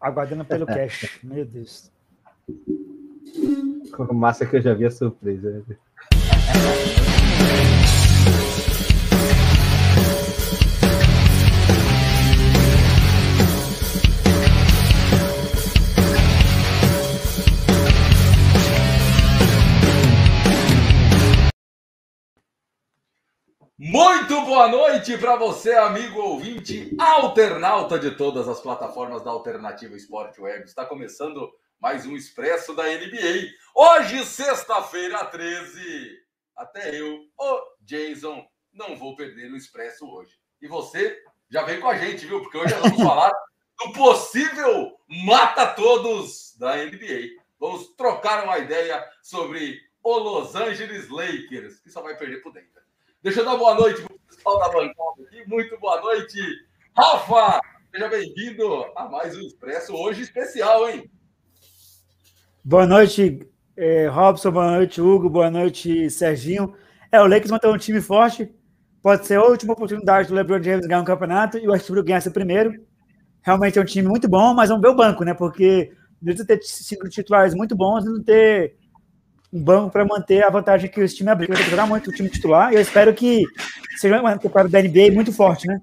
Aguardando pelo cash. Meu Deus. Massa que eu já vi a surpresa. Muito boa noite para você, amigo ouvinte, alternauta de todas as plataformas da Alternativa Esporte Web. Está começando mais um Expresso da NBA. Hoje, sexta-feira, 13. Até eu, o Jason, não vou perder o Expresso hoje. E você já vem com a gente, viu? Porque hoje nós vamos falar do possível mata-todos da NBA. Vamos trocar uma ideia sobre o Los Angeles Lakers, que só vai perder por dentro. Deixa eu dar boa noite pessoal da bancada aqui. Muito boa noite, Rafa! Seja bem-vindo a mais um Expresso, hoje especial, hein? Boa noite, eh, Robson. Boa noite, Hugo. Boa noite, Serginho. É, o Lakers mantém um time forte. Pode ser a última oportunidade do LeBron James ganhar um campeonato e o Westbrook ganhar seu primeiro. Realmente é um time muito bom, mas vamos ver o banco, né? Porque precisa ter cinco titulares muito bons e não ter um banco para manter a vantagem que o time abriu. Vai jogar muito o time titular e eu espero que seja uma temporada da NBA muito forte, né?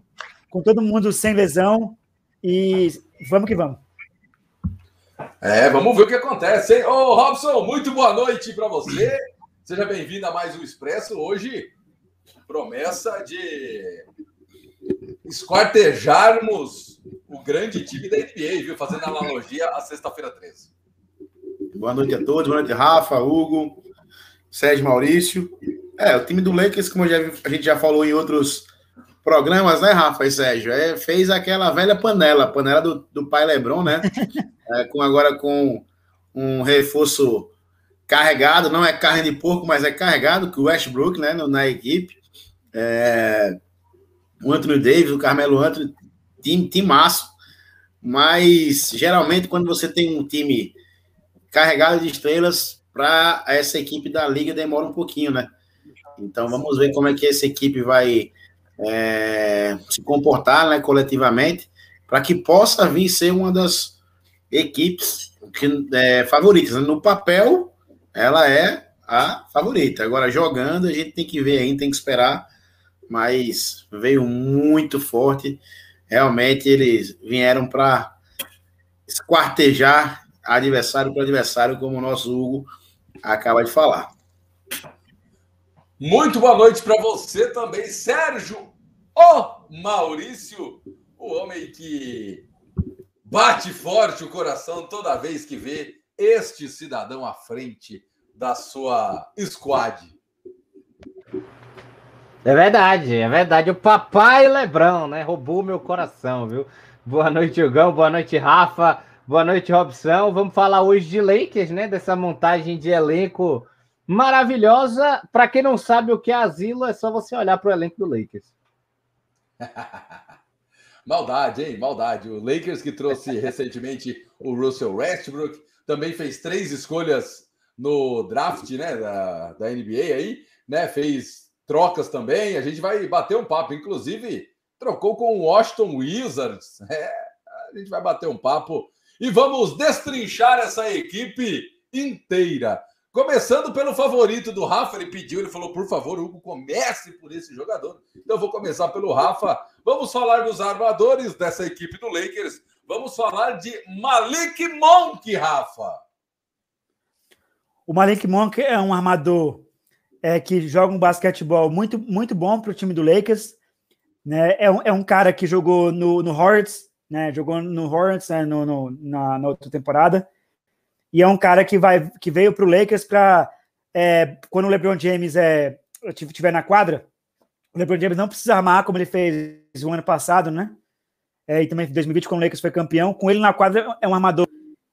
Com todo mundo sem lesão e vamos que vamos. É, vamos ver o que acontece, hein? Ô, Robson, muito boa noite para você. Seja bem-vindo a mais um Expresso. Hoje, promessa de esquartejarmos o grande time da NBA, viu? Fazendo analogia à sexta-feira 13. Boa noite a todos, boa noite, Rafa, Hugo, Sérgio Maurício. É, o time do Lakers, como já, a gente já falou em outros programas, né, Rafa e Sérgio? É, fez aquela velha panela, panela do, do pai Lebron, né? É, com, agora com um reforço carregado, não é carne de porco, mas é carregado, que o Westbrook, né, na equipe. É, o Anthony Davis, o Carmelo Anthony, time, time maço. Mas geralmente, quando você tem um time carregado de estrelas para essa equipe da liga demora um pouquinho, né? Então vamos ver como é que essa equipe vai é, se comportar, né, coletivamente, para que possa vir ser uma das equipes que, é, favoritas. No papel, ela é a favorita. Agora jogando, a gente tem que ver ainda, tem que esperar. Mas veio muito forte. Realmente eles vieram para esquartejar adversário para adversário, como o nosso Hugo acaba de falar. Muito boa noite para você também, Sérgio O Maurício, o homem que bate forte o coração toda vez que vê este cidadão à frente da sua squad. É verdade, é verdade. O papai Lebrão, né? Roubou meu coração, viu? Boa noite, Hugão. Boa noite, Rafa. Boa noite, Robson. Vamos falar hoje de Lakers, né? Dessa montagem de elenco maravilhosa. Para quem não sabe o que é asilo, é só você olhar para o elenco do Lakers. Maldade, hein? Maldade. O Lakers que trouxe recentemente o Russell Westbrook também fez três escolhas no draft, né, da, da NBA aí, né? Fez trocas também. A gente vai bater um papo, inclusive trocou com o Washington Wizards. É, a gente vai bater um papo e vamos destrinchar essa equipe inteira. Começando pelo favorito do Rafa, ele pediu, ele falou, por favor, Hugo, comece por esse jogador. Então eu vou começar pelo Rafa. Vamos falar dos armadores dessa equipe do Lakers. Vamos falar de Malik Monk, Rafa. O Malik Monk é um armador é, que joga um basquetebol muito, muito bom para o time do Lakers. Né? É, um, é um cara que jogou no, no Hornets, né? Jogou no Hornets né? no, no na, na, outra temporada. E é um cara que, vai, que veio para o Lakers para. É, quando o LeBron James é, estiver na quadra, o LeBron James não precisa armar como ele fez o ano passado, né? É, e também em 2020, quando o Lakers foi campeão. Com ele na quadra, é um armador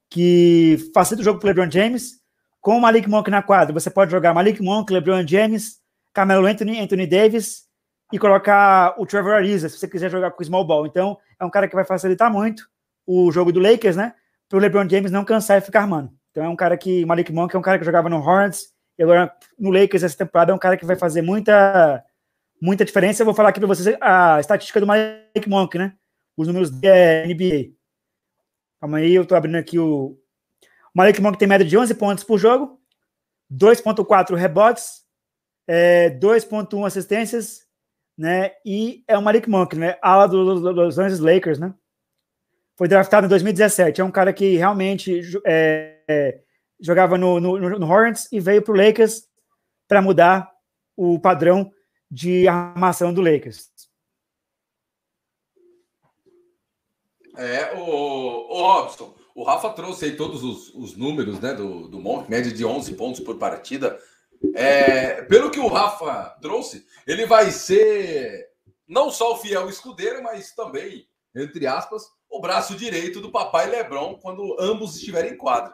que facilita o jogo para o LeBron James. Com o Malik Monk na quadra, você pode jogar Malik Monk, LeBron James, Carmelo Anthony, Anthony Davis e colocar o Trevor Ariza, se você quiser jogar com small ball. Então, é um cara que vai facilitar muito o jogo do Lakers, né? Para o LeBron James não cansar e ficar armando. Então, é um cara que, Malik Monk é um cara que jogava no Hornets, e agora no Lakers essa temporada é um cara que vai fazer muita, muita diferença. Eu vou falar aqui para vocês a estatística do Malik Monk, né? Os números da NBA. Calma aí, eu tô abrindo aqui o. O Malik Monk tem média de 11 pontos por jogo, 2,4 rebotes, é, 2,1 assistências, né? E é o Malik Monk, né? Ala dos do, Los Angeles Lakers, né? Foi draftado em 2017. É um cara que realmente é, é, jogava no, no, no Hornets e veio para o Lakers para mudar o padrão de armação do Lakers. É, o, o Robson, o Rafa trouxe aí todos os, os números né, do, do Monk, média de 11 pontos por partida. É, pelo que o Rafa trouxe, ele vai ser não só o fiel escudeiro, mas também, entre aspas, o braço direito do papai Lebron quando ambos estiverem em quadro.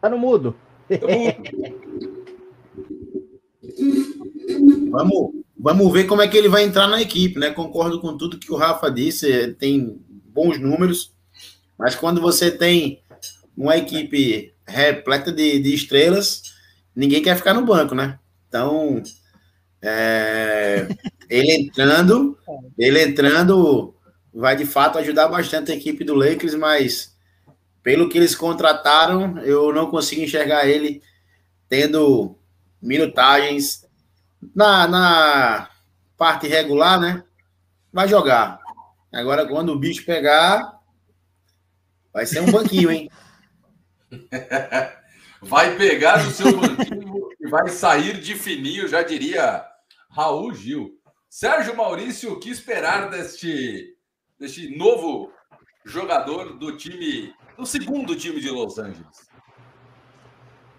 Tá no mudo. Tá vamos, vamos ver como é que ele vai entrar na equipe, né? Concordo com tudo que o Rafa disse, tem bons números, mas quando você tem uma equipe repleta de, de estrelas, ninguém quer ficar no banco, né? Então, é, ele entrando, ele entrando vai de fato ajudar bastante a equipe do Lakers, mas pelo que eles contrataram, eu não consigo enxergar ele tendo minutagens na, na parte regular, né? Vai jogar. Agora, quando o bicho pegar, vai ser um banquinho, hein? vai pegar o seu banquinho e vai sair de fininho, já diria Raul Gil. Sérgio Maurício, o que esperar deste, deste novo jogador do time no segundo time de Los Angeles?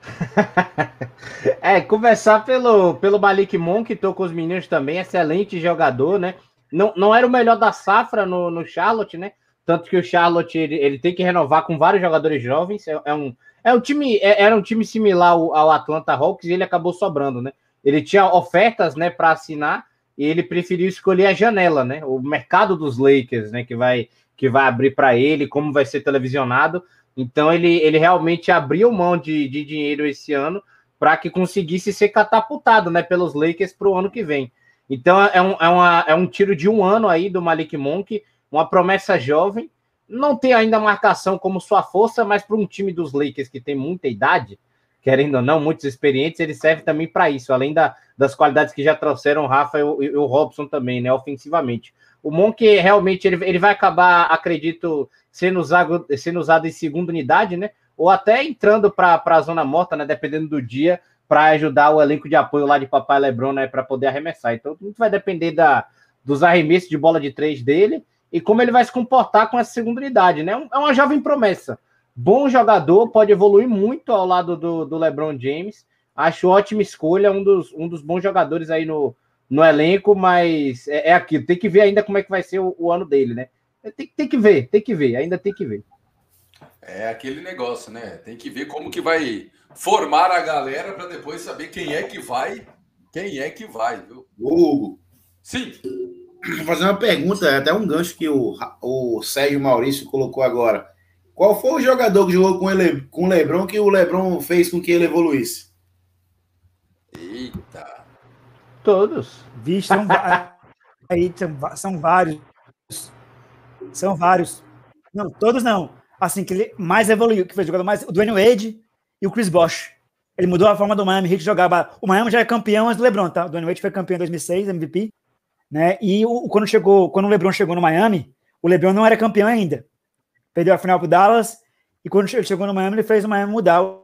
é, começar pelo, pelo Malik Monk, que tô com os meninos também, excelente jogador, né? Não, não era o melhor da safra no, no Charlotte, né? Tanto que o Charlotte ele, ele tem que renovar com vários jogadores jovens. É, é um, é um time, é, era um time similar ao, ao, Atlanta Hawks e ele acabou sobrando, né? Ele tinha ofertas, né, para assinar e ele preferiu escolher a janela, né? O mercado dos Lakers, né, que vai que vai abrir para ele, como vai ser televisionado. Então ele, ele realmente abriu mão de, de dinheiro esse ano para que conseguisse ser catapultado né, pelos Lakers para o ano que vem. Então é um, é, uma, é um tiro de um ano aí do Malik Monk, uma promessa jovem. Não tem ainda marcação como sua força, mas para um time dos Lakers que tem muita idade, querendo ou não, muitos experientes, ele serve também para isso, além da, das qualidades que já trouxeram o Rafa e o, e o Robson também, né, ofensivamente. O Monk realmente ele, ele vai acabar, acredito, sendo usado, sendo usado em segunda unidade, né? Ou até entrando para a zona morta, né? Dependendo do dia, para ajudar o elenco de apoio lá de Papai Lebron, né? Para poder arremessar. Então, tudo vai depender da, dos arremessos de bola de três dele e como ele vai se comportar com essa segunda unidade, né? É uma jovem promessa. Bom jogador, pode evoluir muito ao lado do, do LeBron James. Acho ótima escolha, um dos, um dos bons jogadores aí no, no elenco, mas é, é aquilo. Tem que ver ainda como é que vai ser o, o ano dele, né? Tem, tem que ver, tem que ver, ainda tem que ver. É aquele negócio, né? Tem que ver como que vai formar a galera para depois saber quem é que vai, quem é que vai, viu? Hugo. Sim. Vou fazer uma pergunta, até um gancho que o, o Sérgio Maurício colocou agora. Qual foi o jogador que jogou com, ele, com o Lebron que o Lebron fez com que ele evoluísse? Eita. Todos. Vixe, são, aí, são, são vários. São vários. Não, todos não. Assim, que ele mais evoluiu, que foi jogado mais. O Dwayne Wade e o Chris Bosh. Ele mudou a forma do Miami Heat jogar. O Miami já é campeão antes do LeBron, tá? O Dwayne Wade foi campeão em 2006, MVP. Né? E o, quando, chegou, quando o LeBron chegou no Miami, o LeBron não era campeão ainda. Perdeu a final pro Dallas. E quando ele chegou no Miami, ele fez o Miami mudar. O,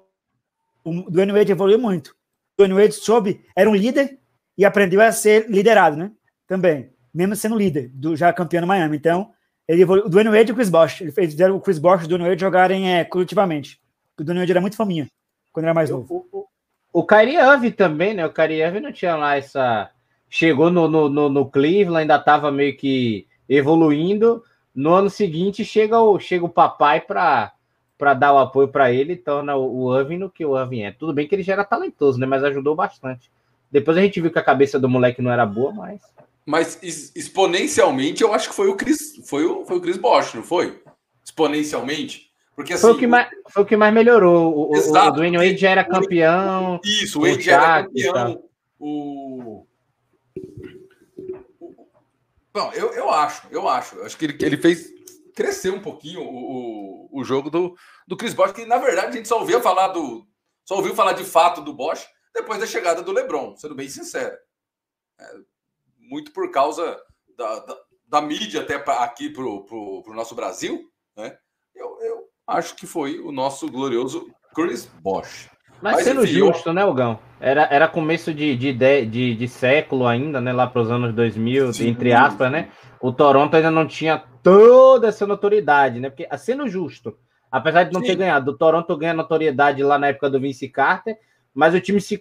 Dwayne Wade evoluiu muito. O Dwayne Wade soube, era um líder e aprendeu a ser liderado, né? Também, mesmo sendo líder, do, já campeão no Miami. Então, ele o Dwayne Wade e o Chris Bosh. Ele fez fizeram o Chris Bosh e o Dwayne Wade jogarem é, coletivamente. O Dwayne Wade era muito faminha quando era mais novo. O, o, o Kyrie Irving também, né? O Kyrie Irving não tinha lá essa. Chegou no, no, no, no Cleveland, ainda estava meio que evoluindo. No ano seguinte chega o, chega o papai para para dar o apoio para ele torna o, o Irving no que o Irving é. Tudo bem que ele já era talentoso, né? Mas ajudou bastante. Depois a gente viu que a cabeça do moleque não era boa, mas. Mas exponencialmente eu acho que foi o Chris, foi o, foi o Chris Bosch, não foi? Exponencialmente. Porque, assim, foi, o que mais, foi o que mais melhorou. O, Exato, o Dwayne Wade já era campeão. Isso, o Wade já era campeão. O. Bom, eu, eu acho, eu acho. Eu acho que ele, ele fez crescer um pouquinho o, o, o jogo do, do Chris Bosch, que na verdade a gente só ouvia falar do. Só ouviu falar de fato do Bosch depois da chegada do Lebron, sendo bem sincero. É, muito por causa da, da, da mídia até pra, aqui para o nosso Brasil, né? Eu, eu acho que foi o nosso glorioso Chris Bosch. Mas, Mas sendo enfim, justo, eu... né, Ogão? Era, era começo de, de, de, de, século ainda, né? Lá para os anos 2000, Sim, entre aspas, né? O Toronto ainda não tinha toda essa notoriedade, né? Porque, sendo justo, apesar de não Sim. ter ganhado, o Toronto ganha notoriedade lá na época do Vince Carter, mas o time se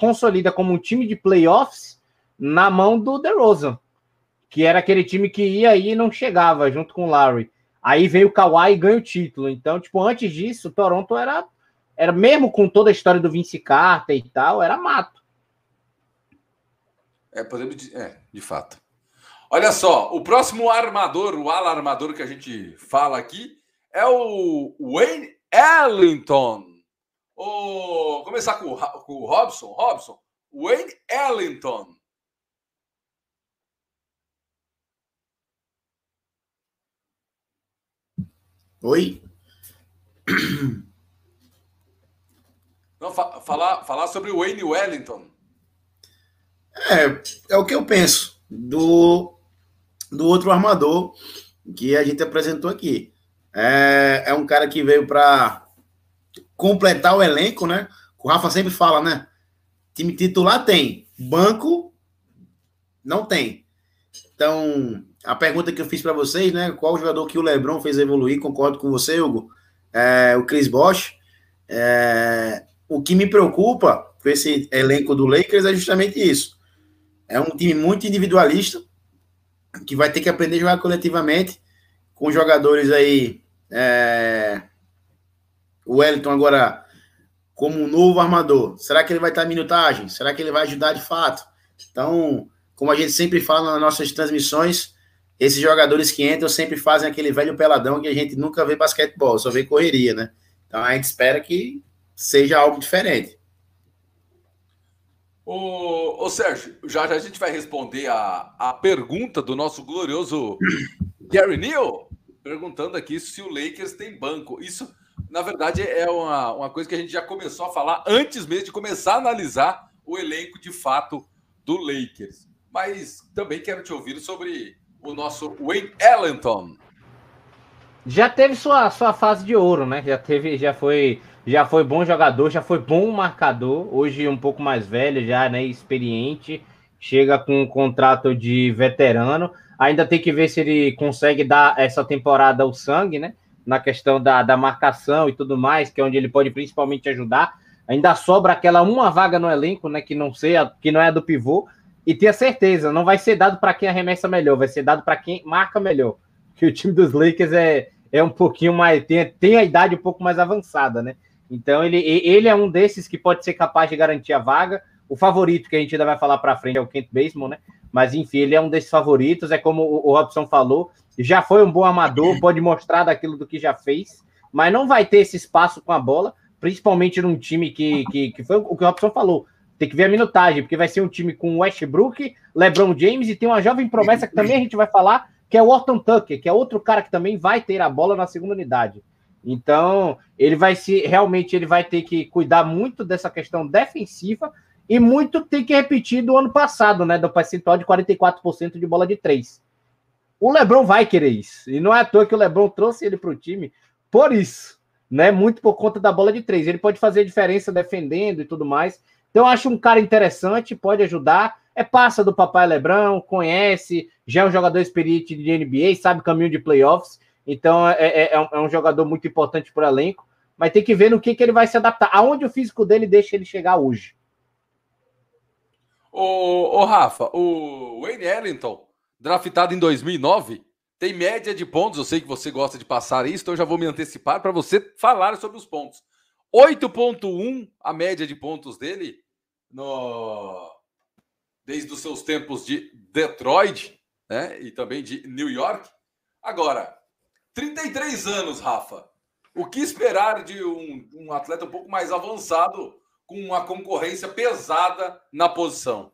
consolida como um time de playoffs na mão do DeRozan, que era aquele time que ia aí e não chegava junto com o Larry. Aí veio o Kawhi e ganha o título. Então, tipo, antes disso, o Toronto era era mesmo com toda a história do Vince Carter e tal, era mato. É, podemos é, de fato. Olha só, o próximo armador, o ala armador que a gente fala aqui é o Wayne Ellington. Vou começar com, com o Robson. Robson, Wayne Ellington. Oi? Não, fa falar, falar sobre o Wayne Wellington. É, é o que eu penso do, do outro armador que a gente apresentou aqui. É, é um cara que veio para completar o elenco, né? O Rafa sempre fala, né? Time titular tem, banco não tem. Então, a pergunta que eu fiz para vocês, né? Qual jogador que o LeBron fez evoluir? Concordo com você, Hugo. É, o Chris Bosch. É, o que me preocupa com esse elenco do Lakers é justamente isso. É um time muito individualista, que vai ter que aprender a jogar coletivamente, com jogadores aí. É... O Wellington agora como um novo armador. Será que ele vai estar em minutagem? Será que ele vai ajudar de fato? Então, como a gente sempre fala nas nossas transmissões, esses jogadores que entram sempre fazem aquele velho peladão que a gente nunca vê basquetebol, só vê correria, né? Então a gente espera que seja algo diferente. Ô, ô Sérgio, já, já a gente vai responder a, a pergunta do nosso glorioso Gary Neal, perguntando aqui se o Lakers tem banco. Isso, na verdade, é uma, uma coisa que a gente já começou a falar antes mesmo de começar a analisar o elenco de fato do Lakers. Mas também quero te ouvir sobre o nosso Wayne Ellington. Já teve sua, sua fase de ouro, né? Já teve, já foi já foi bom jogador, já foi bom marcador, hoje um pouco mais velho, já né, experiente, chega com um contrato de veterano. Ainda tem que ver se ele consegue dar essa temporada o sangue, né? Na questão da, da marcação e tudo mais, que é onde ele pode principalmente ajudar. Ainda sobra aquela uma vaga no elenco, né? Que não sei, que não é do pivô. E tenha certeza, não vai ser dado para quem arremessa melhor, vai ser dado para quem marca melhor. Que o time dos Lakers é, é um pouquinho mais. Tem, tem a idade um pouco mais avançada, né? Então ele, ele é um desses que pode ser capaz de garantir a vaga. O favorito que a gente ainda vai falar para frente é o Kent Baseman, né? Mas enfim, ele é um desses favoritos. É como o Robson falou, já foi um bom amador, pode mostrar daquilo do que já fez, mas não vai ter esse espaço com a bola, principalmente num time que, que, que foi o que o Robson falou. Tem que ver a minutagem, porque vai ser um time com Westbrook, LeBron James e tem uma jovem promessa que também a gente vai falar, que é o Orton Tucker, que é outro cara que também vai ter a bola na segunda unidade. Então, ele vai se realmente ele vai ter que cuidar muito dessa questão defensiva e muito tem que repetir do ano passado, né, do percentual de 44% de bola de três. O LeBron vai querer isso. E não é à toa que o LeBron trouxe ele para o time por isso, né? Muito por conta da bola de três. Ele pode fazer a diferença defendendo e tudo mais. Então, eu acho um cara interessante, pode ajudar. É passa do papai Lebrão, conhece, já é um jogador experiente de NBA, sabe caminho de playoffs. Então é, é, é, um, é jogador muito importante para o elenco, mas tem que ver no que, que ele vai se adaptar, aonde o físico dele deixa ele chegar hoje. Ô Rafa, o Wayne Ellington, draftado em 2009, tem média de pontos. Eu sei que você gosta de passar isso, então eu já vou me antecipar para você falar sobre os pontos. 8,1 a média de pontos dele no... desde os seus tempos de Detroit né, e também de New York. Agora, 33 anos, Rafa. O que esperar de um, um, atleta um pouco mais avançado com uma concorrência pesada na posição.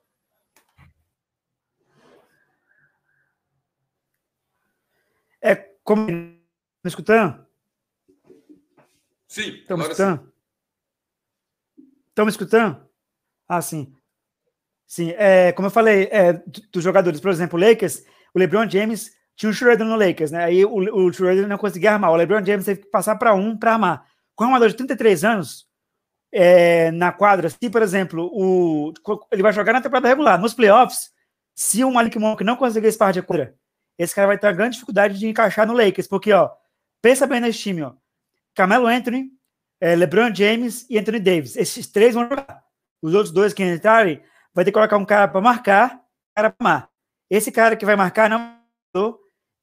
É como. Me escutando? Sim. Estão me escutando? Estão me escutando? Ah, sim. Sim, é, como eu falei, é, dos jogadores, por exemplo, o Lakers, o LeBron James tinha o Schroeder no Lakers, né? Aí o, o Schroeder não conseguia armar. O LeBron James teve que passar para um para armar. Com um armador de 33 anos é, na quadra, se, por exemplo, o, ele vai jogar na temporada regular, nos playoffs, se o Malik Monk não conseguir esse par de quadra, esse cara vai ter uma grande dificuldade de encaixar no Lakers, porque, ó, pensa bem nesse time, ó. Camelo Anthony, é, LeBron James e Anthony Davis. Esses três vão jogar. Os outros dois que entrarem, vai ter que colocar um cara para marcar, um cara para marcar. Esse cara que vai marcar não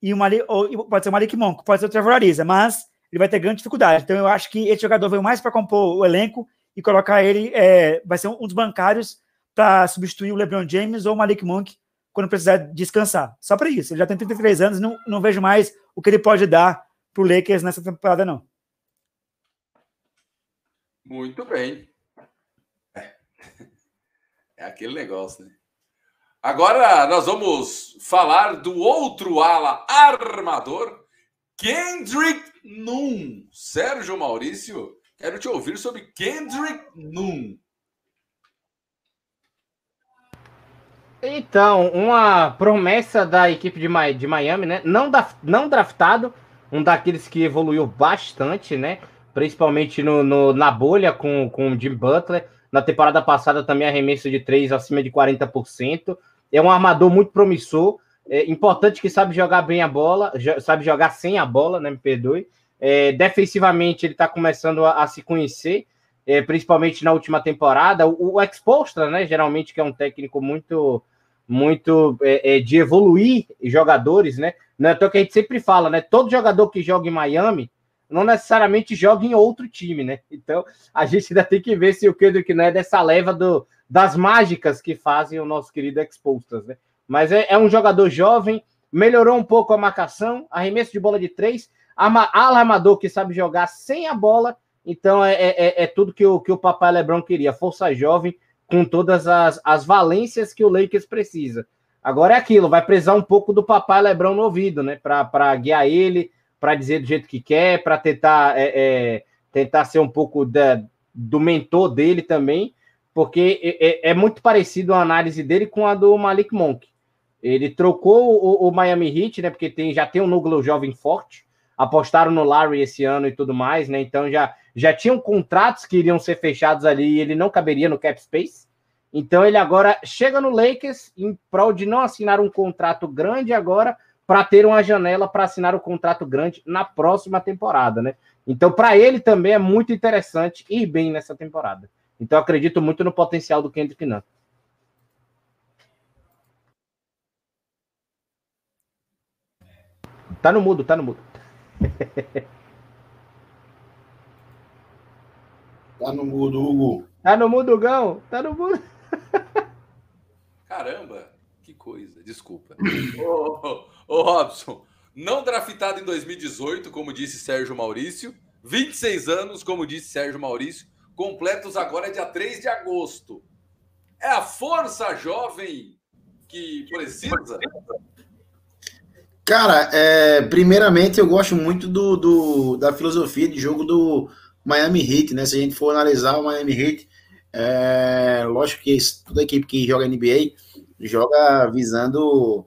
e o Malik, ou, pode ser o Malik Monk, pode ser o Trevor Ariza, mas ele vai ter grande dificuldade. Então eu acho que esse jogador veio mais para compor o elenco e colocar ele, é, vai ser um dos bancários para substituir o LeBron James ou o Malik Monk quando precisar descansar. Só para isso. Ele já tem 33 anos, não, não vejo mais o que ele pode dar para o Lakers nessa temporada, não. Muito bem. É. é aquele negócio, né? Agora nós vamos falar do outro ala armador, Kendrick Nunn. Sérgio Maurício, quero te ouvir sobre Kendrick Nunn. Então, uma promessa da equipe de, Miami, né? Não, da, não draftado, um daqueles que evoluiu bastante, né? Principalmente no, no, na bolha com, com o Jim Butler. Na temporada passada também arremesso de três acima de 40%. É um armador muito promissor. É importante que sabe jogar bem a bola, sabe jogar sem a bola, né? Me perdoe. É, defensivamente, ele está começando a, a, se conhecer, é, principalmente na última temporada. O, o Expostra, né? Geralmente, que é um técnico muito muito é, é, de evoluir jogadores, né? Não é que a gente sempre fala, né? Todo jogador que joga em Miami não necessariamente joga em outro time, né? Então a gente ainda tem que ver se o Kendrick não é dessa leva do, das mágicas que fazem o nosso querido Expostas, né? Mas é, é um jogador jovem, melhorou um pouco a marcação, arremesso de bola de três, armador que sabe jogar sem a bola. Então é, é, é, é tudo que o, que o papai Lebron queria, força jovem com todas as, as valências que o Lakers precisa. Agora é aquilo, vai precisar um pouco do papai Lebrão no ouvido, né? Para guiar ele, para dizer do jeito que quer, para tentar, é, é, tentar ser um pouco da, do mentor dele também, porque é, é, é, muito parecido a análise dele com a do Malik Monk. Ele trocou o, o, Miami Heat, né? Porque tem, já tem um núcleo jovem forte, apostaram no Larry esse ano e tudo mais, né? Então já já tinham contratos que iriam ser fechados ali e ele não caberia no cap space. Então ele agora chega no Lakers em prol de não assinar um contrato grande agora para ter uma janela para assinar o um contrato grande na próxima temporada, né? Então para ele também é muito interessante ir bem nessa temporada. Então acredito muito no potencial do Kendrick Nunn. Tá no mudo, tá no mudo. Tá no mudo, Hugo. Tá no mudo, Gão. Tá no mudo. Caramba, que coisa. Desculpa. ô, ô, Robson, não draftado em 2018, como disse Sérgio Maurício. 26 anos, como disse Sérgio Maurício. Completos agora é dia 3 de agosto. É a força jovem que precisa? Cara, é, primeiramente eu gosto muito do, do, da filosofia de jogo do, Miami Heat, né? Se a gente for analisar o Miami Heat, é, lógico que toda equipe que joga NBA joga visando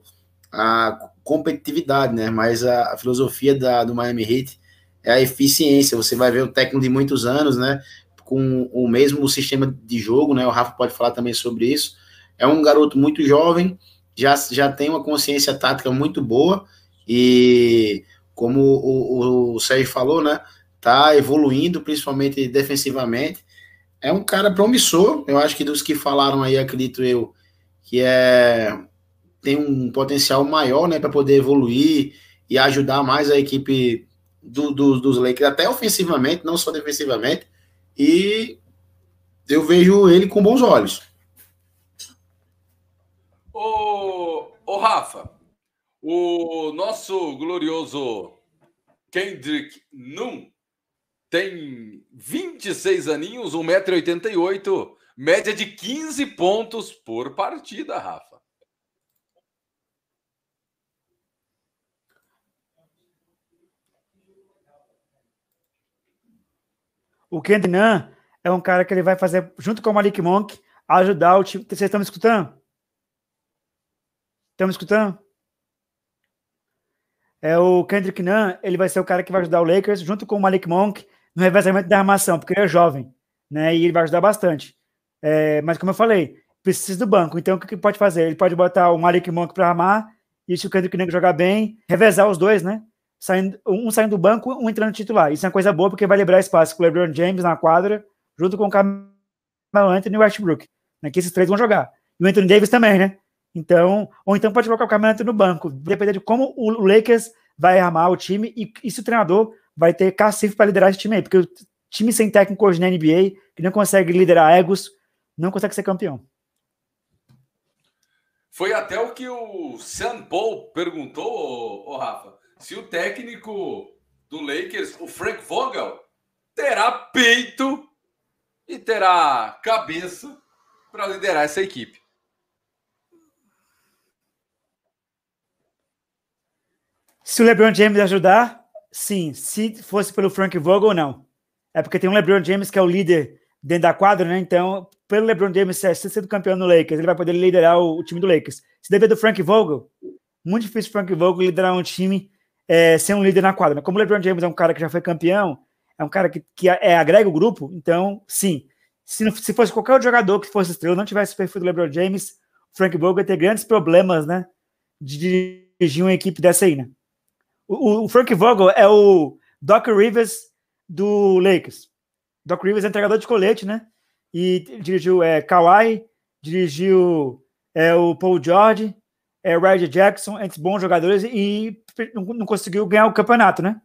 a competitividade, né? Mas a, a filosofia da, do Miami Heat é a eficiência. Você vai ver o técnico de muitos anos, né? Com o mesmo sistema de jogo, né? O Rafa pode falar também sobre isso. É um garoto muito jovem, já, já tem uma consciência tática muito boa e como o, o, o Sérgio falou, né? Tá evoluindo, principalmente defensivamente. É um cara promissor, eu acho que dos que falaram aí, acredito eu, que é tem um potencial maior, né, para poder evoluir e ajudar mais a equipe do, do, dos Lakers, até ofensivamente, não só defensivamente. E eu vejo ele com bons olhos. Ô, ô Rafa, o nosso glorioso Kendrick Nunn tem 26 aninhos, 1,88m, média de 15 pontos por partida, Rafa. O Kendrick é um cara que ele vai fazer, junto com o Malik Monk, ajudar o time. Vocês estão me escutando? Estão me escutando? É o Kendrick Nunn, ele vai ser o cara que vai ajudar o Lakers, junto com o Malik Monk, no revezamento da armação, porque ele é jovem, né? E ele vai ajudar bastante. É, mas como eu falei, precisa do banco. Então o que, que pode fazer? Ele pode botar o Malik Monk para armar, e se o Kendrick Nunn jogar bem, revezar os dois, né? Saindo, um saindo do banco, um entrando titular. Isso é uma coisa boa, porque vai liberar espaço com o LeBron James na quadra, junto com o Carmelo Anthony e o Westbrook, né? Que esses três vão jogar. E o Anthony Davis também, né? Então, ou então pode colocar o Carmelo Anthony no banco, depender de como o Lakers vai armar o time e, e se o treinador vai ter cacife para liderar esse time aí, porque o time sem técnico hoje na NBA, que não consegue liderar egos, não consegue ser campeão. Foi até o que o Sam Paul perguntou, o Rafa, se o técnico do Lakers, o Frank Vogel, terá peito e terá cabeça para liderar essa equipe. Se o LeBron James ajudar, Sim, se fosse pelo Frank Vogel, não. É porque tem um LeBron James que é o líder dentro da quadra, né? Então, pelo LeBron James ser, sendo campeão no Lakers, ele vai poder liderar o, o time do Lakers. Se depender do Frank Vogel, muito difícil o Frank Vogel liderar um time é, ser um líder na quadra. Como o LeBron James é um cara que já foi campeão, é um cara que, que é, agrega o grupo, então, sim. Se, se fosse qualquer jogador que fosse estrela, não tivesse o perfil do LeBron James, o Frank Vogel ia ter grandes problemas, né? De dirigir uma equipe dessa aí, né? O, o, Frank Vogel é o Doc Rivers do Lakers. Doc Rivers é entregador de colete, né? E dirigiu é, Kawhi, dirigiu é, o Paul George, é, Jackson, entre bons jogadores, e não, não, conseguiu ganhar o campeonato, né?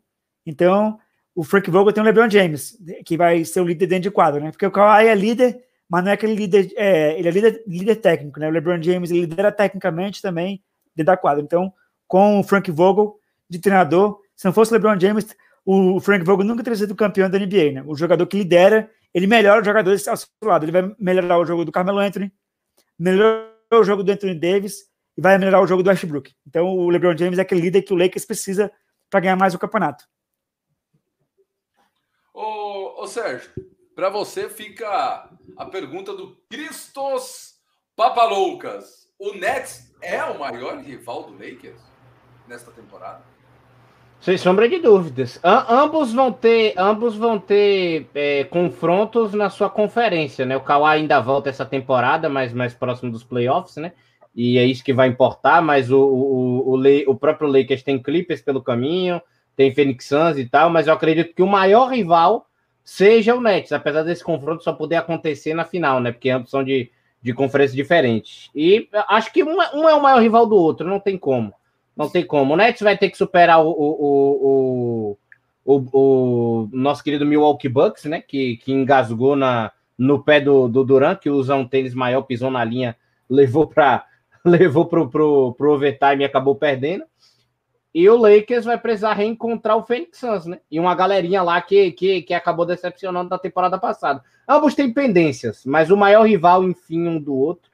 Então, o Frank Vogel tem o LeBron James, que vai ser o líder dentro de quadro, né? Porque o Kawhi é líder, mas não é aquele líder, é, ele é líder, líder técnico, né? O LeBron James lidera tecnicamente também dentro da quadra. Então, com o Frank Vogel, de treinador. Se não fosse o LeBron James, o Frank Vogel nunca teria sido campeão da NBA, né? O jogador que lidera, ele melhora os jogadores ao seu lado. Ele vai melhorar o jogo do Carmelo Anthony, melhorar o jogo do Anthony Davis e vai melhorar o jogo do Westbrook. Então, o LeBron James é aquele líder que o Lakers precisa para ganhar mais o campeonato. Ô, ô Sérgio, para você fica a pergunta do Cristos Papaloucas. O Nets é o maior rival do Lakers nesta temporada? Sem sombra de dúvidas. ambos vão ter, ambos vão ter é, confrontos na sua conferência, né? O Kawhi ainda volta essa temporada, mas mais próximo dos playoffs, né? E é isso que vai importar, mas o, o, o, o próprio Lakers tem Clippers pelo caminho, tem Phoenix Suns e tal, mas eu acredito que o maior rival seja o Nets, apesar desse confronto só poder acontecer na final, né? Porque ambos são de, de conferências diferentes. E acho que um, é, um é o maior rival do outro, não tem como. Não tem como. O Nets vai ter que superar o, o, o, o, o nosso querido Milwaukee Bucks, né? Que, que engasgou na, no pé do, do Duran, que usa um tênis maior, pisou na linha, levou para levou pro, pro, pro overtime e acabou perdendo. E o Lakers vai precisar reencontrar o Phoenix Suns, né? E uma galerinha lá que, que, que acabou decepcionando na temporada passada. Ambos têm pendências, mas o maior rival, enfim, um do outro.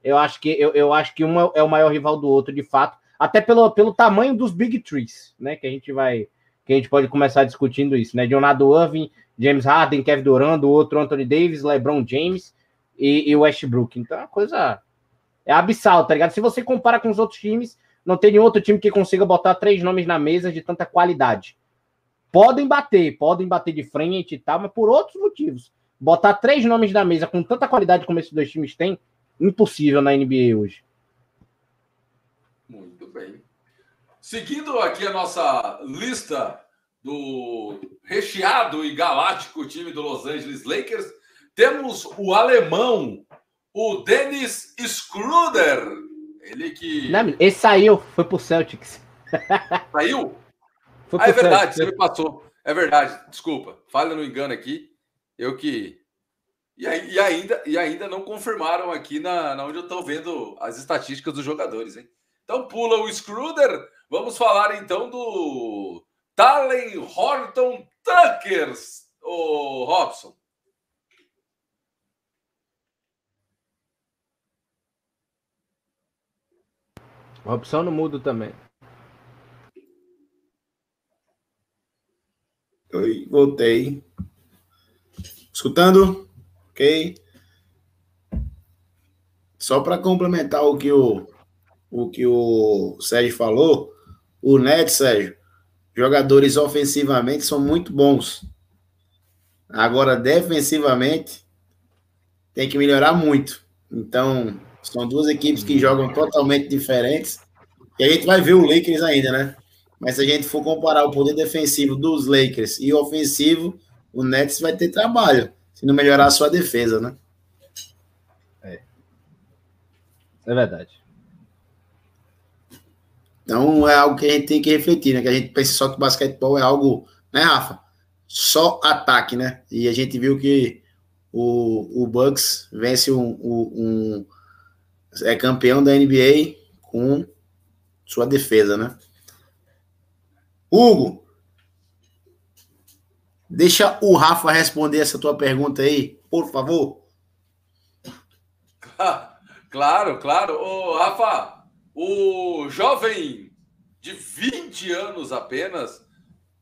Eu acho que eu, eu acho que um é o maior rival do outro, de fato até pelo, pelo tamanho dos Big Trees, né? Que a gente vai. Que a gente pode começar discutindo isso, né? Leonardo Irving, James Harden, Kevin Durant, o outro Anthony Davis, LeBron James e, e Westbrook. Então é uma coisa. É abissal, tá ligado? Se você compara com os outros times, não tem nenhum outro time que consiga botar três nomes na mesa de tanta qualidade. Podem bater, podem bater de frente e tal, mas por outros motivos. Botar três nomes na mesa com tanta qualidade como esses dois times têm, impossível na NBA hoje. Seguindo aqui a nossa lista do recheado e galáctico time do Los Angeles Lakers, temos o alemão, o Dennis Schroeder. Ele que. Não, ele saiu, foi pro Celtics. Saiu? Foi ah, é verdade, Celtics. você me passou. É verdade, desculpa. Falha no engano aqui. Eu que. E, e, ainda, e ainda não confirmaram aqui na, na onde eu estou vendo as estatísticas dos jogadores, hein? Então pula o Schroeder Vamos falar então do Talen Horton Tuckers. ô Robson? Robson no mudo também. Oi, voltei. Escutando? Ok. Só para complementar o que o, o que o Sérgio falou, o Net, Sérgio, jogadores ofensivamente são muito bons. Agora, defensivamente, tem que melhorar muito. Então, são duas equipes que jogam totalmente diferentes. E a gente vai ver o Lakers ainda, né? Mas se a gente for comparar o poder defensivo dos Lakers e o ofensivo, o Nets vai ter trabalho, se não melhorar a sua defesa, né? É. É verdade. Então é algo que a gente tem que refletir, né? Que a gente pensa só que o basquetebol é algo, né, Rafa? Só ataque, né? E a gente viu que o, o Bucks vence um, um, um é campeão da NBA com sua defesa, né? Hugo, deixa o Rafa responder essa tua pergunta aí, por favor. Claro, claro. Ô, Rafa, o jovem de 20 anos apenas,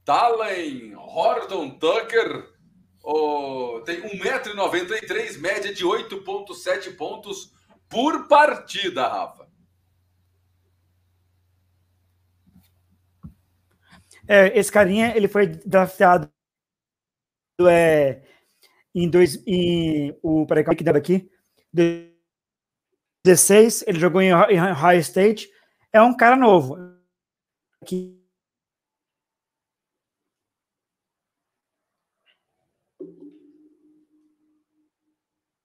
Talen Horton Tucker, oh, tem 1,93m, média de 8,7 pontos por partida, Rafa. É, esse carinha, ele foi draftado é, em dois, em, o, peraí, que dava aqui, 16, ele jogou em, High State, é um cara novo. Aqui.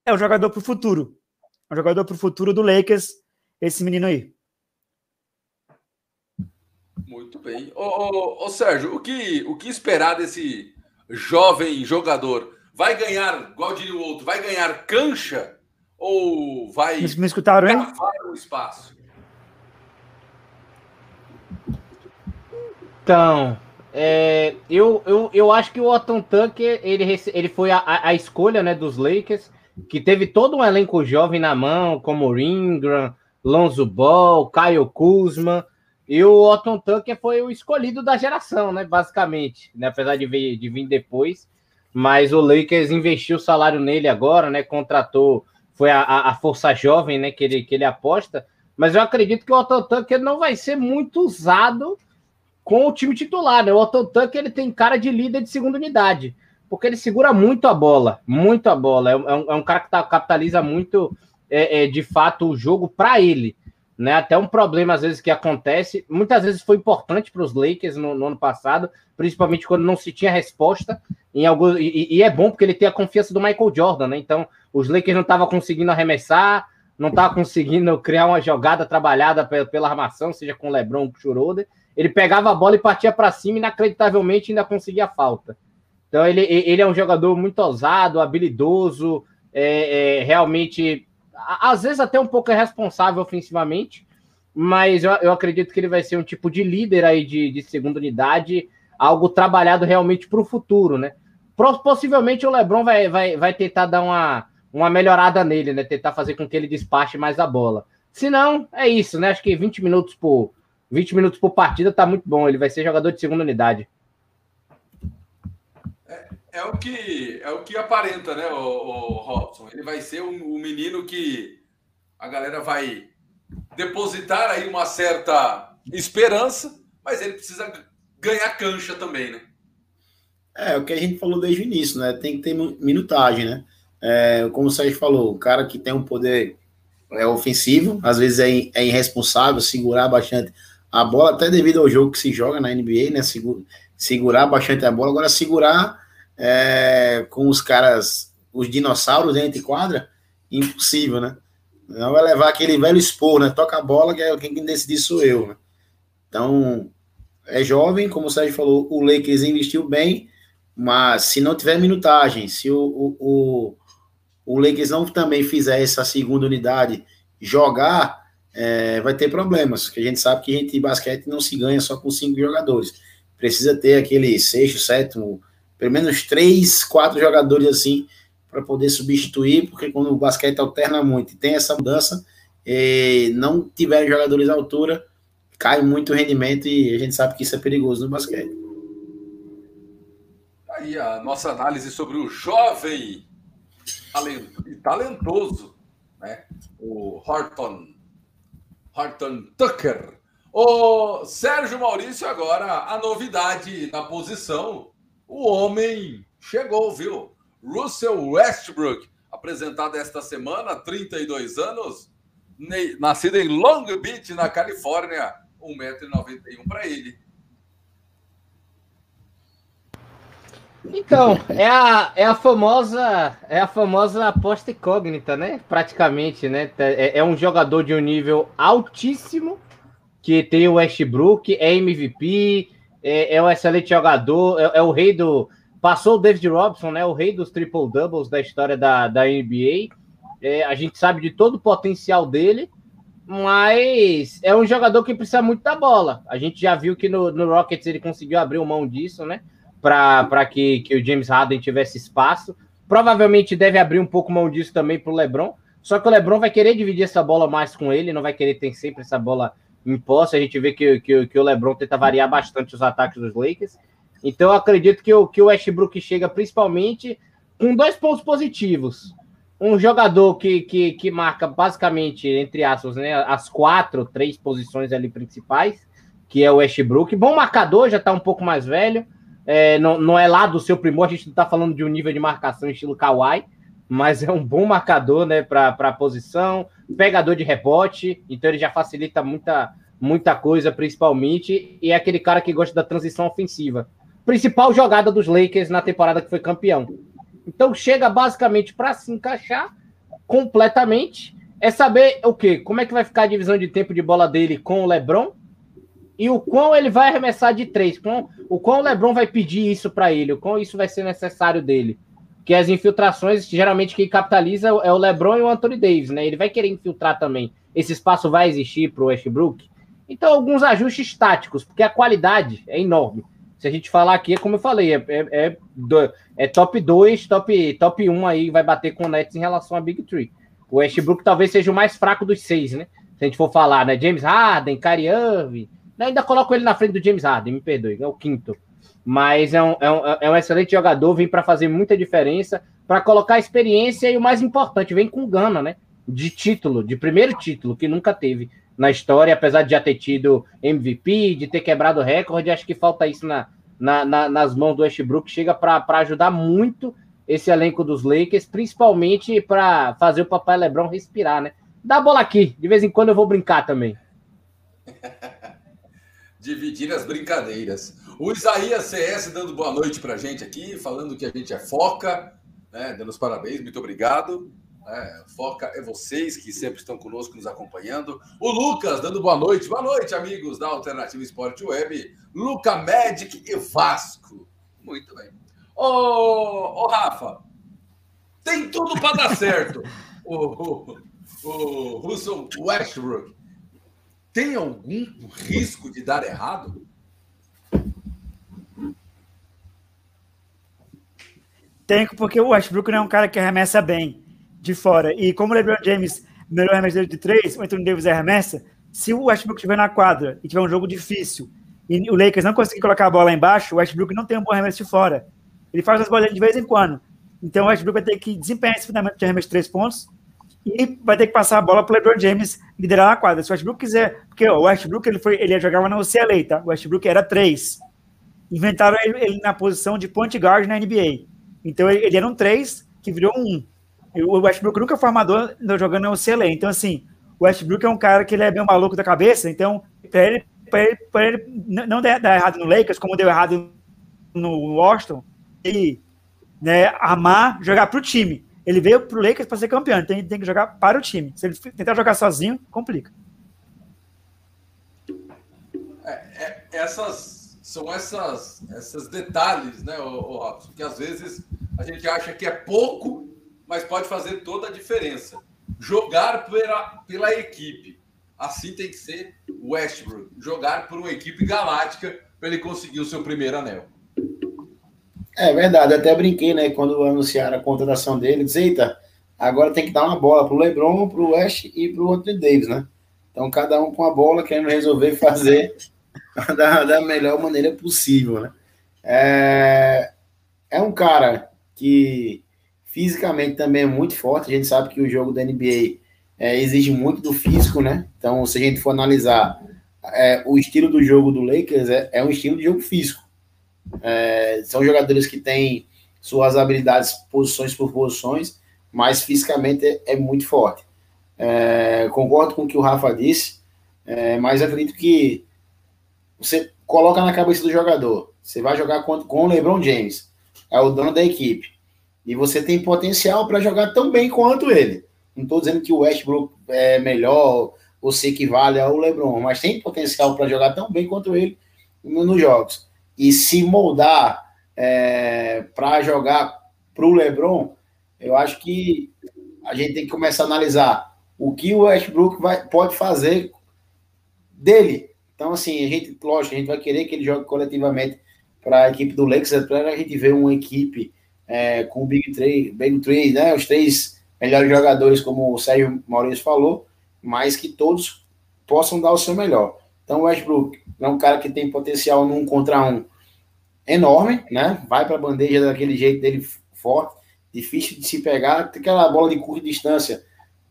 É um jogador para o futuro. É um jogador para o futuro do Lakers, esse menino aí. Muito bem. Ô, ô, ô, Sérgio, o que, o que esperar desse jovem jogador? Vai ganhar, igual diria o outro, vai ganhar cancha ou vai me, me escutaram, hein? o espaço? Então, é, eu, eu, eu acho que o Otton Tucker ele, ele foi a, a escolha né, dos Lakers, que teve todo um elenco jovem na mão, como Ingram, Lonzo Ball, Kyle Kuzma. E o Otton Tucker foi o escolhido da geração, né? Basicamente, né? apesar de vir, de vir depois. Mas o Lakers investiu o salário nele agora, né? Contratou, foi a, a força jovem, né? Que ele, que ele aposta. Mas eu acredito que o Tucker não vai ser muito usado com o time titular, né? O Tucker ele tem cara de líder de segunda unidade, porque ele segura muito a bola, muito a bola. É, um, é um cara que tá, capitaliza muito, é, é, de fato, o jogo para ele né? Até um problema às vezes que acontece, muitas vezes foi importante para os Lakers no, no, ano passado, principalmente quando não se tinha resposta em algum e, e, é bom porque ele tem a confiança do Michael Jordan, né? Então os Lakers não estavam conseguindo arremessar, não estavam conseguindo criar uma jogada trabalhada pela, armação, seja com LeBron ou com Schroeder. Ele pegava a bola e partia para cima, inacreditavelmente ainda conseguia a falta. Então ele, ele é um jogador muito ousado, habilidoso, é, é realmente às vezes até um pouco irresponsável ofensivamente, mas eu, eu acredito que ele vai ser um tipo de líder aí de, de segunda unidade, algo trabalhado realmente para o futuro, né? Possivelmente o Lebron vai, vai, vai tentar dar uma, uma melhorada nele, né? Tentar fazer com que ele despache mais a bola. Se não, é isso, né? Acho que 20 minutos por 20 minutos por partida tá muito bom. Ele vai ser jogador de segunda unidade é o que é o que aparenta, né, o, o Robson? Ele vai ser um, um, menino que a galera vai depositar aí uma certa esperança, mas ele precisa ganhar cancha também, né? É, o que a gente falou desde o início, né? Tem que ter minutagem, né? É, como o Sérgio falou, o cara que tem um poder é ofensivo, às vezes é, é irresponsável, segurar bastante a bola, até devido ao jogo que se joga na NBA, né? segurar bastante a bola. Agora, segurar é, com os caras, os dinossauros dentro de quadra, impossível, né? Não vai levar aquele velho expor, né? Toca a bola, que é quem decidir sou eu, né? Então, é jovem, como o Sérgio falou, o Lakers investiu bem, mas se não tiver minutagem, se o, o, o, o Lakers não também fizer essa segunda unidade jogar, é, vai ter problemas, porque a gente sabe que a gente basquete não se ganha só com cinco jogadores. Precisa ter aquele sexto, sétimo, pelo menos três, quatro jogadores assim para poder substituir, porque quando o basquete alterna muito e tem essa mudança, e não tiverem jogadores à altura, cai muito o rendimento e a gente sabe que isso é perigoso no basquete. Aí a nossa análise sobre o jovem e talentoso, né? O Horton, Horton Tucker. O Sérgio Maurício agora a novidade na posição, o homem chegou, viu? Russell Westbrook, apresentado esta semana, 32 anos, nascido em Long Beach, na Califórnia, 1,91m para ele. Então, é a, é a famosa é a famosa aposta incógnita, né? Praticamente, né? É, é um jogador de um nível altíssimo, que tem o Westbrook, é MVP, é, é um excelente jogador, é, é, o rei do... Passou o David Robson, né? O rei dos triple-doubles da história da, da NBA. É, a gente sabe de todo o potencial dele, mas é um jogador que precisa muito da bola. A gente já viu que no, no Rockets ele conseguiu abrir mão disso, né? Para que, que o James Harden tivesse espaço. Provavelmente deve abrir um pouco mão disso também para o LeBron. Só que o LeBron vai querer dividir essa bola mais com ele, não vai querer ter sempre essa bola em posse. A gente vê que, que, que o LeBron tenta variar bastante os ataques dos Lakers. Então eu acredito que o, que o Westbrook chega principalmente com dois pontos positivos um jogador que, que, que marca basicamente, entre aspas, né, as quatro, três posições ali principais, que é o Westbrook. Bom marcador, já está um pouco mais velho. É, não, não é lá do seu primor, a gente não está falando de um nível de marcação estilo Kawhi, mas é um bom marcador né, para a posição, pegador de rebote, então ele já facilita muita, muita coisa, principalmente, e é aquele cara que gosta da transição ofensiva. Principal jogada dos Lakers na temporada que foi campeão. Então chega basicamente para se encaixar completamente. É saber o quê? Como é que vai ficar a divisão de tempo de bola dele com o LeBron e o quão ele vai arremessar de três, o quão o LeBron vai pedir isso para ele, o quão isso vai ser necessário dele. Que as infiltrações, geralmente quem capitaliza é o LeBron e o Anthony Davis, né? Ele vai querer infiltrar também. Esse espaço vai existir para o Westbrook. Então, alguns ajustes táticos, porque a qualidade é enorme. Se a gente falar aqui, é como eu falei, é, é, é, é top 2, top, top 1 aí, vai bater com o Nets em relação a Big Three. O Westbrook talvez seja o mais fraco dos seis, né? Se a gente for falar, né? James Harden, Kyrie Irving? Ainda coloco ele na frente do James Harden, me perdoe, é o quinto. Mas é um, é um, é um excelente jogador, vem para fazer muita diferença, para colocar experiência e o mais importante, vem com gana, né? De título, de primeiro título, que nunca teve na história, apesar de já ter tido MVP, de ter quebrado recorde, acho que falta isso na, na, na, nas mãos do Westbrook, chega para ajudar muito esse elenco dos Lakers, principalmente para fazer o papai LeBron respirar, né? Dá a bola aqui, de vez em quando eu vou brincar também. Dividir as brincadeiras. O Isaías CS dando boa noite para gente aqui, falando que a gente é foca, né? dando os parabéns, muito obrigado. É, foca é vocês que sempre estão conosco, nos acompanhando. O Lucas, dando boa noite. Boa noite, amigos da Alternativa Esporte Web. Luca Magic e Vasco. Muito bem. Ô, ô Rafa, tem tudo para dar certo. o, o, o Russell Westbrook tem algum risco de dar errado? Tem, porque o Westbrook não é um cara que arremessa bem de fora. E como o LeBron James, melhor arremessador de três, o Anthony Davis arremessa, se o Westbrook estiver na quadra e tiver um jogo difícil e o Lakers não conseguir colocar a bola embaixo, o Westbrook não tem um bom arremesso de fora. Ele faz as bolinhas de vez em quando. Então o Westbrook vai ter que desempenhar esse fundamento de arremesso de três pontos e vai ter que passar a bola para o LeBron James liderar a quadra. Se o Westbrook quiser, porque o Westbrook ele foi, ele jogava na UCLA, tá? O Westbrook era três. Inventaram ele, ele na posição de point guard na NBA. Então ele, ele era um três que virou um o Westbrook nunca foi armador jogando no UCLA. Então, assim, o Westbrook é um cara que ele é bem maluco da cabeça. Então, para ele, ele, ele não dar, errado no Lakers, como deu errado no Washington, ele né, amar jogar para o time. Ele veio para o Lakers para ser campeão, então ele tem que jogar para o time. Se ele tentar jogar sozinho, complica. É, é, essas são essas, esses detalhes, né, o Robson, que às vezes a gente acha que é pouco mas pode fazer toda a diferença. Jogar pela, pela equipe. Assim tem que ser Westbrook. Jogar por uma equipe galáctica para ele conseguir o seu primeiro anel. É verdade, eu até brinquei, né? Quando anunciaram a contratação dele, disse, eita, agora tem que dar uma bola pro LeBron, pro West e pro Anthony Davis, né? Então, cada um com a bola querendo resolver fazer da, da melhor maneira possível, né? É, é um cara que fisicamente também é muito forte. A gente sabe que o jogo da NBA é, exige muito do físico, né? Então, se a gente for analisar é, o estilo do jogo do Lakers, é, é um estilo de jogo físico. É, são jogadores que têm suas habilidades posições por posições, mas fisicamente é, é muito forte. É, concordo com o que o Rafa disse, é, mas acredito que você coloca na cabeça do jogador. Você vai jogar com, com o LeBron James, é o dono da equipe, e você tem potencial para jogar tão bem quanto ele. Não estou dizendo que o Westbrook é melhor ou se equivale ao LeBron, mas tem potencial para jogar tão bem quanto ele nos jogos. E se moldar é, para jogar para o LeBron, eu acho que a gente tem que começar a analisar o que o Westbrook vai, pode fazer dele. Então, assim, a gente, lógico, a gente vai querer que ele jogue coletivamente para a equipe do Lakers, para a gente ver uma equipe é, com o Big Three, Big Three, né, os três melhores jogadores, como o Sérgio Maurício falou, mas que todos possam dar o seu melhor. Então, o Westbrook é um cara que tem potencial num contra um enorme, né? Vai para a bandeja daquele jeito dele forte, difícil de se pegar. Aquela bola de curta distância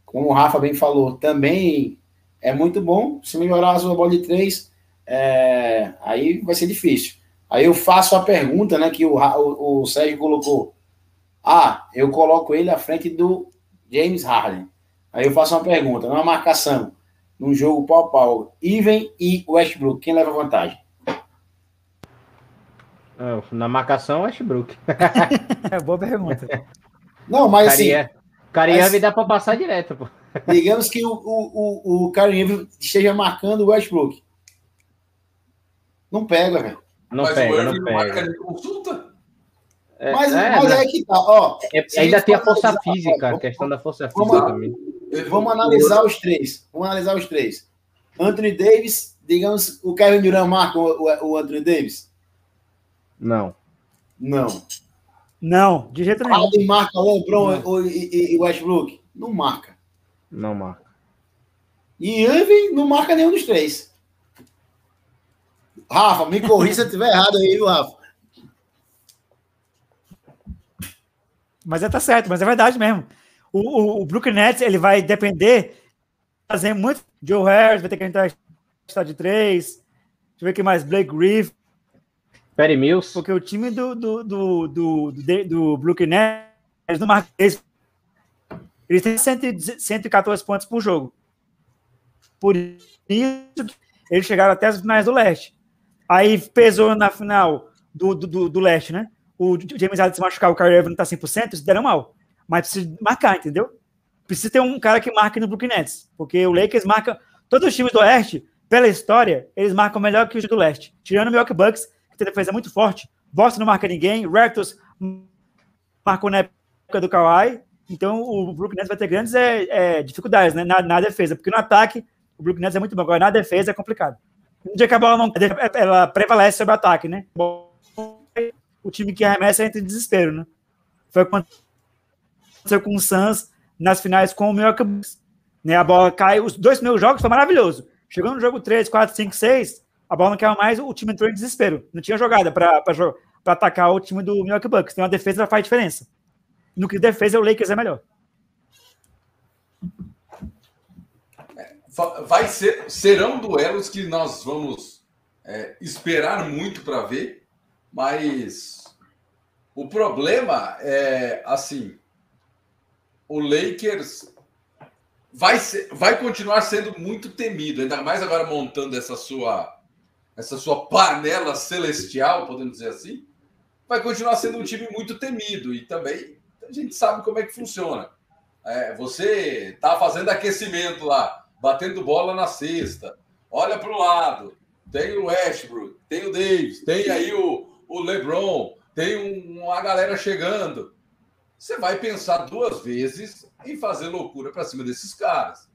como o Rafa bem falou, também é muito bom. Se melhorar a sua bola de três, é, aí vai ser difícil. Aí eu faço a pergunta, né, que o, o, o Sérgio colocou. Ah, eu coloco ele à frente do James Harden. Aí eu faço uma pergunta, numa marcação, num jogo pau pau, Even e Westbrook, quem leva vantagem? Na marcação, Westbrook. é boa pergunta. Não, mas assim, Irving dá para passar direto, pô. Digamos que o, o, o, o esteja marcando o Westbrook. Não pega, velho. Não mas pega, não pega. marca consulta. É, mas é, mas é que tá, ó. É, ainda tem a força física, a questão da força física também. Vamos analisar os três. Vamos analisar os três. Anthony Davis, digamos, o Kevin Durant marca o, o, o Anthony Davis? Não. Não. Não, de jeito nenhum. Harden marca LeBron ou, e, e Westbrook? Não marca. Não marca. E Irving não marca nenhum dos três. Rafa, me corrija se eu estiver errado aí, viu, Rafa? Mas é, tá certo, mas é verdade mesmo. O, o, Brooklyn Nets ele vai depender fazer muito. Joe Harris vai ter que entrar de três. Deixa eu ver que mais. Blake Griffin. Perry Mills. Porque o time do, do, do, do, do, do Brooklyn Nets não marca eles, eles têm 114 pontos por jogo. Por isso, eles chegaram até as finais do leste. Aí pesou na final do, do, do leste, né? O James Harden se machucar, o Kyrie Irving não tá 100%, eles deram mal. Mas precisa marcar, entendeu? Precisa ter um cara que marque no Brooklyn Nets. Porque o Lakers marca... Todos os times do oeste, pela história, eles marcam melhor que os do leste. Tirando o Milwaukee Bucks, que tem defesa muito forte. Boston não marca ninguém. Raptors marcou na época do Kawhi. Então o Brooklyn Nets vai ter grandes é, é, dificuldades né, na, na, defesa, porque no ataque o Brooklyn Nets é muito bom, agora na defesa é complicado. No dia que a bola não ela prevalece sobre o ataque, né? O time que arremessa entra em desespero, né? Foi o que aconteceu com o Suns nas finais com o Milwaukee Bucks. Né, a bola cai, os dois primeiros jogos foi maravilhoso. Chegou no jogo 3, 4, 5, 6, a bola não quer mais, o time entrou em desespero. Não tinha jogada para atacar o time do Milwaukee Bucks. Tem uma defesa que faz diferença. No que defesa, o Lakers é melhor. Vai ser, serão duelos que nós vamos é, esperar muito para ver, mas o problema é assim: o Lakers vai, ser, vai continuar sendo muito temido, ainda mais agora montando essa sua essa sua panela celestial, podemos dizer assim, vai continuar sendo um time muito temido e também a gente sabe como é que funciona. É, você está fazendo aquecimento lá, batendo bola na cesta, olha para o lado, tem o Westbrook, tem o Davis, tem aí o, o LeBron, tem um, uma galera chegando. Você vai pensar duas vezes em fazer loucura para cima desses caras.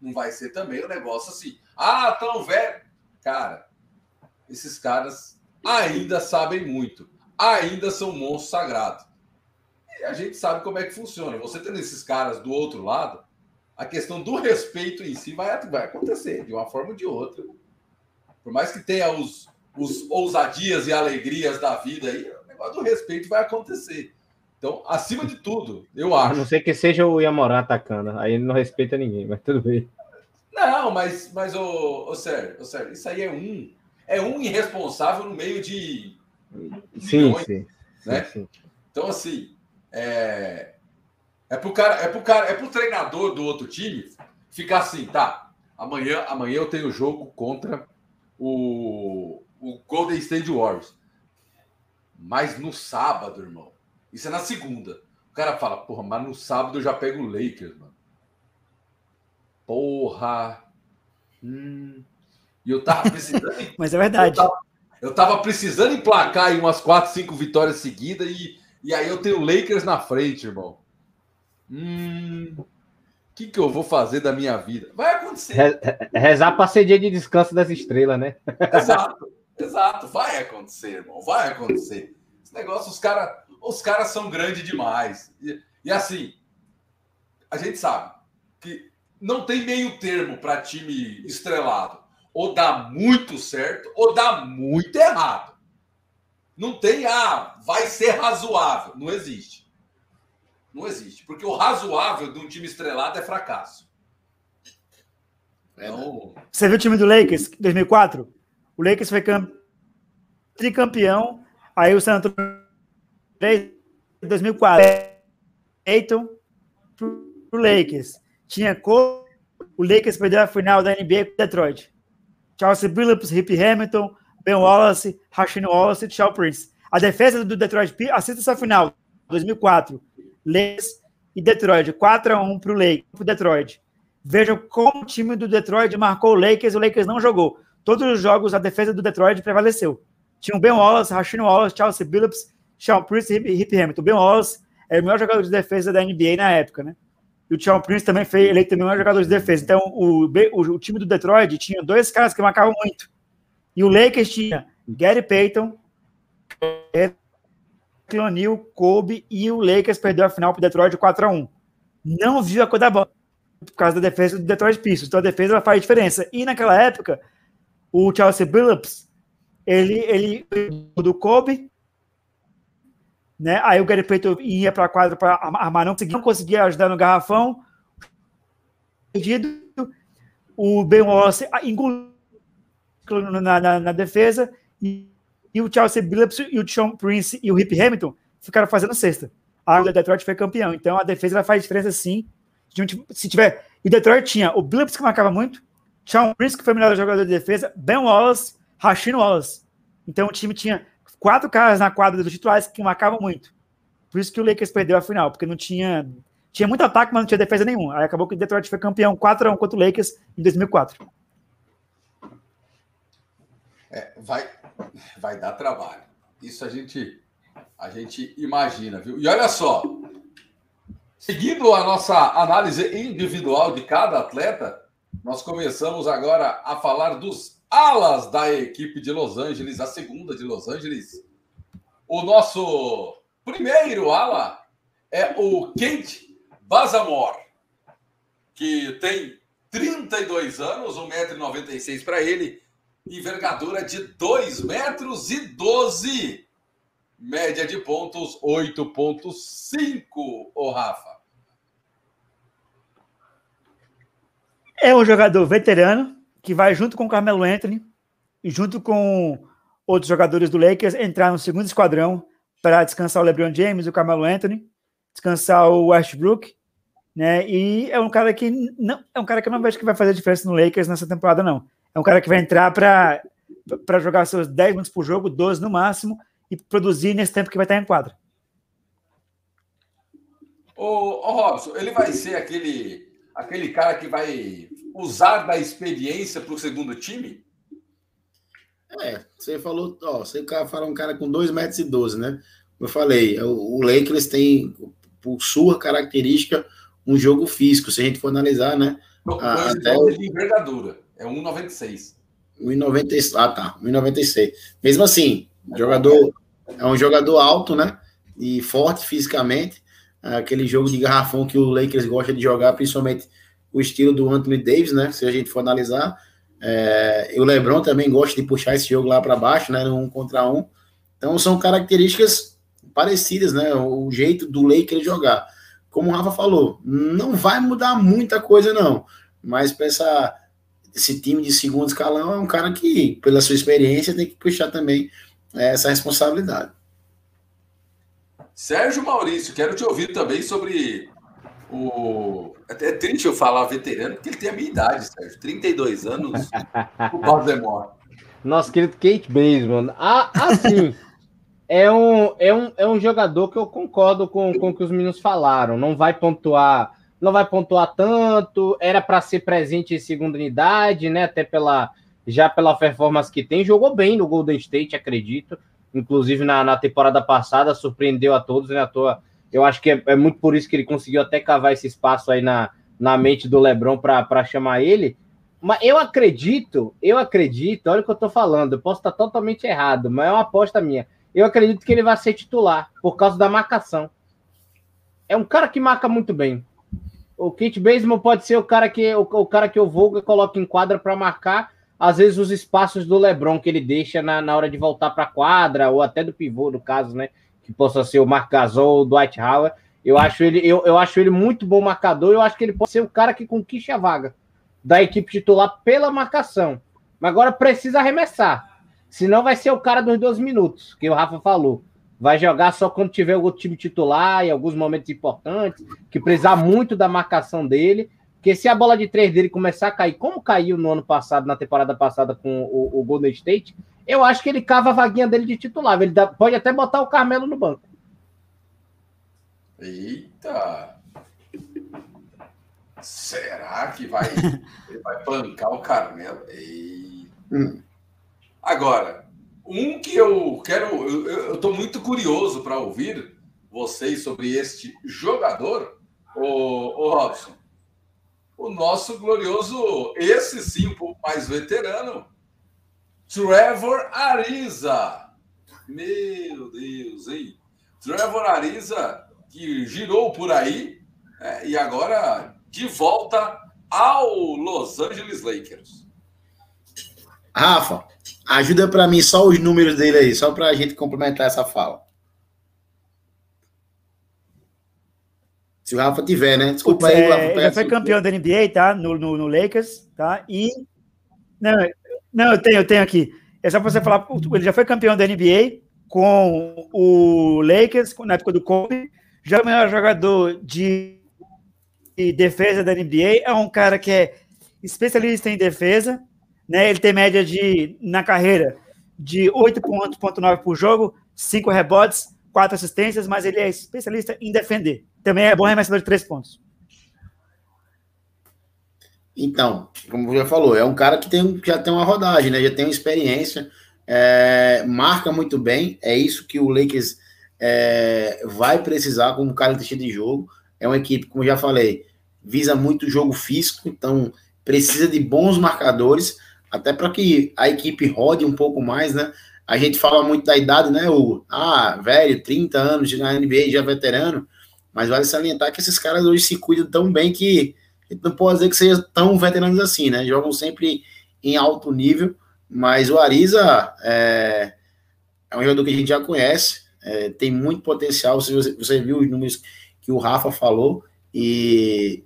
Não vai ser também um negócio assim. Ah, tão velho. Cara, esses caras ainda sabem muito. ainda são monstros sagrados. E a gente sabe como é que funciona. Você tendo esses caras do outro lado, a questão do respeito em si vai, vai acontecer, de uma forma ou de outra. Por mais que tenha os, os ousadias e alegrias da vida aí, o negócio do respeito vai acontecer. Então, acima de tudo, eu acho. A não ser que seja o Yamorá atacando, aí ele não respeita ninguém, mas tudo bem. Não, mas, mas ô, ô, Sérgio, ô Sérgio, isso aí é um. É um irresponsável no meio de. Sim, milhões, sim, né? Sim, sim. Então, assim, é, é pro cara, é pro cara, é pro treinador do outro time ficar assim, tá? Amanhã, amanhã eu tenho jogo contra o, o Golden State Warriors. Mas no sábado, irmão. Isso é na segunda. O cara fala, porra, mas no sábado eu já pego o Lakers, mano. Porra. Hum. E eu tava precisando. mas é verdade. Eu tava, eu tava, precisando emplacar aí umas 4, 5 vitórias seguidas e, e aí eu tenho o Lakers na frente, irmão. Hum. O que, que eu vou fazer da minha vida? Vai acontecer. Rezar para ser dia de descanso das estrelas, né? Exato, exato. Vai acontecer, irmão. Vai acontecer. Esse negócio, os caras os caras são grandes demais. E, e, assim, a gente sabe que não tem meio termo para time estrelado. Ou dá muito certo, ou dá muito errado. Não tem, ah, vai ser razoável. Não existe. Não existe. Porque o razoável de um time estrelado é fracasso. Então... Você viu o time do Lakers, 2004? O Lakers foi camp... tricampeão, aí o San Antonio 2004. Aiton pro Lakers. Tinha cor. O Lakers perdeu a final da NBA com Detroit. Charles Billups, Rip Hamilton, Ben Wallace, Rasheen Wallace e Charles Prince. A defesa do Detroit, assista essa final, 2004. Lakers e Detroit, 4x1 pro Lakers, pro Detroit. Vejam como o time do Detroit marcou o Lakers, o Lakers não jogou. Todos os jogos a defesa do Detroit prevaleceu. Tinha o Ben Wallace, Rasheen Wallace, Charles Billups, Sean Prince e Rip Hamilton. Ben Wallace é o melhor jogador de defesa da NBA na época, né? E o Sean Prince também foi eleito também o melhor jogador de defesa. Então, o, o, o, time do Detroit tinha dois caras que marcavam muito. E o Lakers tinha Gary Payton, O'Neal, Kobe e o Lakers perdeu a final para o Detroit 4 a 1 Não viu a cor da bola por causa da defesa do Detroit Pistons. Então, a defesa faz diferença. E naquela época, o Chelsea Billups, ele, ele do Kobe né? Aí o Gary Payton ia para a quadra para armar, não conseguia, não conseguia ajudar no garrafão. Perdido. O Ben Wallace engoliu na, na, na, defesa e, e o Chelsea Billups e o Sean Prince e o Rip Hamilton ficaram fazendo sexta. A Detroit foi campeão. Então a defesa faz diferença sim. Se tiver. E o Detroit tinha o Billups que marcava muito, Sean Prince que foi o melhor jogador de defesa, Ben Wallace, Rasheen Wallace. Então o time tinha quatro caras na quadra dos titulares que marcavam muito. Por isso que o Lakers perdeu a final, porque não tinha. Tinha muito ataque, mas não tinha defesa nenhuma. Aí acabou que o Detroit foi campeão 4x1 contra o Lakers em 2004. É, vai, vai dar trabalho. Isso a gente, a gente imagina, viu? E olha só, seguindo a nossa análise individual de cada atleta, nós começamos agora a falar dos alas da equipe de Los Angeles, a segunda de Los Angeles. O nosso primeiro ala é o Kent Bazamor, que tem 32 anos, 1,96m para ele, envergadura de 2 metros e 12, média de pontos 8,5, o Rafa. É um jogador veterano, que vai junto com o Carmelo Anthony e junto com outros jogadores do Lakers entrar no segundo esquadrão para descansar o LeBron James o Carmelo Anthony, descansar o Westbrook, né? E é um cara que não é um cara que eu não vejo que vai fazer diferença no Lakers nessa temporada não. É um cara que vai entrar para para jogar seus 10 minutos por jogo, 12 no máximo e produzir nesse tempo que vai estar em quadra. O, o Robson, ele vai ser aquele aquele cara que vai usar da experiência para o segundo time? É, você falou, ó, você fala um cara com 2 metros e 12, né? Como eu falei, o, o Lakers tem, por sua característica, um jogo físico. Se a gente for analisar, né? Não, a, até o... de envergadura, é 1,96. 1,96. Ah, tá, 1,96. Mesmo assim, é jogador, é um jogador alto, né? E forte fisicamente. Aquele jogo de garrafão que o Lakers gosta de jogar, principalmente o estilo do Anthony Davis, né? Se a gente for analisar. É, o LeBron também gosta de puxar esse jogo lá para baixo, né? No um contra um. Então são características parecidas, né? O jeito do Lakers jogar. Como o Rafa falou, não vai mudar muita coisa, não. Mas para esse time de segundo escalão é um cara que, pela sua experiência, tem que puxar também é, essa responsabilidade. Sérgio Maurício, quero te ouvir também sobre o. É triste eu falar veterano, porque ele tem a minha idade, Sérgio. 32 anos, o Baltimore. Nosso querido Kate Baseman. Ah, assim, é, um, é, um, é um jogador que eu concordo com, com o que os meninos falaram. Não vai pontuar, não vai pontuar tanto. Era para ser presente em segunda unidade, né? Até pela já pela performance que tem. Jogou bem no Golden State, acredito. Inclusive na, na temporada passada, surpreendeu a todos, né? À toa eu acho que é, é, muito por isso que ele conseguiu até cavar esse espaço aí na, na mente do Lebron para chamar ele. Mas eu acredito, eu acredito, olha o que eu tô falando, eu posso estar totalmente errado, mas é uma aposta minha. Eu acredito que ele vai ser titular por causa da marcação. É um cara que marca muito bem. O Kit Baseman pode ser o cara que o, o cara que o Volga coloca em quadra para marcar, às vezes os espaços do LeBron que ele deixa na, na hora de voltar para quadra ou até do pivô, no caso, né? Que possa ser o Marc Gasol ou o Dwight Howard. Eu acho, ele, eu, eu acho ele muito bom marcador. Eu acho que ele pode ser o cara que conquiste a vaga da equipe titular pela marcação. Mas agora precisa arremessar. Senão vai ser o cara dos 12 minutos, que o Rafa falou. Vai jogar só quando tiver o time titular, em alguns momentos importantes, que precisar muito da marcação dele. Porque se a bola de três dele começar a cair, como caiu no ano passado, na temporada passada com o, o Golden State, eu acho que ele cava a vaguinha dele de titular. Ele dá, pode até botar o Carmelo no banco. Eita! Será que vai, ele vai bancar o Carmelo? Hum. Agora, um que eu quero. Eu estou muito curioso para ouvir vocês sobre este jogador, o, o Robson. O nosso glorioso, esse sim, um pouco mais veterano, Trevor Ariza. Meu Deus, hein? Trevor Ariza, que girou por aí é, e agora de volta ao Los Angeles Lakers. Rafa, ajuda para mim só os números dele aí, só para a gente complementar essa fala. Se o Rafa tiver, né? Desculpa aí, é, Rafa. Ele já foi campeão da NBA, tá? No, no, no Lakers, tá? E. Não, não, eu tenho, eu tenho aqui. É só para você falar, ele já foi campeão da NBA com o Lakers, na época do Kobe, já é o melhor jogador de, de defesa da NBA, é um cara que é especialista em defesa, né? Ele tem média de, na carreira, de 8,9 por jogo, 5 rebotes, 4 assistências, mas ele é especialista em defender. Também é bom arremessador de 3 pontos. Então, como já falou, é um cara que tem, já tem uma rodagem, né? Já tem uma experiência, é, marca muito bem. É isso que o Lakers é, vai precisar como característica de jogo. É uma equipe, como já falei, visa muito jogo físico, então precisa de bons marcadores, até para que a equipe rode um pouco mais, né? A gente fala muito da idade, né, Hugo? Ah, velho, 30 anos na NBA, já veterano, mas vale salientar que esses caras hoje se cuidam tão bem que não pode dizer que sejam tão veteranos assim, né? Jogam sempre em alto nível, mas o Ariza é, é um jogador que a gente já conhece, é, tem muito potencial. Você, você viu os números que o Rafa falou e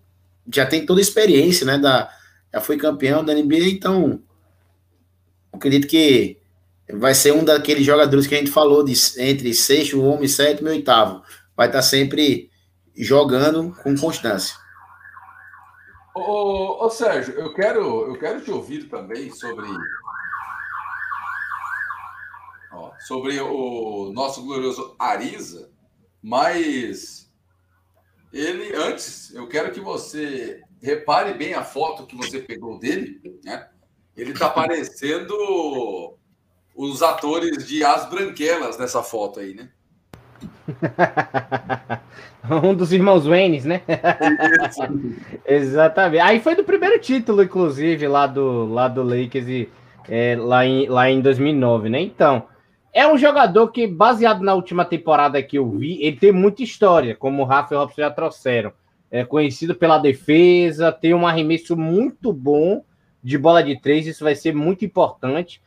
já tem toda a experiência, né? Da, já foi campeão da NBA, então acredito que vai ser um daqueles jogadores que a gente falou de entre sexto, homem, sétimo e oitavo. Vai estar sempre jogando com constância. Ô, ô, Sérgio, eu quero, eu quero te ouvir também sobre ó, sobre o nosso glorioso Ariza, mas ele antes, eu quero que você repare bem a foto que você pegou dele, né? Ele está parecendo os atores de As Branquelas nessa foto aí, né? um dos irmãos Wayne, né? Exatamente. Aí foi do primeiro título, inclusive, lá do, lá do Lakers, e, é, lá, em, lá em 2009, né? Então, É um jogador que, baseado na última temporada que eu vi, ele tem muita história, como o Rafa e o Robson já trouxeram. É conhecido pela defesa, tem um arremesso muito bom de bola de três, isso vai ser muito importante.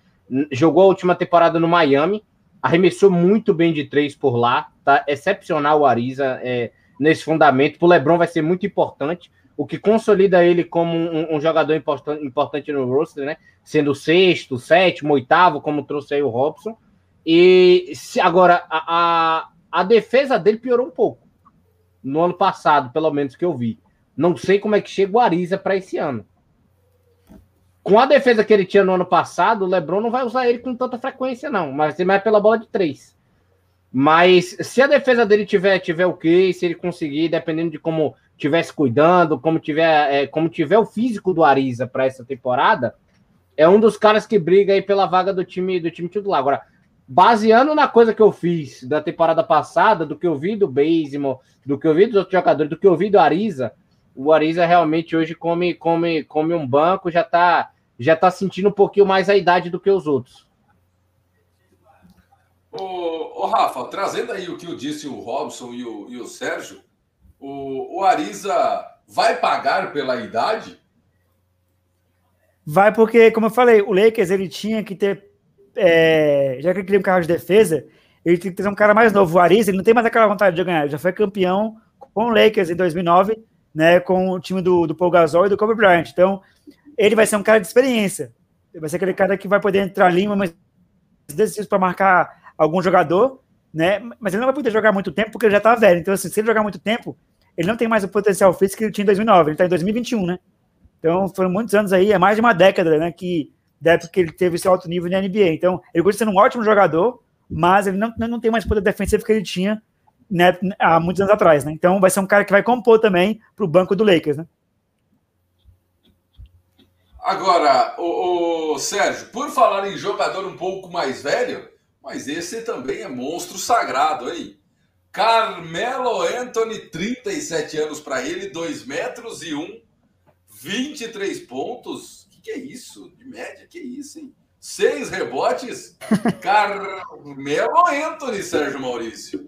Jogou a última temporada no Miami, arremessou muito bem de três por lá, tá excepcional o Ariza é, nesse fundamento. Para o Lebron vai ser muito importante, o que consolida ele como um, um jogador importante, importante no roster, né? Sendo sexto, sétimo, oitavo, como trouxe aí o Robson. E se, agora, a, a, a defesa dele piorou um pouco. No ano passado, pelo menos que eu vi. Não sei como é que chega o Ariza para esse ano. Com a defesa que ele tinha no ano passado, o Lebron não vai usar ele com tanta frequência, não. Mas ele vai pela bola de três. Mas se a defesa dele tiver, tiver o okay, se ele conseguir, dependendo de como tivesse cuidando, como tiver, é, como tiver o físico do Ariza para essa temporada, é um dos caras que briga aí pela vaga do time do time titular. Agora, baseando na coisa que eu fiz da temporada passada, do que eu vi do Baseball, do que eu vi dos outros jogadores, do que eu vi do Ariza, o Ariza realmente hoje come, come, come um banco, já tá, já tá sentindo um pouquinho mais a idade do que os outros. Ô, ô Rafa, trazendo aí o que eu disse o Robson e o, e o Sérgio, o, o Ariza vai pagar pela idade? Vai porque, como eu falei, o Lakers ele tinha que ter é, já que ele queria um carro de defesa, ele tem que ter um cara mais novo. O Ariza, ele não tem mais aquela vontade de ganhar. Ele já foi campeão com o Lakers em 2009, né, com o time do, do Paul Gasol e do Kobe Bryant. Então, ele vai ser um cara de experiência. Vai ser aquele cara que vai poder entrar ali, mas decisivo para marcar algum jogador, né? Mas ele não vai poder jogar muito tempo porque ele já está velho. Então, assim, se ele jogar muito tempo, ele não tem mais o potencial físico que ele tinha em 2009. Ele está em 2021, né? Então, foram muitos anos aí, é mais de uma década, né, que época que ele teve esse alto nível na NBA. Então, ele continua sendo um ótimo jogador, mas ele não, não tem mais poder defensivo que ele tinha né, há muitos anos atrás, né? Então, vai ser um cara que vai compor também para o banco do Lakers, né? Agora, o, o, Sérgio, por falar em jogador um pouco mais velho, mas esse também é monstro sagrado, hein? Carmelo Anthony, 37 anos para ele, 2 metros e 1, 23 pontos, que é isso? De média, que é isso, hein? Seis rebotes. Carmelo Anthony, Sérgio Maurício.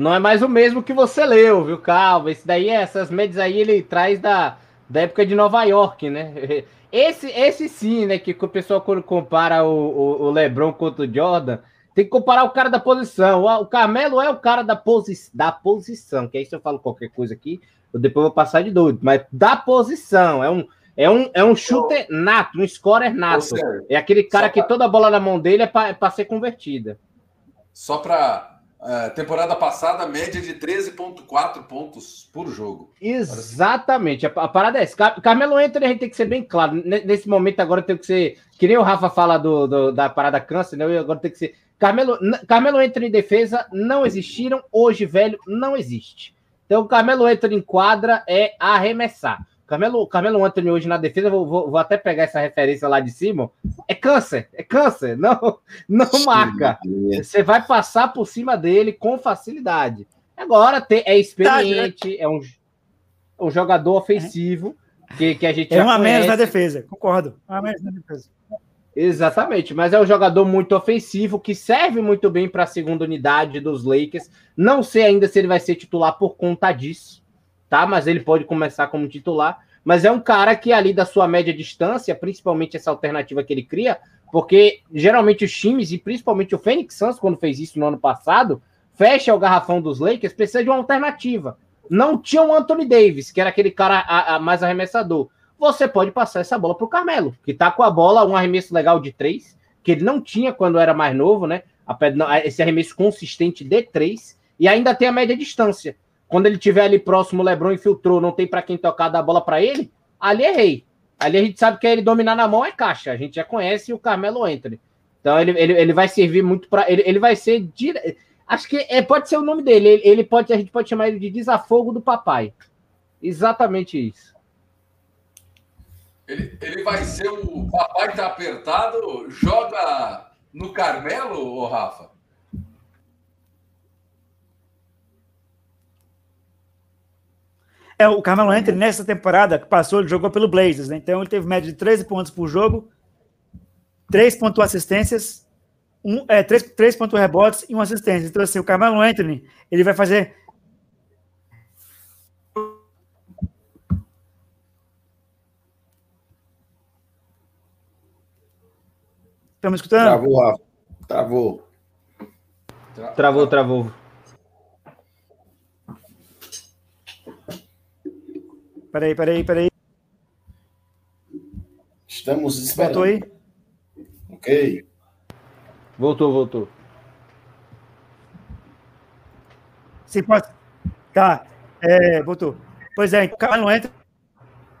Não é mais o mesmo que você leu, viu, Calvo? Esse daí, essas médias aí, ele traz da, da época de Nova York, né? Esse, esse sim, né? Que o pessoal, quando compara o, o, o LeBron contra o Jordan, tem que comparar o cara da posição. O Carmelo é o cara da, posi da posição, que aí se eu falo qualquer coisa aqui, eu depois vou passar de doido, mas da posição, é um, é um, é um shooter nato, um scorer nato. é aquele cara pra... que toda bola na mão dele é para é ser convertida. Só para Uh, temporada passada, média de 13,4 pontos por jogo. Exatamente. A, parada é essa. Car Carmelo Anthony, a gente tem que ser bem claro. Nesse momento, agora tem que ser. Que nem o Rafa fala do, do da parada câncer, né? Eu agora tem que ser. Carmelo, Carmelo Anthony em defesa não existiram. Hoje, velho, não existe. Então, o Carmelo Anthony em quadra é arremessar. Carmelo, Carmelo Anthony hoje na defesa, vou, vou, vou, até pegar essa referência lá de cima. É câncer, é câncer, não, não marca. Você vai passar por cima dele com facilidade. Agora tem, é experiente, é um, um jogador ofensivo que, que a gente é uma menos na defesa, concordo. Uma menos na defesa. Exatamente, mas é um jogador muito ofensivo que serve muito bem para a segunda unidade dos Lakers. Não sei ainda se ele vai ser titular por conta disso, tá? Mas ele pode começar como titular. Mas é um cara que ali da sua média distância, principalmente essa alternativa que ele cria, porque geralmente os times e principalmente o Phoenix Suns quando fez isso no ano passado, fecha o garrafão dos Lakers, precisa de uma alternativa. Não tinha o Anthony Davis, que era aquele cara a, a mais arremessador você pode passar essa bola para o Carmelo, que está com a bola, um arremesso legal de três, que ele não tinha quando era mais novo, né? Esse arremesso consistente de três, e ainda tem a média distância. Quando ele tiver ali próximo, o Lebron infiltrou, não tem para quem tocar da bola para ele, ali é rei. Ali a gente sabe que ele dominar na mão é caixa. A gente já conhece o Carmelo Anthony. Então ele, ele, ele vai servir muito para. Ele, ele vai ser. Dire... Acho que é, pode ser o nome dele. Ele, ele pode, a gente pode chamar ele de desafogo do papai. Exatamente isso. Ele, ele vai ser o papai tá apertado, joga no Carmelo, ô Rafa? É, o Carmelo Anthony, nessa temporada que passou, ele jogou pelo Blazers, né? Então ele teve média de 13 pontos por jogo, 3.1 assistências, um, é, 3, 3 rebotes e uma assistência. Então, assim, o Carmelo Anthony, ele vai fazer Estamos escutando? Travou, Rafa. Travou. Travou, travou. Peraí, peraí, peraí. Estamos esperando. Voltou aí? Ok. Voltou, voltou. Sim, pode. Tá. É, voltou. Pois é, o Carmelo entra.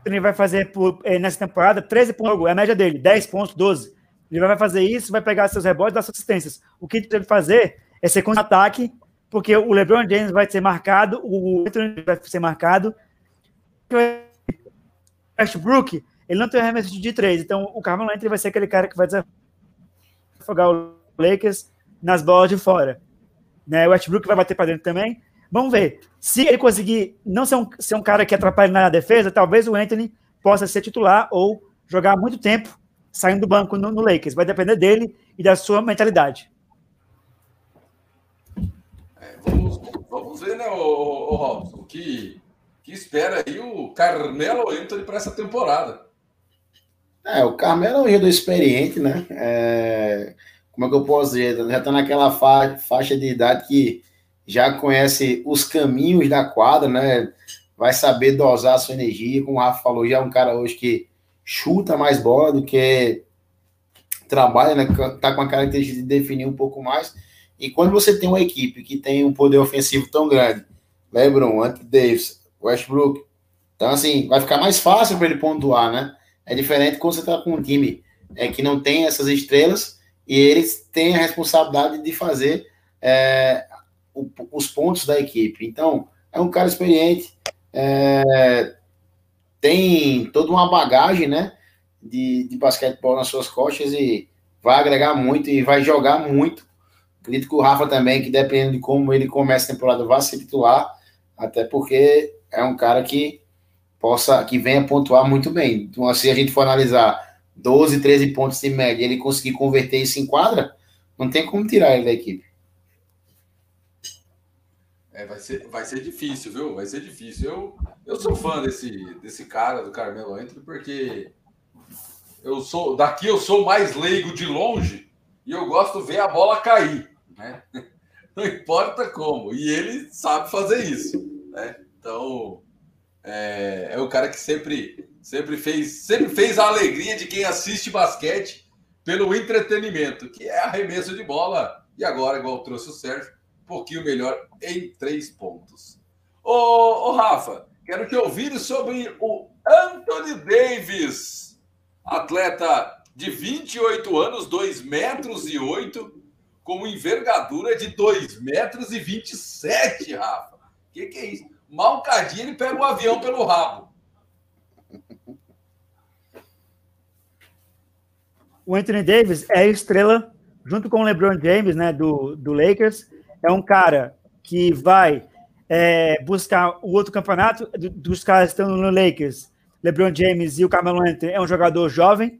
Ele vai fazer por, é, nessa temporada 13 pontos, é a média dele, 10 pontos, 12. Ele vai fazer isso, vai pegar seus rebotes e dar suas assistências. O que ele deve fazer é ser contra-ataque, porque o LeBron James vai ser marcado, o Anthony vai ser marcado. Westbrook, ele não tem arremesso de três, então o Carmelo Anthony vai ser aquele cara que vai desafogar o Lakers nas bolas de fora. Né? O Westbrook vai bater para dentro também. Vamos ver. Se ele conseguir não ser um, ser um cara que atrapalhe na defesa, talvez o Anthony possa ser titular ou jogar muito tempo saindo do banco no, no Lakers. Vai depender dele e da sua mentalidade. É, vamos, vamos ver, né, o, o, o Robson, que, que espera aí o Carmelo Anthony para essa temporada. É, o Carmelo é um jogador experiente, né? É, como é que eu posso dizer? Já está naquela fa faixa de idade que já conhece os caminhos da quadra, né? Vai saber dosar a sua energia. Como o Rafa falou, já é um cara hoje que chuta mais bola do que trabalha, né? Tá com a característica de definir um pouco mais. E quando você tem uma equipe que tem um poder ofensivo tão grande, LeBron, Anthony Davis, Westbrook, então assim, vai ficar mais fácil para ele pontuar, né? É diferente quando você tá com um time é, que não tem essas estrelas e eles têm a responsabilidade de fazer é, o, os pontos da equipe. Então, é um cara experiente, é, tem toda uma bagagem, né, de, de basquetebol nas suas costas e vai agregar muito e vai jogar muito. Acredito que o Rafa também, que dependendo de como ele começa a temporada, vai ser titular, até porque é um cara que possa, que venha pontuar muito bem. Então, se a gente for analisar 12, 13 pontos de média ele conseguir converter isso em quadra, não tem como tirar ele da equipe. É, vai ser, vai ser difícil, viu? Vai ser difícil. Eu, eu sou fã desse, desse cara, do Carmelo Anthony, porque eu sou daqui eu sou mais leigo de longe e eu gosto de ver a bola cair, né? Não importa como. E ele sabe fazer isso, né? Então é, é o cara que sempre sempre fez sempre fez a alegria de quem assiste basquete pelo entretenimento, que é arremesso de bola. E agora, igual trouxe o Sérgio, pouquinho melhor em três pontos. Ô, ô Rafa, quero te ouvir sobre o Anthony Davis, atleta de 28 anos, 2 metros e 8, com envergadura de 2 metros e 27, Rafa. O que, que é isso? Mal cadinho, pega o avião pelo rabo. O Anthony Davis é estrela, junto com o LeBron James, né, do, do Lakers, é um cara que vai é, buscar o outro campeonato dos caras que estão no Lakers, LeBron James e o Carmelo Anthony é um jogador jovem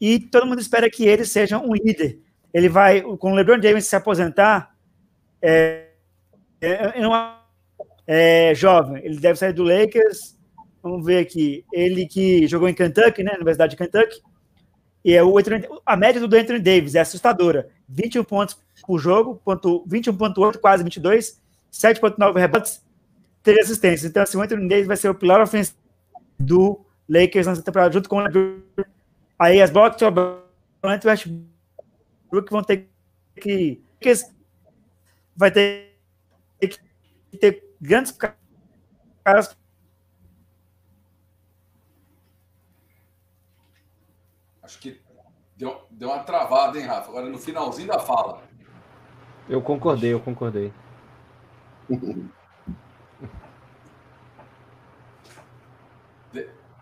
e todo mundo espera que ele seja um líder. Ele vai, com o LeBron James se aposentar, é, é, é, jovem, ele deve sair do Lakers. Vamos ver aqui. Ele que jogou em Kentucky, né, Universidade de Kentucky. E é o, a média do Anthony Davis é assustadora: 21 pontos por jogo, 21,8, quase 22, 7,9 rebotes, 3 assistências. Então, assim, o Anthony Davis vai ser o pilar ofensivo do Lakers nessa temporada, junto com o LeBron. Aí as bolas que sobram o Westbrook vão ter que. Vai ter que ter grandes caras. Acho que deu, deu uma travada, hein, Rafa? Agora no finalzinho da fala. Eu concordei, eu concordei.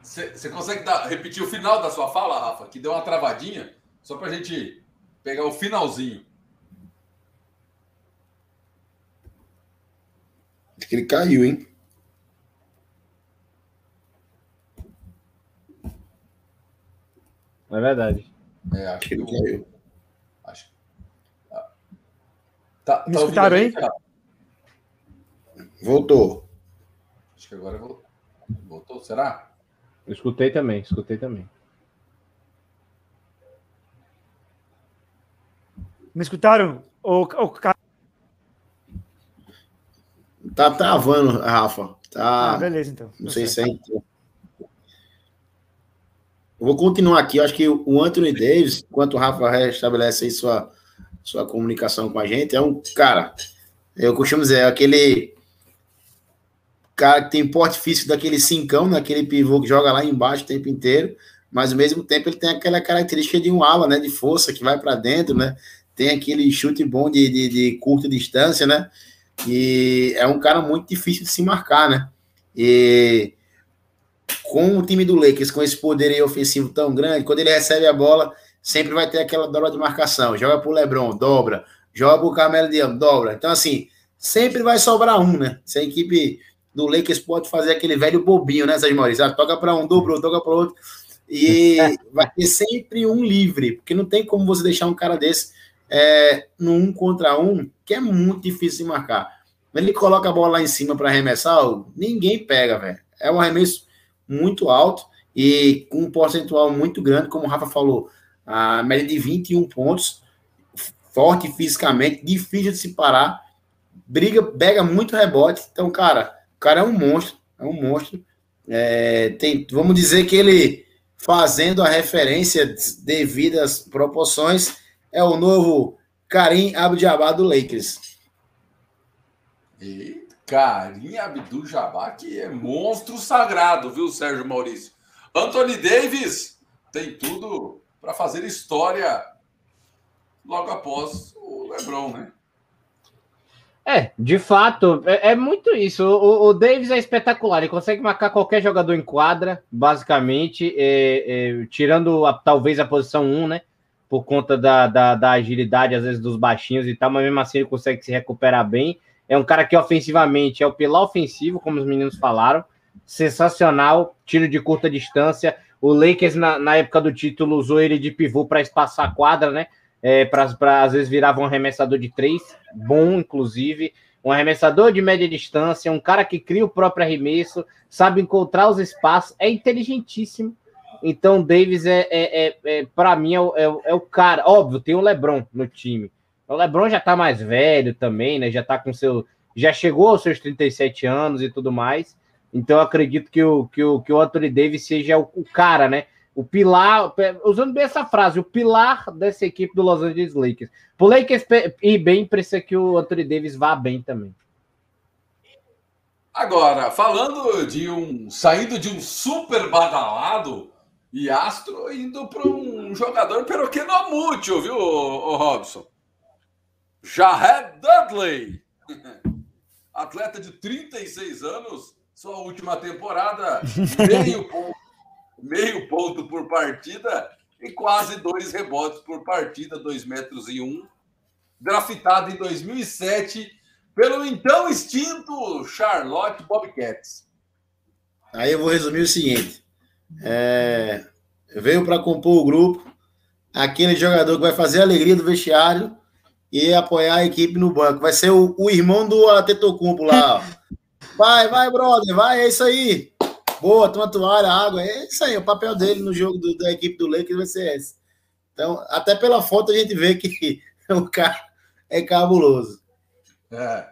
Você consegue dar, repetir o final da sua fala, Rafa? Que deu uma travadinha? Só para a gente pegar o finalzinho. Acho que ele caiu, hein? É verdade. É, acho que Ele caiu. Acho. Ah. Tá, Me tá ouvindo escutaram aí? Voltou. Acho que agora vou... voltou. Será? Eu escutei também, escutei também. Me escutaram? O, o, Tá travando, Rafa. Tá. ah, beleza, então. Não sei se é. então. Eu vou continuar aqui. Eu acho que o Anthony Davis, enquanto o Rafa restabelece aí sua, sua comunicação com a gente, é um cara. Eu costumo dizer, é aquele cara que tem porte físico daquele cincão, naquele pivô que joga lá embaixo o tempo inteiro, mas ao mesmo tempo ele tem aquela característica de um ala, né? De força que vai para dentro, né? Tem aquele chute bom de, de, de curta distância, né? E é um cara muito difícil de se marcar, né? E com o time do Lakers, com esse poder ofensivo tão grande, quando ele recebe a bola, sempre vai ter aquela dobra de marcação. Joga pro LeBron, dobra. Joga pro Carmelo Diabo, dobra. Então, assim, sempre vai sobrar um, né? Se a equipe do Lakers pode fazer aquele velho bobinho, né, Sérgio Maurício? Ah, toca para um, dobrou, toca para outro. E vai ter sempre um livre, porque não tem como você deixar um cara desse é, no um contra um, que é muito difícil de marcar. Ele coloca a bola lá em cima para arremessar, ninguém pega, velho. É um arremesso muito alto e com um percentual muito grande, como o Rafa falou, a média de 21 pontos, forte fisicamente, difícil de se parar, briga, pega muito rebote. Então, cara, o cara é um monstro, é um monstro. É, tem, vamos dizer que ele, fazendo a referência devido às proporções, é o novo Karim Abdul-Jabbar do Lakers. E Karim Abdul-Jabbar, que é monstro sagrado, viu, Sérgio Maurício? Anthony Davis tem tudo para fazer história logo após o LeBron, né? É, de fato, é, é muito isso. O, o, Davis é espetacular, ele consegue marcar qualquer jogador em quadra, basicamente, é, é, tirando a, talvez a posição 1, né? Por conta da, da, da, agilidade, às vezes, dos baixinhos e tal, mas mesmo assim ele consegue se recuperar bem. É um cara que ofensivamente é o pilar ofensivo, como os meninos falaram, sensacional, tiro de curta distância. O Lakers, na, na época do título, usou ele de pivô para espaçar a quadra, né? É, para às vezes virava um arremessador de três, bom, inclusive, um arremessador de média distância, um cara que cria o próprio arremesso, sabe encontrar os espaços, é inteligentíssimo. Então, Davis é, é, é, é para mim, é, é, o cara. Óbvio, tem o Lebron no time. O Lebron já tá mais velho também, né? Já tá com seu. Já chegou aos seus 37 anos e tudo mais. Então, acredito que o, que o, que o Anthony Davis seja o, o cara, né? o pilar, usando bem essa frase, o pilar dessa equipe do Los Angeles Lakers. Pro Lakers ir bem, precisa que o Anthony Davis vá bem também. Agora, falando de um. saindo de um super badalado e astro, indo para um jogador peroquenômútil, viu, o, Robson? Jared Dudley. Atleta de 36 anos, sua última temporada, meio ponto meio ponto por partida e quase dois rebotes por partida, dois metros e um. Draftado em 2007 pelo então extinto Charlotte Bobcats. Aí eu vou resumir o seguinte: é, veio para compor o grupo, aquele jogador que vai fazer a alegria do vestiário e apoiar a equipe no banco. Vai ser o, o irmão do Atetocumpo lá. Ó. Vai, vai, brother, vai, é isso aí. Boa, toma toalha, água. É isso aí, o papel dele no jogo do, da equipe do Lakers vai ser esse. Então, até pela foto a gente vê que o cara é cabuloso. É.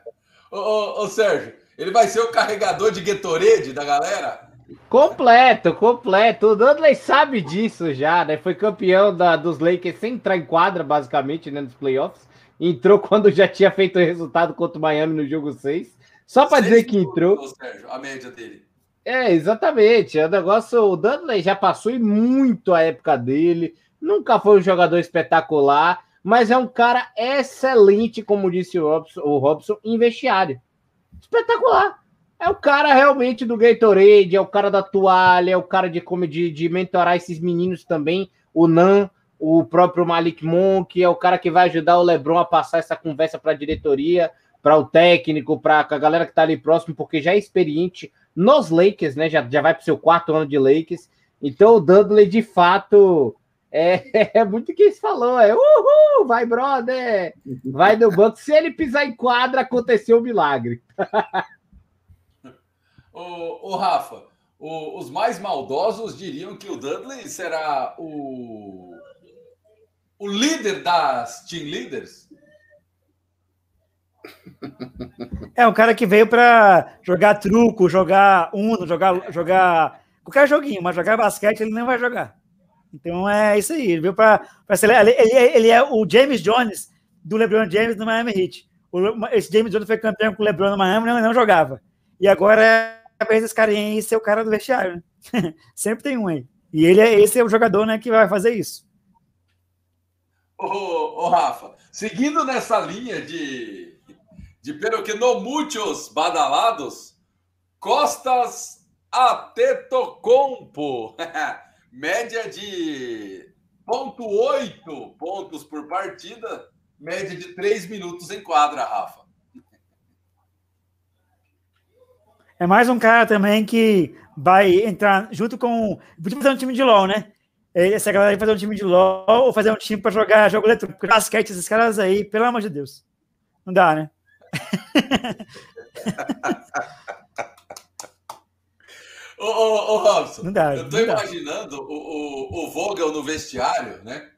Ô, ô, ô, Sérgio, ele vai ser o carregador de Gatorade da galera? Completo, completo. O Dudley sabe disso já, né? Foi campeão da, dos Lakers sem entrar em quadra, basicamente, né, nos playoffs. Entrou quando já tinha feito o resultado contra o Miami no jogo 6. Só para dizer que entrou. Sérgio, a média dele. É, exatamente. O negócio, o Dudley já passou e muito a época dele. Nunca foi um jogador espetacular, mas é um cara excelente, como disse o Robson, o Robson em vestiário. Espetacular. É o cara realmente do Gatorade, é o cara da toalha, é o cara de como de, de mentorar esses meninos também. O Nan, o próprio Malik Monk, é o cara que vai ajudar o LeBron a passar essa conversa para a diretoria, para o técnico, para a galera que está ali próximo, porque já é experiente nos Lakers, né? Já, já vai para o seu quarto ano de Lakers. Então o Dudley, de fato, É, é muito que ele falou, é uhul, vai brother, vai no banco. Se ele pisar em quadra, aconteceu um milagre. ô, Rafa, o, os mais maldosos diriam que o Dudley será o, o líder das team leaders. É um cara que veio para jogar truco, jogar uno, jogar, jogar qualquer joguinho, mas jogar basquete ele não vai jogar. Então é isso aí. Ele veio para ele, ele, é o James Jones do LeBron James no Miami Heat. O, esse James Jones foi campeão com o LeBron no Miami, não, não jogava. E agora é a vez desse carinha aí ser o cara do vestiário. Né? Sempre tem um aí. E ele é, esse é o jogador né, que vai fazer isso. Ô, ô Rafa, seguindo nessa linha de, de pero que no muchos badalados, Costas Atetocompo. média de 0,8 pontos por partida, média de 3 minutos em quadra, Rafa. É mais um cara também que vai entrar junto com. Podia fazer um time de LOL, né? Essa galera vai fazer um time de LOL ou fazer um time para jogar jogo eletrônico. Basquete, esses caras aí, pelo amor de Deus. Não dá, né? Ô, ô, ô Robson, não dá, eu tô imaginando o, o, o Vogel no vestiário, né?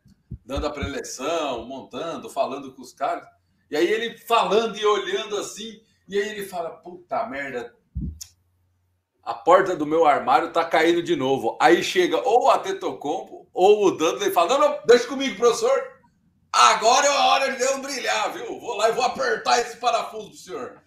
Dando a preleção, montando, falando com os caras. E aí ele falando e olhando assim, e aí ele fala: puta merda, a porta do meu armário tá caindo de novo. Aí chega ou a Tetocompo ou o Dudley fala: não, não, deixa comigo, professor. Agora é a hora de eu brilhar, viu? Vou lá e vou apertar esse parafuso do senhor.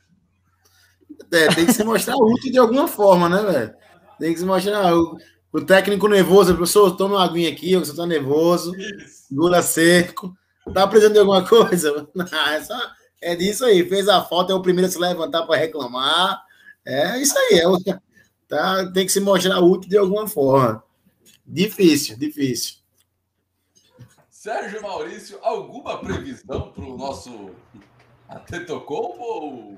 É, tem que se mostrar útil de alguma forma, né, velho? Tem que se mostrar. O, o técnico nervoso, professor, toma uma aguinha aqui, você tá nervoso, segura seco. Tá precisando de alguma coisa? Não, é, só, é disso aí. Fez a falta, é o primeiro a se levantar para reclamar. É isso aí. É, tá, tem que se mostrar útil de alguma forma. Difícil, difícil. Sérgio Maurício, alguma previsão para o nosso Atetocompo ou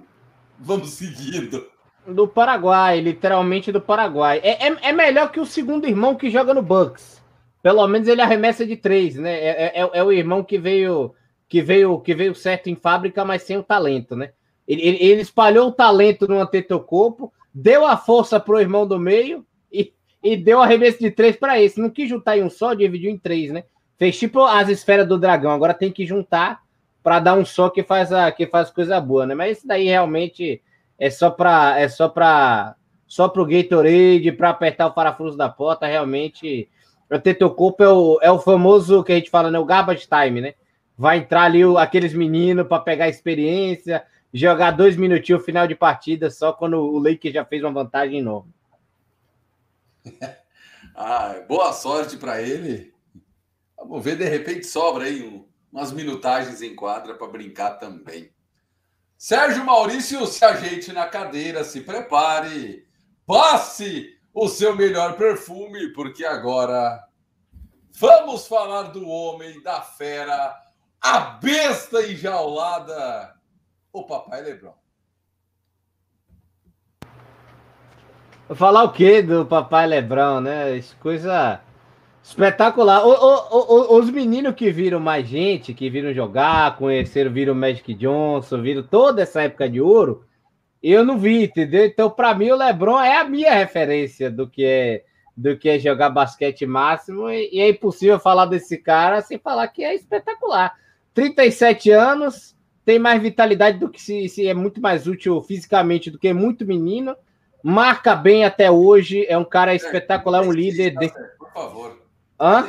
vamos seguindo? Do Paraguai, literalmente do Paraguai. É, é, é, melhor que o segundo irmão que joga no Bucks. Pelo menos ele arremessa de três, né? É, é, é o irmão que veio, que veio que veio certo em fábrica, mas sem o talento, né? Ele, ele, espalhou o talento no Antetokounmpo, deu a força pro irmão do meio e, e deu arremesso de três para esse. Não quis juntar em um só, dividiu em três, né? Fez tipo as esferas do dragão. Agora tem que juntar para dar um só que faz a que faz coisa boa, né? Mas isso daí realmente é só para é só para só para o Gatorade, para apertar o parafuso da porta, realmente o Tetocoupo é o, é o famoso que a gente fala, né, o garbage time, né? Vai entrar ali o, aqueles meninos para pegar experiência, jogar dois minutinhos final de partida só quando o Lakers já fez uma vantagem enorme. ah, boa sorte para ele. Vamos ver, de repente sobra aí um, umas minutagens em quadra para brincar também. Sérgio Maurício, se ajeite na cadeira, se prepare, passe o seu melhor perfume, porque agora vamos falar do homem, da fera, a besta enjaulada, o Papai Lebron. Falar o que do Papai Lebron, né? Coisa Espetacular. O, o, o, os meninos que viram mais gente, que viram jogar, conheceram, viram Magic Johnson, viram toda essa época de ouro, eu não vi, entendeu? Então, para mim, o LeBron é a minha referência do que é do que é jogar basquete máximo, e é impossível falar desse cara sem falar que é espetacular. 37 anos, tem mais vitalidade do que se, se é muito mais útil fisicamente do que muito menino, marca bem até hoje, é um cara espetacular, um líder. De... Por favor. Hã?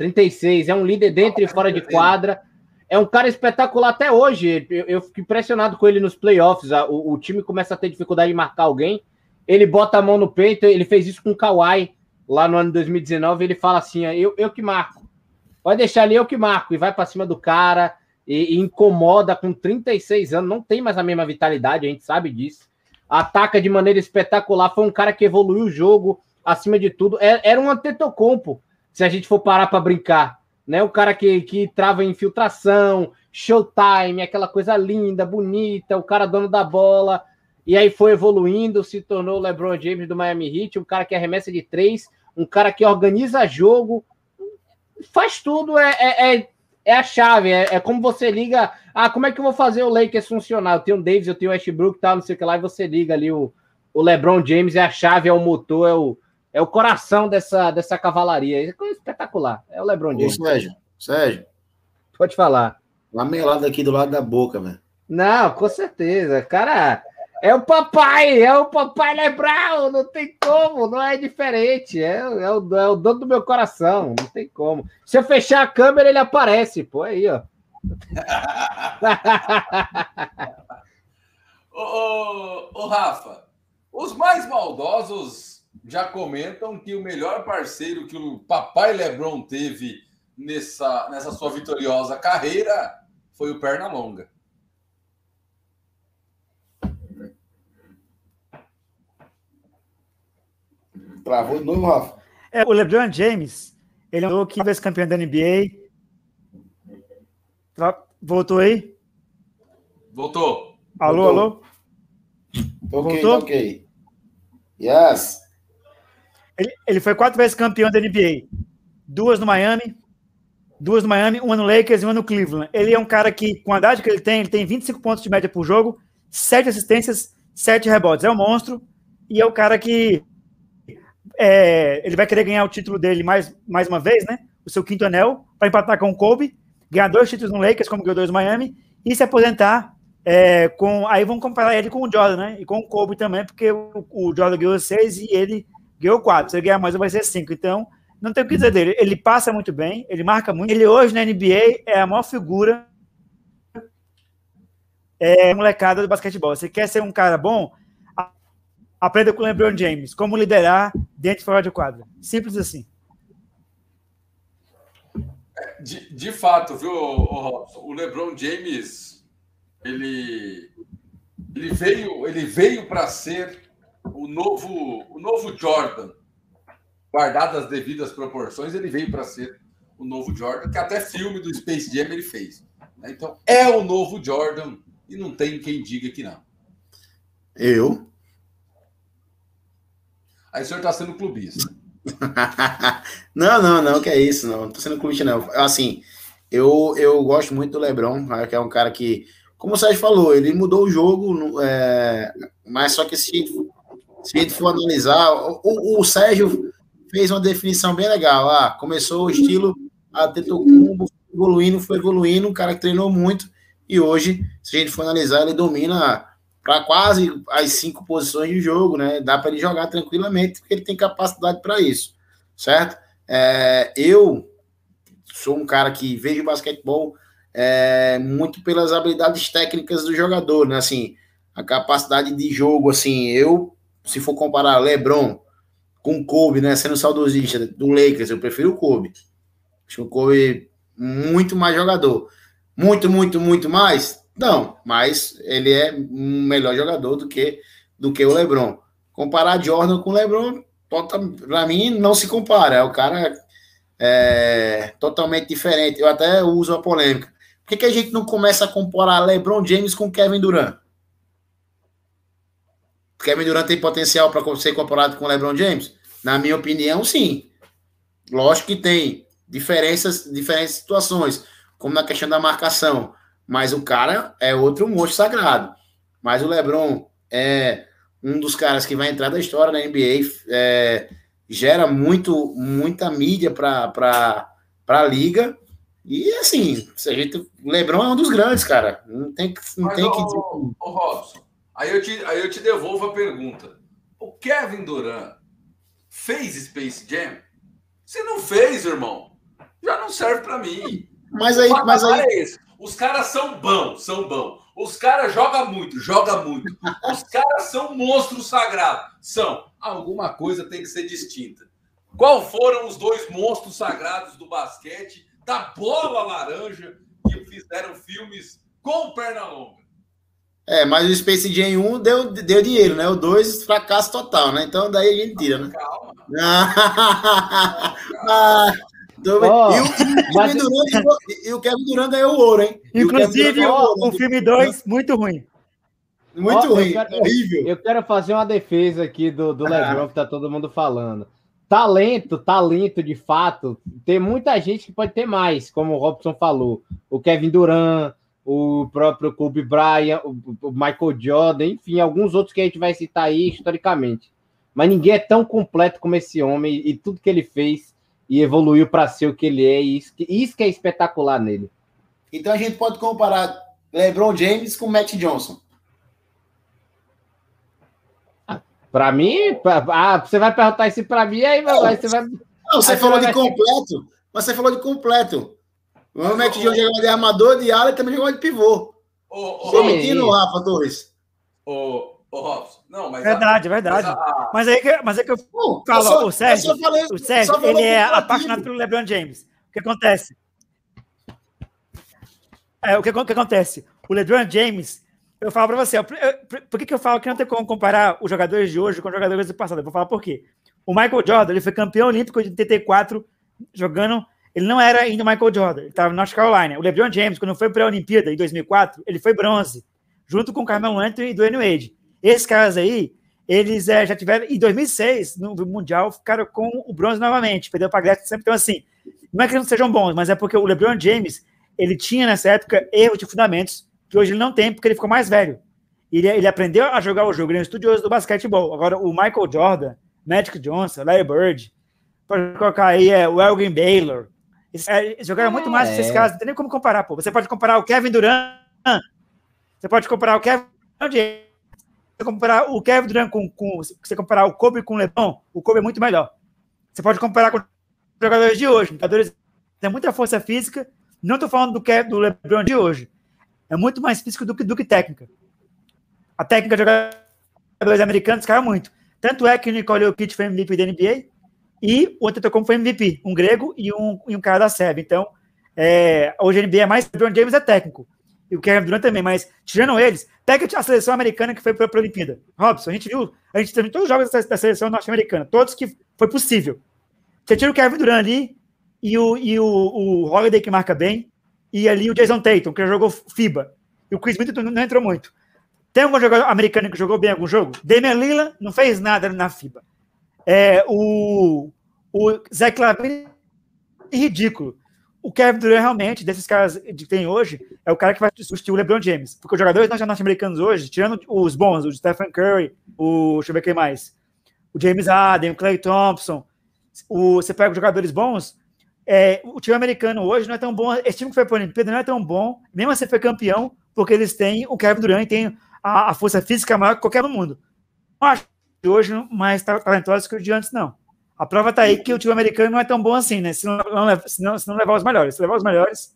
36. É um líder dentro e fora de quadra. É um cara espetacular até hoje. Eu, eu fico impressionado com ele nos playoffs. O, o, time começa a ter dificuldade de marcar alguém. Ele bota a mão no peito. Ele fez isso com o Kawhi lá no ano 2019. Ele fala assim: eu, eu que marco. Pode deixar ali, eu que marco. E vai para cima do cara. E, incomoda com 36 anos. Não tem mais a mesma vitalidade, a gente sabe disso. Ataca de maneira espetacular. Foi um cara que evoluiu o jogo acima de tudo. É, era um Antetokounmpo, se a gente for parar para brincar. Né? O cara que, que trava infiltração, showtime, aquela coisa linda, bonita, o cara dono da bola. E aí foi evoluindo, se tornou o LeBron James do Miami Heat, um cara que arremessa de três, um cara que organiza jogo. faz tudo, é, é, é, é a chave, é, é, como você liga. Ah, como é que eu vou fazer o Lakers funcionar? Eu tenho o Davis, eu tenho o Westbrook e tal, não sei o que lá, e você liga ali o, o LeBron James, é a chave, é o motor, é o, é o coração dessa, dessa cavalaria. É coisa espetacular. É o LeBron James. Ô, Sérgio, Sérgio. Pode falar. Uma melada aqui do lado da boca, velho. Não, com certeza. Cara, é o papai, é o papai Lebral, não tem como, não é diferente. É, é, o, é o dono do meu coração, não tem como. Se eu fechar a câmera, ele aparece, pô, aí, ó. ô, ô, ô, Rafa, os mais maldosos já comentam que o melhor parceiro que o papai Lebron teve nessa, nessa sua vitoriosa carreira foi o Pernalonga. Travou de novo, Rafa. É, o LeBron James, ele é um que vez campeão da NBA. Voltou aí? Voltou. Alô, Voltou. alô? Ok, Voltou? ok. Yes. Ele, ele foi quatro vezes campeão da NBA. Duas no Miami, duas no Miami, uma no Lakers e uma no Cleveland. Ele é um cara que, com a idade que ele tem, ele tem 25 pontos de média por jogo, sete assistências, sete rebotes. É um monstro e é o cara que é, ele vai querer ganhar o título dele mais, mais uma vez, né? O seu quinto anel, para empatar com o Kobe, ganhar dois títulos no Lakers, como ganhou dois no Miami, e se aposentar é, com. Aí vamos comparar ele com o Jordan, né? E com o Kobe também, porque o, o Jordan ganhou seis e ele ganhou quatro. Se ele ganhar mais, vai ser cinco. Então, não tem o que dizer dele. Ele passa muito bem, ele marca muito. Ele hoje na NBA é a maior figura é, molecada do basquetebol. Você quer ser um cara bom? Aprenda com o LeBron James. Como liderar dentro e fora de quadra. Simples assim. De, de fato, viu, Robson? O LeBron James, ele, ele veio, ele veio para ser o novo, o novo Jordan. Guardadas as devidas proporções, ele veio para ser o novo Jordan, que até filme do Space Jam ele fez. né? Então, é o novo Jordan e não tem quem diga que não. Eu? Aí o senhor está sendo clubista. não, não, não, que é isso, não. Não tô sendo clubista, não. Assim, eu, eu gosto muito do Lebron, né, que é um cara que, como o Sérgio falou, ele mudou o jogo, é, mas só que se, se a gente for analisar, o, o- Sérgio fez uma definição bem legal. Ah, começou o estilo Antetokounmpo, foi evoluindo, foi evoluindo, um cara que treinou muito, e hoje, se a gente for analisar, ele domina para quase as cinco posições de jogo, né? Dá para ele jogar tranquilamente, porque ele tem capacidade para isso, certo? É, eu sou um cara que vejo basquetebol é, muito pelas habilidades técnicas do jogador, né? Assim, a capacidade de jogo, assim, eu, se for comparar LeBron com Kobe, né? Sendo saudosista do Lakers, eu prefiro o Kobe. Acho o Kobe muito mais jogador. Muito, muito, muito mais? Não, mas ele é um melhor jogador do que, do que o LeBron. Comparar Jordan com o LeBron, para mim, não se compara. É o cara é, totalmente diferente. Eu até uso a polêmica. Por que, que a gente não começa a comparar LeBron James com Kevin Durant? Kevin Durant tem potencial para ser comparado com LeBron James? Na minha opinião, sim. Lógico que tem diferenças, diferentes situações, como na questão da marcação. Mas o cara é outro monstro sagrado. Mas o LeBron é um dos caras que vai entrar da história da NBA, é, gera muito, muita mídia para a liga. E assim, se a gente, o LeBron é um dos grandes, cara. Não tem, que- não Mas, tem ô, que dizer. ô, ô, Robson, aí eu, te, aí eu te devolvo a pergunta. O Kevin Durant fez Space Jam? Se não fez, irmão, já não serve pra mim. Mas aí, mas aí, é. Os caras são bons, são bons. Os caras jogam muito, jogam muito. Os caras são monstros sagrados. São. Alguma coisa tem que ser distinta. Qual foram os dois monstros sagrados do basquete, da bola laranja, que fizeram filmes com o Pernalonga? é, mas o Space Jam 1 deu, deu dinheiro, né? O 2, fracasso total, né? Então daí a gente tira, né? Calma. Ah, tô e, o, o Kevin mas- Durant, ganhou- e o Kevin Durant ganhou o ouro, hein? O Inclusive, Durant ganhou o, o filme 2, muito ruim. Muito Ó, eu ruim, quero- horrível. Eu quero fazer uma defesa aqui do, do LeBron que tá todo mundo falando. talento, talento de fato, tem muita gente que pode ter mais, como o Robson falou, o Kevin Durant, o próprio Kobe Bryant, o Michael Jordan, enfim, alguns outros que a gente vai citar aí historicamente. Mas ninguém é tão completo como esse homem e tudo que ele fez e evoluiu para ser o que ele é, e isso, isso que é espetacular nele. Então a gente pode comparar LeBron James com Matt Johnson. Para mim, pra, ah, você vai perguntar isso para mim, aí, não, aí você vai. Não, você falou de completo, mas você falou de completo. O Matt Johnson jogava de armador, de ala e também jogava de pivô. Ô, mentindo, Rafa Torres. Ô, ô, Robson. Não, mas. Verdade, a, verdade. Mas, a... mas, aí que, mas aí que eu não, falo, eu só, o Sérgio, falei, o Sérgio ele é apaixonado pelo LeBron James. O que acontece? É, o que, o que acontece? O LeBron James eu falo para você, eu, por que, que eu falo que não tem como comparar os jogadores de hoje com os jogadores do passado? Eu vou falar por quê. O Michael Jordan, ele foi campeão olímpico de 84, jogando. Ele não era ainda o Michael Jordan, ele estava no North Carolina. O LeBron James, quando foi para a Olimpíada em 2004, ele foi bronze, junto com o Carmelo Anthony e Dwayne Wade. Esses caras aí, eles é, já tiveram, em 2006, no Mundial, ficaram com o bronze novamente, perdeu para a Grécia sempre. Então, assim, não é que eles não sejam bons, mas é porque o LeBron James, ele tinha nessa época erros de fundamentos que hoje ele não tem porque ele ficou mais velho. Ele, ele aprendeu a jogar o jogo, ele é um estudioso do basquetebol. Agora, o Michael Jordan, Magic Johnson, Larry Bird, pode colocar aí é, o Elgin Baylor. Eles, é, eles jogaram muito mais é. esses caras, não tem nem como comparar, pô. Você pode comparar o Kevin Durant, você pode comparar o Kevin comparar o Kevin Durant com, com você comparar o Kobe com o LeBron, o Kobe é muito melhor. Você pode comparar com jogadores de hoje, jogadores têm muita força física. Não estou falando do Kevin, do LeBron de hoje é muito mais físico do que, do que técnica. A técnica de jogadores americanos caiu muito. Tanto é que o Nicole Jokic foi MVP da NBA e o Antetokounmpo foi MVP, um grego e um, e um cara da SEB. Então, é, hoje a NBA é mais... LeBron James é técnico. E o Kevin Durant também, mas tirando eles, pega a seleção americana que foi para a Olimpíada. Robson, a gente viu, a gente teve todos os jogos da, seleção norte-americana, todos que foi possível. Você tira o Kevin Durant ali e o, e o, o Holiday que marca bem, e ali o Jason Tatum, que jogou FIBA. E o Chris Middleton não entrou muito. Tem algum jogador americano que jogou bem algum jogo? Damian Lillard não fez nada na FIBA. É, o, o Zé Clavin é ridículo. O Kevin Durant, realmente, desses caras que tem hoje, é o cara que vai substituir o LeBron James. Porque os jogadores norte-americanos hoje, tirando os bons, o Stephen Curry, o. Deixa eu ver quem mais. O James Harden, o Clay Thompson. O, você pega os jogadores bons, é, o time americano hoje não é tão bom. Esse time que foi para a Olimpíada não é tão bom, mesmo assim foi campeão, porque eles têm o Kevin Durant tem a, a força física maior que qualquer no mundo. Não acho hoje mais talentosos que os de antes, não. A prova está aí que o time americano não é tão bom assim, né? Se não, não, se não, se não levar os melhores. Se levar os melhores,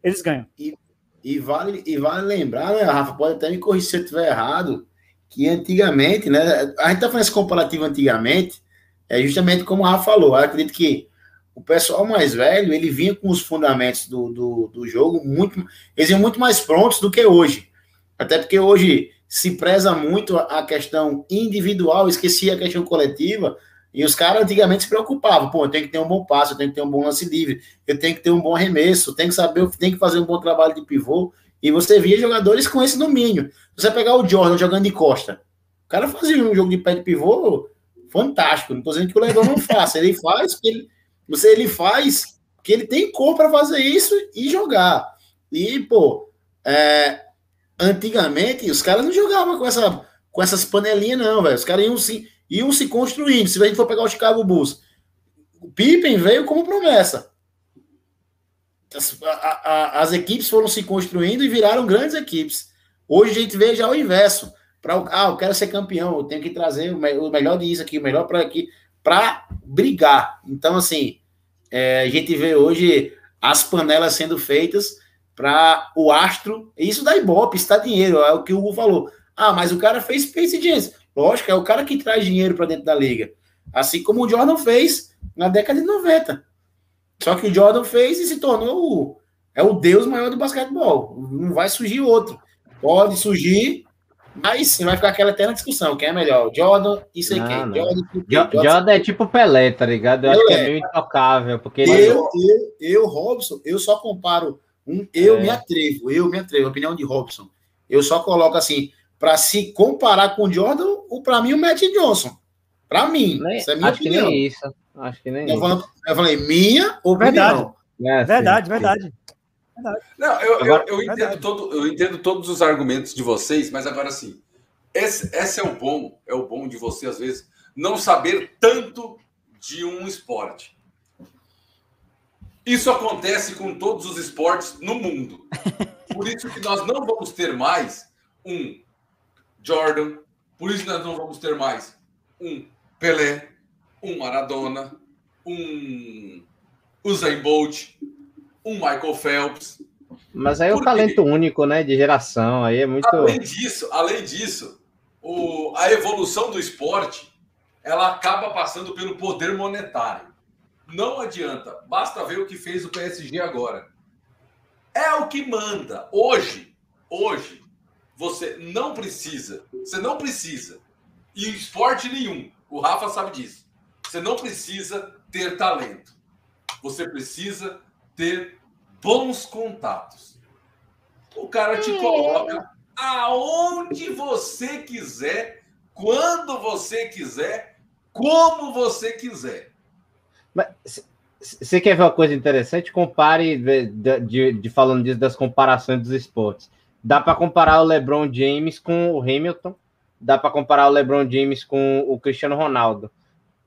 eles ganham. E, e, vale, e vale lembrar, né, Rafa? Pode até me corrigir se eu estiver errado, que antigamente, né? A gente está fazendo esse comparativo antigamente, é justamente como o Rafa falou. Eu acredito que o pessoal mais velho, ele vinha com os fundamentos do, do, do jogo muito, eles iam muito mais prontos do que hoje. Até porque hoje se preza muito a questão individual, esquecia a questão coletiva, e os caras antigamente se preocupavam, pô, eu tenho que ter um bom passo, eu tenho que ter um bom lance livre, eu tenho que ter um bom arremesso, eu tenho que saber, tenho que fazer um bom trabalho de pivô, e você via jogadores com esse domínio. Você pegar o Jordan jogando de costa, o cara fazia um jogo de pé de pivô fantástico, não tô dizendo que o Lebron não faça, ele faz porque ele você ele faz que ele tem cor para fazer isso e jogar. E, pô, é, antigamente os caras não jogavam com, essa, com essas panelinhas, não, velho. Os caras iam se, iam se construindo. Se a gente for pegar o Chicago Bulls, o Pippen veio como promessa. As, a, a, as equipes foram se construindo e viraram grandes equipes. Hoje a gente vê já o inverso. Pra, ah, eu quero ser campeão, eu tenho que trazer o, o melhor disso aqui, o melhor para aqui, para brigar. Então, assim, é, a gente vê hoje as panelas sendo feitas para o astro. Isso dá ibope, está dinheiro, é o que o Hugo falou. Ah, mas o cara fez Space Jams. Lógico, é o cara que traz dinheiro para dentro da liga. Assim como o Jordan fez na década de 90. Só que o Jordan fez e se tornou o, é o deus maior do basquetebol. Não vai surgir outro. Pode surgir sim vai ficar aquela eterna discussão: quem é melhor? Jordan e sei não, quem. Não. Jordan, Jordan, Jordan é tipo Pelé, tá ligado? Eu, eu acho que é meio intocável. Porque eu, eu, eu, Robson, eu só comparo. Um, eu é. me atrevo, eu me atrevo, opinião de Robson. Eu só coloco assim, para se comparar com o Jordan, o para mim o Matt Johnson. Para mim, nem, isso é minha acho opinião. Que nem isso. Acho que nem. Eu, falando, eu falei, minha opinião. Verdade, é, verdade, sim, verdade. Não, eu, eu, eu, entendo todo, eu entendo todos os argumentos de vocês, mas agora sim, esse, esse é o bom, é o bom de você, às vezes, não saber tanto de um esporte. Isso acontece com todos os esportes no mundo. Por isso que nós não vamos ter mais um Jordan, por isso nós não vamos ter mais um Pelé, um Maradona, um Usain Bolt, um Michael Phelps. Mas aí é o talento único, né, de geração, aí é muito. Além disso, além disso, o, a evolução do esporte, ela acaba passando pelo poder monetário. Não adianta, basta ver o que fez o PSG agora. É o que manda. Hoje, hoje, você não precisa, você não precisa, em esporte nenhum, o Rafa sabe disso. Você não precisa ter talento. Você precisa ter bons contatos. O cara te coloca aonde você quiser, quando você quiser, como você quiser. Mas você quer ver uma coisa interessante? Compare, de, de, de falando disso, das comparações dos esportes. Dá para comparar o LeBron James com o Hamilton, dá para comparar o LeBron James com o Cristiano Ronaldo.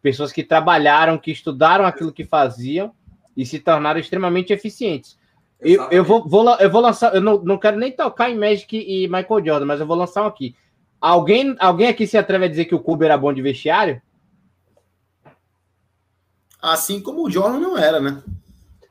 Pessoas que trabalharam, que estudaram aquilo que faziam e se tornaram extremamente eficientes. Eu, eu, vou, vou, eu vou lançar, eu não, não quero nem tocar em Magic e Michael Jordan, mas eu vou lançar um aqui. Alguém, alguém aqui se atreve a dizer que o Kobe era bom de vestiário? Assim como o Jordan não era, né?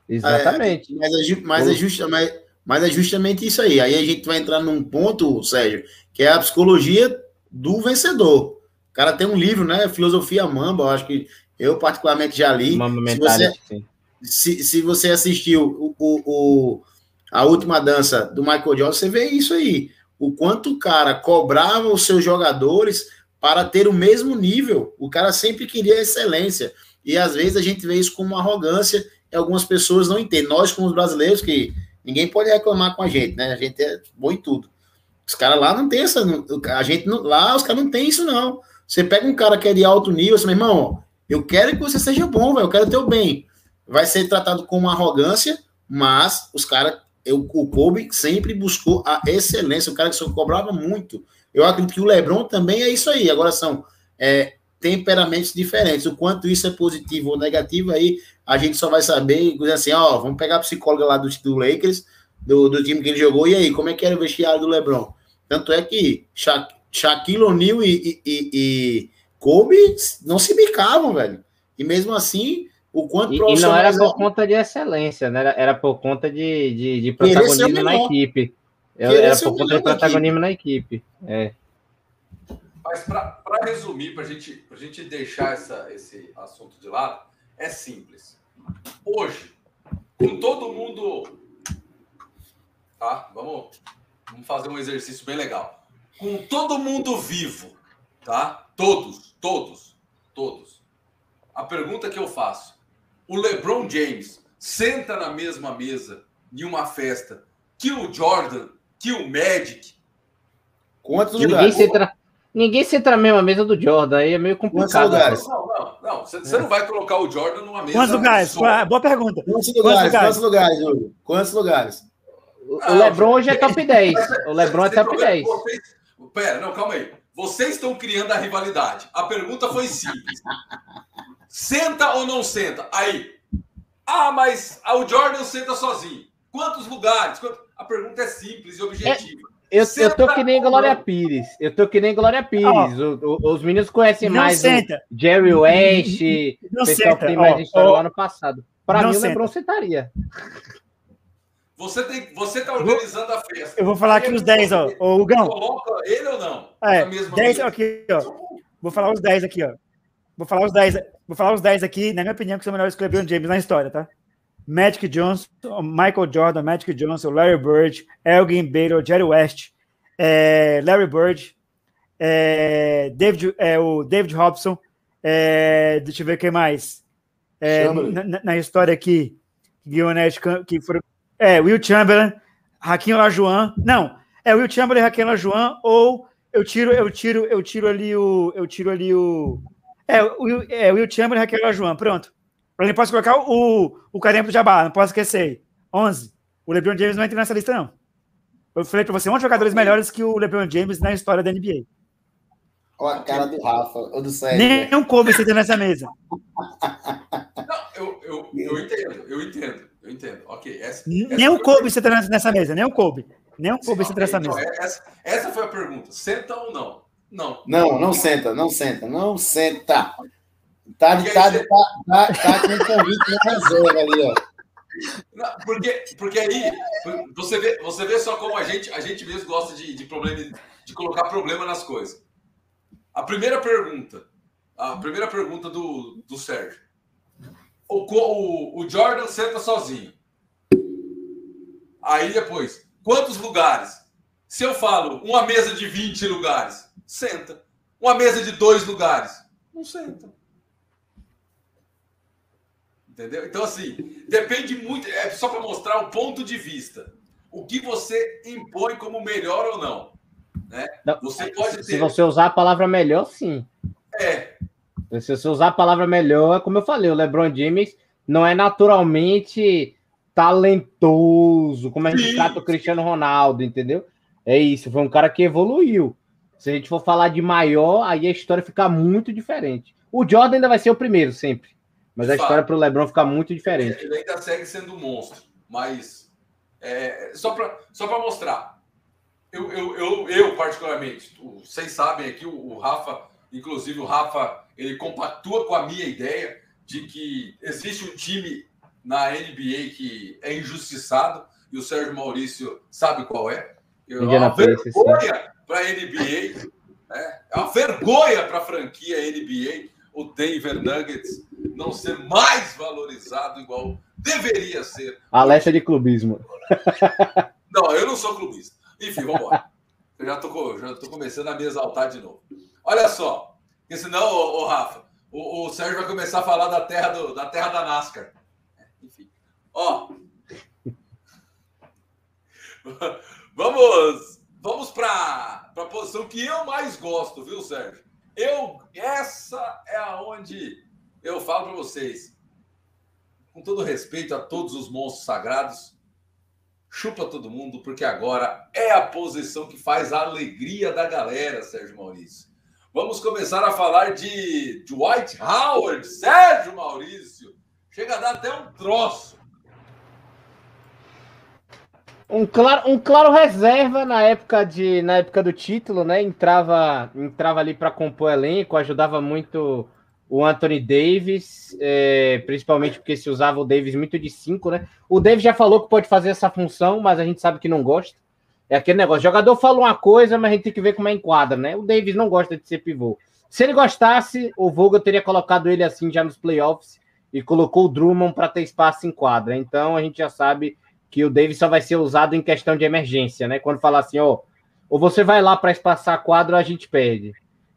Exatamente. É, mas, é, mas, é justa, mas, mas é justamente isso aí. Aí a gente vai entrar num ponto, Sérgio, que é a psicologia do vencedor. O cara tem um livro, né? Filosofia Mamba, eu acho que eu particularmente já li. Mamba se você, sim se, se você assistiu o, o, o, a última dança do Michael Jordan, você vê isso aí. O quanto o cara cobrava os seus jogadores para ter o mesmo nível. O cara sempre queria excelência. E às vezes a gente vê isso como uma arrogância e algumas pessoas não entendem. Nós, como os brasileiros, que ninguém pode reclamar com a gente, né? A gente é bom em tudo. Os caras lá não tem essa. A gente não, lá, os caras não tem isso, não. Você pega um cara que é de alto nível, assim, meu irmão, eu quero que você seja bom, velho. Eu quero ter o bem vai ser tratado com arrogância, mas os caras, o Kobe sempre buscou a excelência, o cara que só cobrava muito. Eu acredito que o Lebron também é isso aí. Agora são é, temperamentos diferentes. O quanto isso é positivo ou negativo, aí a gente só vai saber, assim, ó, vamos pegar a psicóloga lá do, do Lakers, do, do time que ele jogou, e aí, como é que era o vestiário do Lebron? Tanto é que Sha Shaquille O'Neal e, e, e Kobe não se bicavam, velho. E mesmo assim, o quanto e, e não era por conta de excelência, né? Era, era por conta de, de, de protagonismo na equipe. Era, era por conta de protagonismo na equipe. É. Mas para resumir, para gente, a gente deixar essa, esse assunto de lado, é simples. Hoje, com todo mundo. Tá? Vamos, vamos fazer um exercício bem legal. Com todo mundo vivo, tá? Todos, todos, todos. A pergunta que eu faço: o LeBron James senta na mesma mesa de uma festa que o Jordan, que o Magic. Quantos ninguém lugares? Ninguém senta na mesma mesa do Jordan, aí é meio complicado. Quantos lugares? Não, não, não. Você, você não vai colocar o Jordan numa mesa. Quantos lugares? Só. Boa pergunta. Quantos lugares? Quantos lugares, Hugo? Quantos lugares? O Lebron hoje é top 10. O Lebron é top 10. Vocês... Pera, não, calma aí. Vocês estão criando a rivalidade. A pergunta foi simples. Senta ou não senta? Aí. Ah, mas o Jordan senta sozinho. Quantos lugares? A pergunta é simples e objetiva. É, eu, eu tô que nem Glória Pires. Eu tô que nem Glória Pires. O, o, os meninos conhecem mais senta. o Jerry West, o pessoal que tem mais história oh, ano passado. Para mim, o Lebron sentaria. Você, tem, você tá organizando a festa. Eu vou falar aqui os 10, ó. Ô, Hugão. Coloca ele ou não? É, 10 aqui, ó. Vou falar os 10 aqui, ó. Vou falar os 10, vou falar os 10 aqui, na minha opinião, que são melhores que o LeBron James na história, tá? Magic Johnson, Michael Jordan, Magic Johnson, Larry Bird, Elgin Baylor, Jerry West, é, Larry Bird, é, David, é, o David Robson, é, deixa eu ver quem mais. É, na, na, história aqui, Guionete, que foram. É, Will Chamberlain, Raquinho Lajuan. Não, é Will Chamberlain, Raquinho Lajuan, ou eu tiro, eu tiro, eu tiro ali o. Eu tiro ali o É, o, é, Will Chamberlain e Raquel João, pronto. Eu nem posso colocar o, o carimbo do Jabá, não posso esquecer. 11. O LeBron James não entra nessa lista, não. Eu falei para você, 11 jogadores melhores que o LeBron James na história da NBA. Olha a cara do Rafa, ou do Sérgio. Nem um Kobe senta nessa mesa. Não, eu, eu, eu entendo, eu entendo, eu entendo. Ok. Essa, nem um Kobe senta nessa mesa, nem um Kobe. Nem um Kobe senta nessa então, mesa. Essa, essa foi a pergunta. Senta ou não? Não. Não, não senta, não senta, não senta. Tá, de, tá, você... tá, tá, tá com um convite na reserva ali, ó. Não, porque, porque aí você vê, você vê só como a gente, a gente mesmo gosta de, de, problema, de colocar problema nas coisas. A primeira pergunta, a primeira pergunta do, do Sérgio. O, o, o Jordan senta sozinho. Aí depois, quantos lugares? Se eu falo uma mesa de 20 lugares, senta. Uma mesa de dois lugares, não senta. Entendeu? Então, assim, depende muito. É só para mostrar o ponto de vista. O que você impõe como melhor ou não. Né? não você pode ter... Se você usar a palavra melhor, sim. É. Se você usar a palavra melhor, como eu falei, o LeBron James não é naturalmente talentoso, como a gente sim. trata o Cristiano Ronaldo, entendeu? É isso, foi um cara que evoluiu. Se a gente for falar de maior, aí a história fica muito diferente. O Jordan ainda vai ser o primeiro, sempre. Mas a história para o Lebron fica muito diferente. Ele ainda segue sendo um monstro, mas é, só para só mostrar. Eu, eu, eu, eu, particularmente, vocês sabem aqui, o, o Rafa, inclusive o Rafa, ele compactua com a minha ideia de que existe um time na NBA que é injustiçado e o Sérgio Maurício sabe qual é. É uma vergonha para a NBA, né? é uma vergonha para a franquia NBA o Denver Nuggets não ser mais valorizado igual deveria ser. Alerta de clubismo. Não, eu não sou clubista. Enfim, vamos embora. Eu já tô, já tô começando a me exaltar de novo. Olha só, porque senão, ô, ô Rafa, o, o, Sérgio vai começar a falar da terra, do, da terra da NASCAR. Enfim. Ó. vamos vamos para a posição que eu mais gosto, viu, Sérgio? Eu, essa é aonde eu falo para vocês, com todo respeito a todos os monstros sagrados, chupa todo mundo, porque agora é a posição que faz a alegria da galera, Sérgio Maurício. Vamos começar a falar de Dwight Howard, Sérgio Maurício. Chega a dar até um troço. Um claro, um claro reserva na época de na época do título, né? Entrava entrava ali para compor elenco, ajudava muito o Anthony Davis, é, principalmente porque se usava o Davis muito de 5, né? O Davis já falou que pode fazer essa função, mas a gente sabe que não gosta. É aquele negócio, o jogador fala uma coisa, mas a gente tem que ver como é enquadra, né? O Davis não gosta de ser pivô. Se ele gostasse, o Vogel teria colocado ele assim já nos playoffs e colocou o Drummond para ter espaço em quadra. Então a gente já sabe que o Davis só vai ser usado em questão de emergência, né? Quando falar assim, ó, ou você vai lá para espaçar quadro, a gente perde.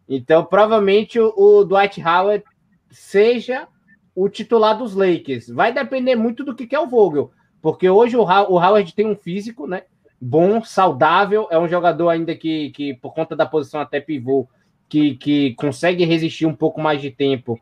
Então, provavelmente o, Dwight Howard seja o titular dos Lakers. Vai depender muito do que quer o Vogel, porque hoje o, o Howard tem um físico, né? Bom, saudável, é um jogador ainda que, que por conta da posição até pivô, que, que consegue resistir um pouco mais de tempo.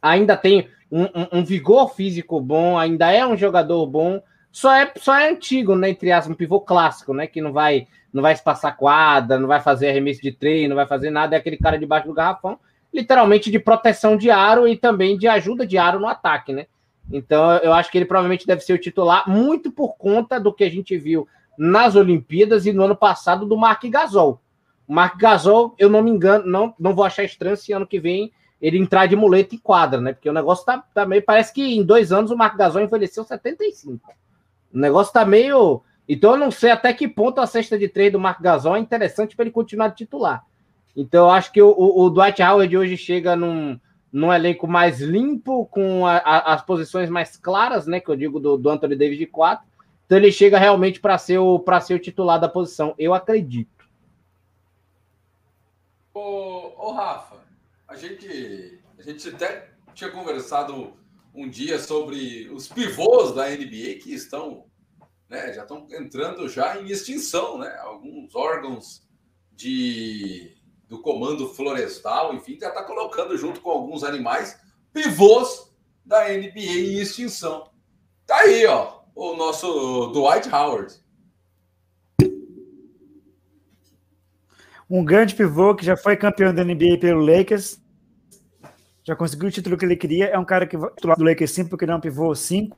Ainda tem um, um, um vigor físico bom, ainda é um jogador bom, só é, só é antigo, né? Entre aspas, um pivô clássico, né? Que não vai, não vai espaçar quadra, não vai fazer arremesso de treino, não vai fazer nada, é aquele cara debaixo do garrafão, literalmente de proteção de aro e também de ajuda de aro no ataque, né? Então eu acho que ele provavelmente deve ser o titular, muito por conta do que a gente viu nas Olimpíadas e no ano passado do Mark Gasol. O Mark Gasol, eu não me engano, não, não vou achar estranho se ano que vem ele entrar de muleta em quadra, né? Porque o negócio tá, tá meio. Parece que em dois anos o Mark Gasol envelheceu 75. O negócio tá meio. Então eu não sei até que ponto a cesta de três do Marco Gasol é interessante para ele continuar de titular. Então eu acho que o, o, Dwight Howard hoje chega num, num elenco mais limpo, com a, a, as posições mais claras, né? Que eu digo do, do Anthony Davis de 4. Então ele chega realmente para ser, o, ser o titular da posição. Eu acredito. Ô, ô Rafa, a gente, a gente até tinha conversado um dia sobre os pivôs da NBA que estão, né, já estão entrando já em extinção, né? Alguns órgãos de do comando florestal, enfim, já está colocando junto com alguns animais pivôs da NBA em extinção. Tá aí, ó, o nosso Dwight Howard. Um grande pivô que já foi campeão da NBA pelo Lakers, já conseguiu o título que ele queria. É um cara que titular do Lakers sim, porque não é um pivô 5.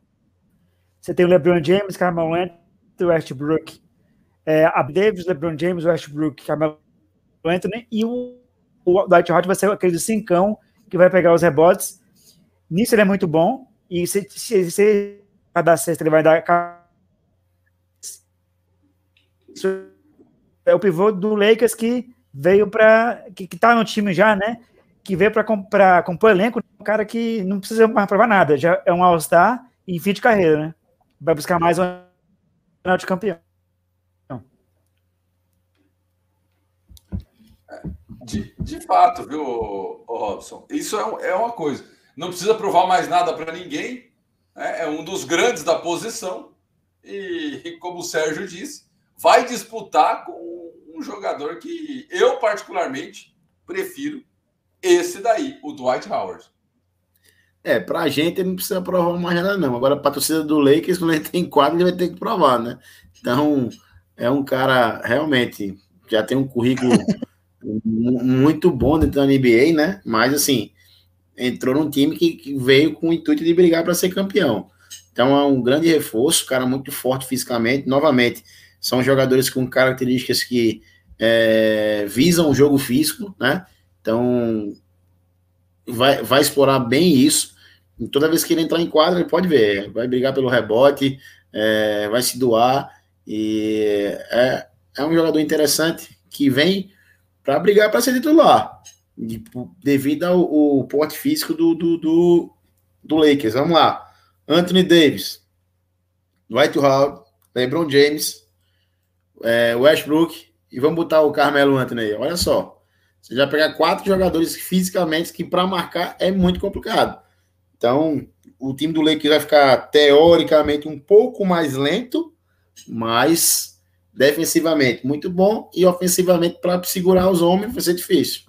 Você tem o LeBron James, Carmelo Anthony, Westbrook, é, a Davis, LeBron James, Westbrook, Carmelo Anthony e o, o Dwight Howard vai ser aquele cincão que vai pegar os rebotes. Nisso ele é muito bom e se, se, se dar cesta, ele vai dar é o pivô do Lakers que veio para que, que tá no time já, né? Que veio para compor elenco, um cara que não precisa mais provar nada, já é um All-Star em fim de carreira, né? Vai buscar mais um final de campeão. De, de fato, viu, Robson? Isso é, é uma coisa. Não precisa provar mais nada para ninguém. Né? É um dos grandes da posição. E, e, como o Sérgio disse, vai disputar com um jogador que eu, particularmente, prefiro esse daí, o Dwight Howard. É, pra gente ele não precisa provar mais nada, não. Agora, pra torcida do Lakers, quando ele tem quadro, ele vai ter que provar, né? Então, é um cara realmente já tem um currículo muito bom dentro da NBA, né? Mas assim, entrou num time que, que veio com o intuito de brigar para ser campeão. Então é um grande reforço, cara muito forte fisicamente. Novamente, são jogadores com características que é, visam o jogo físico, né? Então vai, vai explorar bem isso. E toda vez que ele entrar em quadra, ele pode ver, vai brigar pelo rebote, é, vai se doar. E é, é um jogador interessante que vem para brigar para ser titular, de, devido ao, ao, porte físico do, do, do, do, Lakers. Vamos lá. Anthony Davis, Dwight Howard, LeBron James, é, Westbrook e vamos botar o Carmelo Anthony aí. Olha só. Você já pegar quatro jogadores fisicamente que para marcar é muito complicado. Então, o time do Lakers vai ficar teoricamente um pouco mais lento, mas defensivamente muito bom e ofensivamente para segurar os homens vai ser difícil.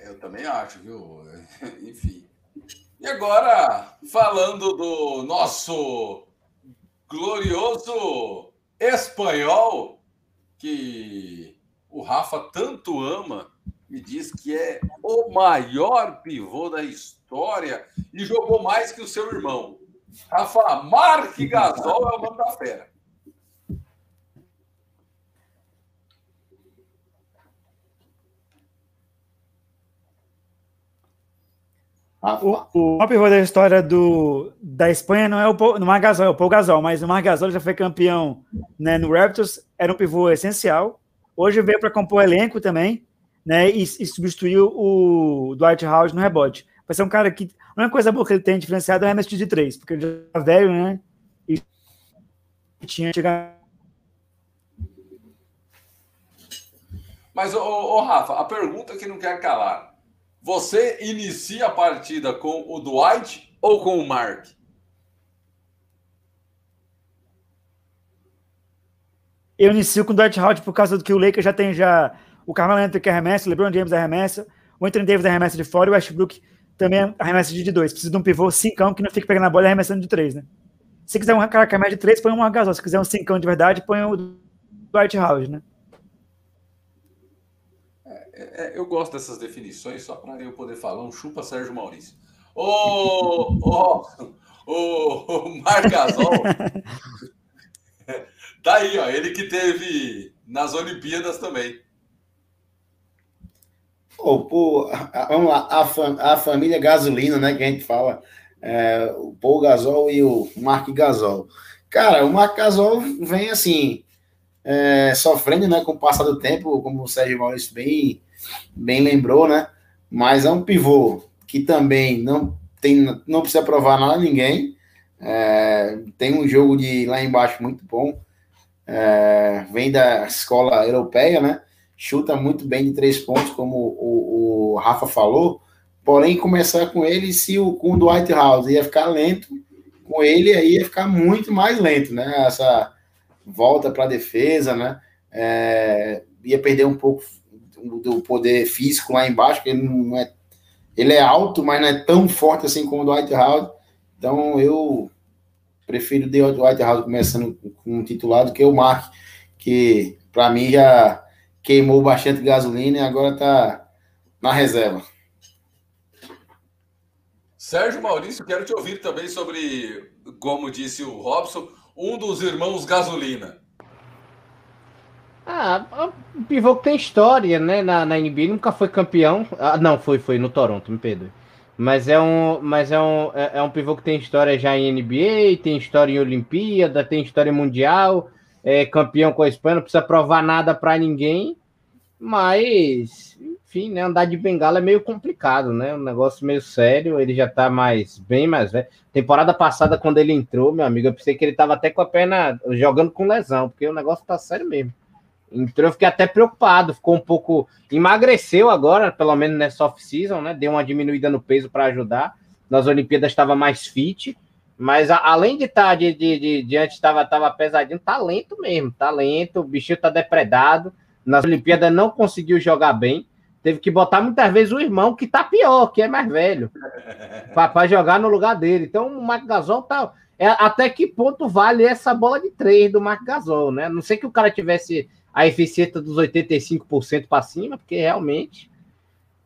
Eu também acho, viu? Enfim. E agora, falando do nosso glorioso espanhol, que o Rafa tanto ama, me diz que é o maior pivô da história e jogou mais que o seu irmão. Rafa, Mark Gasol é o nome da fera. O, o pivô da história do, da Espanha não é o não é Gasol, é o Paul Gasol, mas o Marc Gasol já foi campeão né, no Raptors, era um pivô essencial. Hoje veio para compor elenco também, né, e, e substituiu o Dwight Howard no rebote. Vai ser um cara que a única coisa boa que ele tem diferenciado é o MST de 3, porque ele já é velho, né? E tinha chegado. Mas, ô, ô, Rafa, a pergunta que não quer calar. Você inicia a partida com o Dwight ou com o Mark? Eu inicio com o Dwight Howard por causa do que o Lakers já tem já o Carmelo Anthony que arremessa, o LeBron James arremessa, o Anthony Davis arremessa de fora e o Westbrook também arremessa de dois. Precisa de um pivô cincão que não fique pegando a bola e arremessando de três, né? Se quiser um cara que arremessa de três, põe um Gasol. Se quiser um cincão de verdade, põe o Dwight Howard, né? É, é, eu gosto dessas definições só para eu poder falar um chupa Sérgio Maurício. Ô, ô, ô, o Marc Gasol tá aí, ó, ele que teve nas Olimpíadas também. Pô, pô, vamos lá, a, fam, a família gasolina, né, que a gente fala, é, o Paul Gasol e o Mark Gasol. Cara, o Mark Gasol vem assim, é, sofrendo, né, com o passar do tempo, como o Sérgio Maurício bem, bem lembrou, né, mas é um pivô que também não tem, não precisa provar nada a ninguém, é, tem um jogo de lá embaixo muito bom, é, vem da escola europeia, né, chuta muito bem de três pontos, como o, o Rafa falou, porém começar com ele se o com o Dwight House ia ficar lento, com ele aí ia ficar muito mais lento, né? Essa volta para a defesa, né? é, ia perder um pouco do poder físico lá embaixo, porque ele não é. Ele é alto, mas não é tão forte assim como o Dwight Howard. Então eu prefiro o Dwight Howard começando com um titular do que o Mark, que para mim já queimou bastante gasolina e agora está na reserva. Sérgio Maurício, quero te ouvir também sobre, como disse o Robson, um dos irmãos gasolina. Ah, o pivô que tem história, né? Na, na NBA nunca foi campeão. Ah, não, foi, foi no Toronto, me perdoe. Mas é um, mas é um, é, é um pivô que tem história já em NBA, tem história em Olimpíada, tem história mundial, é campeão com a Espanha, não precisa provar nada para ninguém. Mas, enfim, né? Andar de bengala é meio complicado, né? Um negócio meio sério. Ele já tá mais, bem mais velho. Temporada passada, quando ele entrou, meu amigo, eu pensei que ele tava até com a perna jogando com lesão, porque o negócio tá sério mesmo. Então eu fiquei até preocupado, ficou um pouco. Emagreceu agora, pelo menos nessa off-season, né? Deu uma diminuída no peso para ajudar. Nas Olimpíadas estava mais fit, mas a, além de estar tá, de, de, de, de antes estava tava pesadinho, tá lento mesmo, tá lento, o bichinho tá depredado. Nas Olimpíadas não conseguiu jogar bem. Teve que botar muitas vezes o irmão que tá pior, que é mais velho, para jogar no lugar dele. Então o Marco Gasol tá. É, até que ponto vale essa bola de três do Marco Gasol, né? Não sei que o cara tivesse a eficiência dos 85% para cima, porque realmente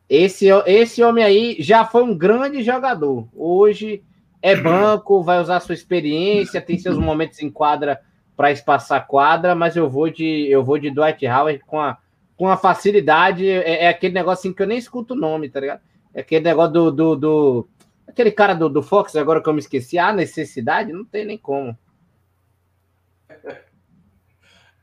esse, esse homem aí já foi um grande jogador. Hoje é banco, vai usar sua experiência, tem seus momentos em quadra para espaçar quadra, mas eu vou de eu vou de Dwight Howard com a, com a facilidade. É, é aquele negócio assim que eu nem escuto o nome, tá ligado? É aquele negócio do, do, do aquele cara do, do Fox, agora que eu me esqueci, a necessidade, não tem nem como.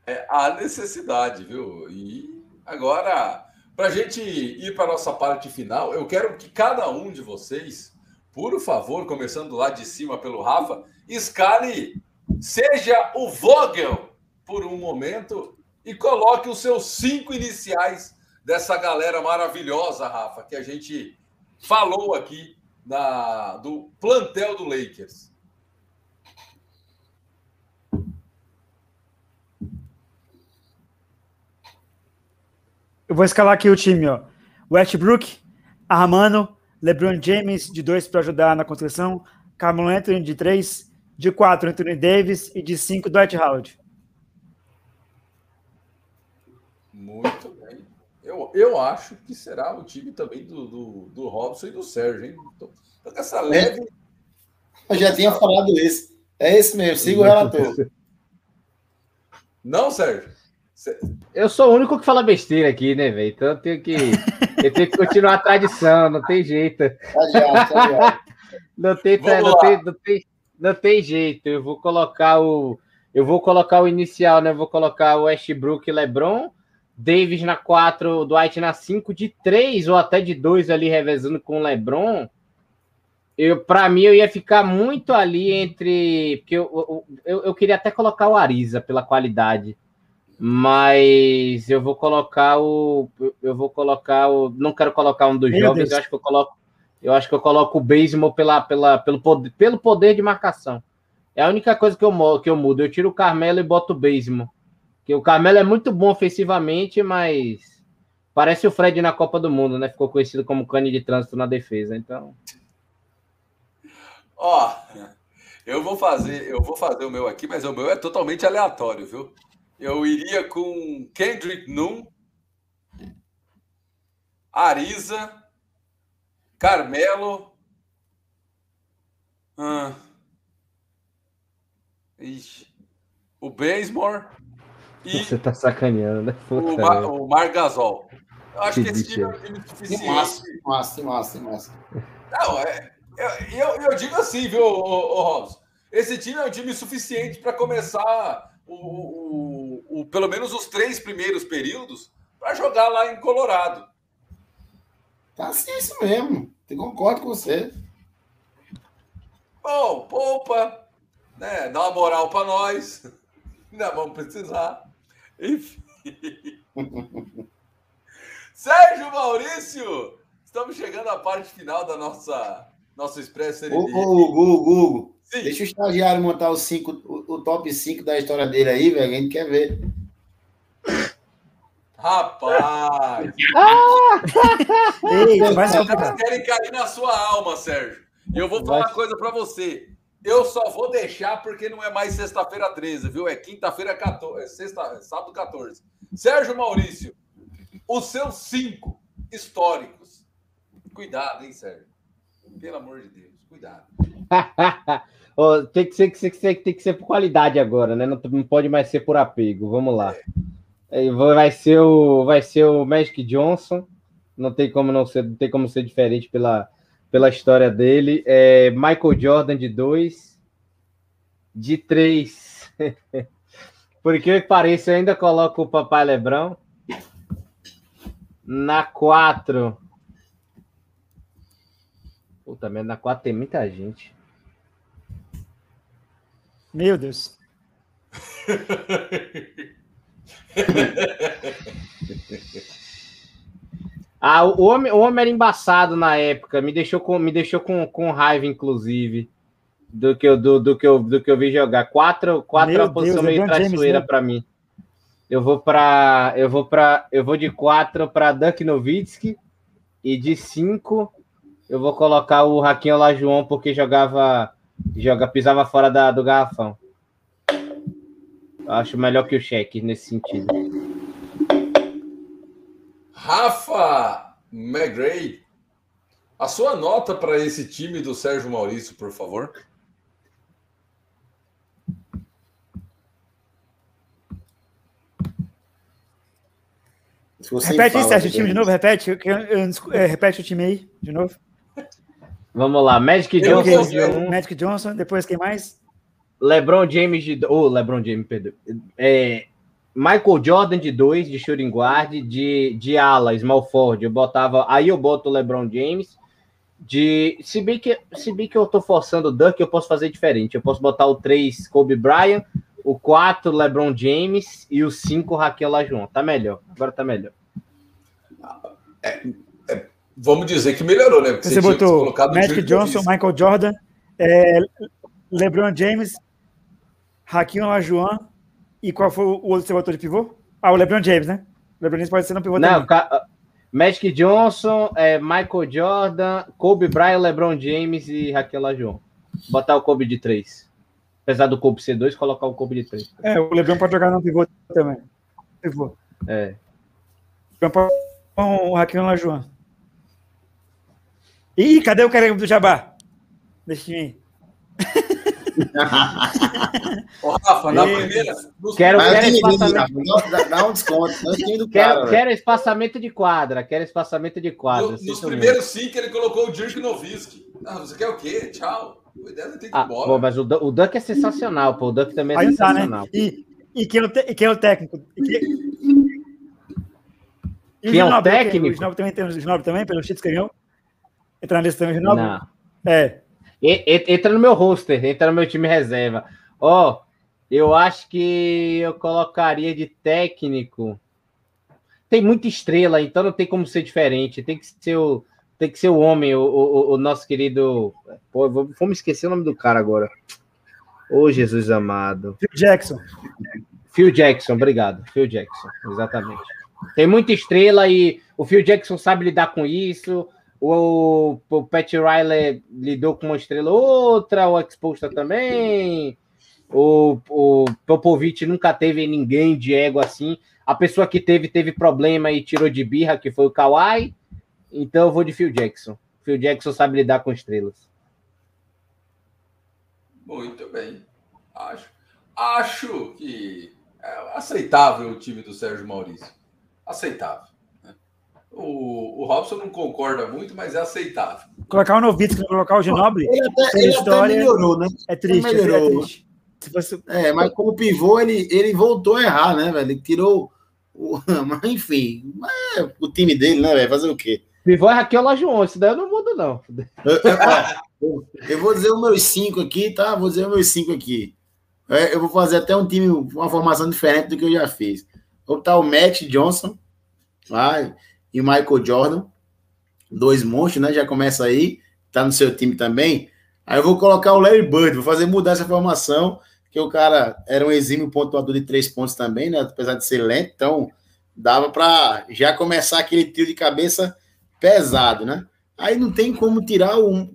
É, há necessidade, viu? E agora, para a gente ir para a nossa parte final, eu quero que cada um de vocês, por favor, começando lá de cima pelo Rafa, escale, seja o Vogel por um momento e coloque os seus cinco iniciais dessa galera maravilhosa, Rafa, que a gente falou aqui na, do plantel do Lakers. Eu vou escalar aqui o time, ó. Westbrook, Armano, LeBron James de dois para ajudar na construção, Carmelo Anthony de três, de quatro Anthony Davis e de cinco Dwight Howard. Muito bem. Eu, eu acho que será o time também do, do, do Robson e do Sérgio, hein? Então, essa leve. Eu já tinha falado isso. É esse mesmo, siga o relator. Não, Sérgio? Eu sou o único que fala besteira aqui, né, velho? Então eu tenho que, eu tenho que continuar a tradição, não tem jeito. Tá já, tá já. Não tem, não tem, não tem, não tem jeito. Eu vou colocar o, eu vou colocar o inicial, né? Eu vou colocar o Westbrook e LeBron, Davis na 4, Dwight na 5, de 3 ou até de 2 ali revezando com o LeBron. Eu, para mim, eu ia ficar muito ali entre. Porque eu, eu, eu queria até colocar o Ariza pela qualidade mas eu vou colocar o eu vou colocar o não quero colocar um dos Meu jovens, Deus. eu acho que eu coloco eu acho que eu coloco o Baseball pela, pela, pelo, poder, pelo poder de marcação. É a única coisa que eu, que eu mudo. Eu tiro o Carmelo e boto o Baseball. Que o Carmelo é muito bom ofensivamente, mas parece o Fred na Copa do Mundo, né? Ficou conhecido como cane de trânsito na defesa, então. Ó, eu vou fazer, eu vou fazer o meu aqui, mas o meu é totalmente aleatório, viu? Eu iria com Kendrick Nunn, Ariza, Carmelo. Ah, ixi, o Basemore e. Você tá sacaneando, né? o, Mar, o Mar Gasol. Eu acho que, que esse time é um time suficiente. Massa, massa, massa, massa. Não, é, eu, eu, eu digo assim, viu, ô, ô, Robson? Esse time é um time suficiente para começar o, o, o, pelo menos os três primeiros períodos para jogar lá em Colorado. Tá assim, é isso mesmo. Eu concordo com você. Bom, poupa, né? Dá uma moral para nós. Ainda vamos precisar. Enfim. Sérgio Maurício, estamos chegando à parte final da nossa nosso Expresso. Hugo, Hugo, Sim. Deixa o estagiário montar os cinco, o, o top 5 da história dele aí, velho. A gente quer ver. Rapaz! Ei, Eles complicar. querem cair na sua alma, Sérgio. E eu vou falar uma coisa pra você. Eu só vou deixar porque não é mais sexta-feira 13, viu? É quinta-feira 14, é sexta, é sábado 14. Sérgio Maurício, os seus cinco históricos. Cuidado, hein, Sérgio? Pelo amor de Deus, cuidado. Ó, tem, que ser, que ser- que ser- tem que ser por qualidade agora, né? Não, não pode mais ser por apego. Vamos lá. É, Vai ser o, vai ser o Magic Johnson. Não tem como não ser, não tem como ser diferente pela, pela história dele. É, Michael Jordan de 2. De 3. Por que pareça, eu ainda coloco o Papai Lebrão. Na 4. Puta merda, na 4 tem muita gente. Meu Deus. Ah, o homem, o homem era embaçado na época, me deixou com, me deixou com, com raiva, inclusive, do que eu, do, do que eu, do que eu vi jogar. Quatro, quatro é Meu uma posição Deus, meio traiçoeira né? para mim. Eu vou para, eu vou para, eu vou de quatro para Dirk Nowitzki e de cinco eu vou colocar o Raquinho Olajuwon porque jogava, joga, pisava fora da, do garrafão. Eu acho melhor que o Cheque nesse sentido. Rafa McGray, a sua nota para esse time do Sérgio Maurício, por favor. Repete aí, fala, Sérgio, o time de novo, repete. eu- eu escu- é, repete o time aí, de novo. Vamos lá, Magic Eu Johnson. Magic Johnson, depois quem mais? LeBron James de. Ô, LeBron James, perdão. É, Michael Jordan de 2, de shooting guard, de, de ala, small forward. Eu botava. Aí eu boto o LeBron James. De. Se bem que, se bem que eu tô forçando o Dunk, eu posso fazer diferente. Eu posso botar o 3, Kobe Bryant, o 4, LeBron James e o 5, Raquel Lajuan. Tá melhor. Agora tá melhor. Vamos dizer que melhorou, né? Porque Você tinha botou Magic Johnson. Michael Jordan, é, LeBron James, Hakim Olajuwon e qual foi o outro que você botou de pivô? Ah, o LeBron James, né? O LeBron James pode ser no pivô Não, ca- Magic Johnson, é, Michael Jordan, Kobe Bryant, LeBron James e Raquel Lajuan. Botar o Kobe de 3. Apesar do Kobe ser 2, colocar o Kobe de 3. É, o LeBron pode jogar no pivô também. Pivô. É. O LeBron pode o Hakim Olajuwon. Ih, cadê o cara do Jabá? Deixa time aí. Ô, Rafa, na Ei. primeira. nos- Quero- Mas quero espaçamento. Rafa, dá, dá um desconto. Quero, cara. velho. quero espaçamento de quadra. Quero espaçamento de quadra. no- nos primeiros cinco, ele colocou o Dirk Nowitzki. Ah, você quer o quê? Tchau. É ter que ir Ah, embora. pô, mas o, o Dunk é sensacional, pô. O Dunk também é Aí tá, né? sensacional. E, e, quem é o te- e quem é o técnico? E quem, e Quem é o técnico? O Ginóbili também tem o Ginóbili também, pelo que ganhou. Entra na lista também, o Ginóbili? Não. É. Entra no meu roster, entra no meu time reserva. Ó, eu acho que eu colocaria de técnico. Tem muita estrela, então não tem como ser diferente. Tem que ser o, tem que ser o homem, o, o, o nosso querido. Pô, vou, vamos esquecer o nome do cara agora. Ô, Jesus amado. Phil Jackson. Phil Jackson, obrigado. Phil Jackson, exatamente. Tem muita estrela e o Phil Jackson sabe lidar com isso. O, o Pat Riley lidou com uma estrela outra, o Exposta também. O, o Popovich nunca teve ninguém de ego assim. A pessoa que teve, teve problema e tirou de birra, que foi o Kawhi. Então eu vou de Phil Jackson. Phil Jackson sabe lidar com estrelas. Muito bem. Acho, acho que é aceitável o time do Sérgio Maurício. Aceitável. O, o Robson não concorda muito, mas é aceitável. Colocar o Novitsky, colocar o Ginóbili, Ele até, ele até história. melhorou, né? é triste. É, melhorou. triste. Se fosse, É, mas como pivô, ele, ele voltou a errar, né, velho? Ele tirou. O... Mas, enfim, é o time dele, né, velho? Fazer o quê? Pivô é Raquel Lajuon, isso daí eu não mudo, não. Eu, eu- ó, eu vou dizer os meus cinco aqui, tá? Vou dizer os meus cinco aqui. É, eu vou fazer até um time, uma formação diferente do que eu já fiz. Vou botar o Matt Johnson lá, e Michael Jordan. Dois monstros, né? Já começa aí. Tá no seu time também. Aí eu vou colocar o Larry Bird. Vou fazer mudar essa formação. Que o cara era um exímio pontuador de três pontos também, né? Apesar de ser lento. Então, dava para já começar aquele tiro de cabeça pesado, né? Aí não tem como tirar o,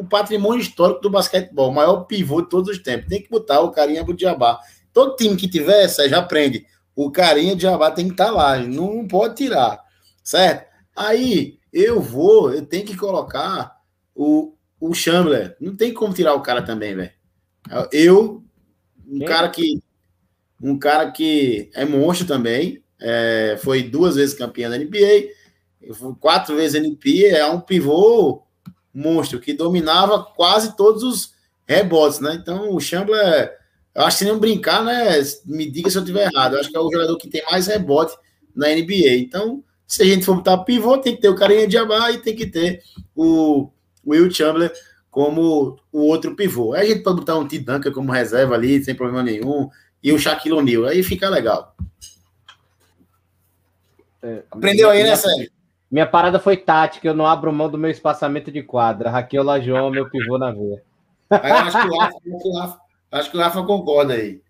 o patrimônio histórico do basquetebol, o maior pivô de todos os tempos. Tem que botar o carinha do Diabá. Todo time que tiver, já aprende. O carinha de Diabá tem que estar tá lá, não pode tirar, certo? Aí eu vou, eu tenho que colocar o, o Chandler. Não tem como tirar o cara também, velho. Eu, um Quem? cara que um cara que é monstro também, é, foi duas vezes campeão da NBA, quatro vezes NP, é um pivô monstro que dominava quase todos os rebotes, né? Então o Chambler, eu acho que se não brincar, né? Me diga se eu estiver errado. Eu acho que é o jogador que tem mais rebote na NBA. Então, se a gente for botar pivô, tem que ter o carinha de Abá e tem que ter o Will Chamberlain como o outro pivô. Aí a gente pode botar um T. Duncan como reserva ali, sem problema nenhum, e o Shaquille O'Neal. Aí fica legal. É, Aprendeu aí, né, Sérgio? Minha parada foi tática, eu não abro mão do meu espaçamento de quadra. Raquel Lajoão, meu pivô na veia. acho, que o Rafa, acho, que o Rafa, acho que o Rafa concorda aí.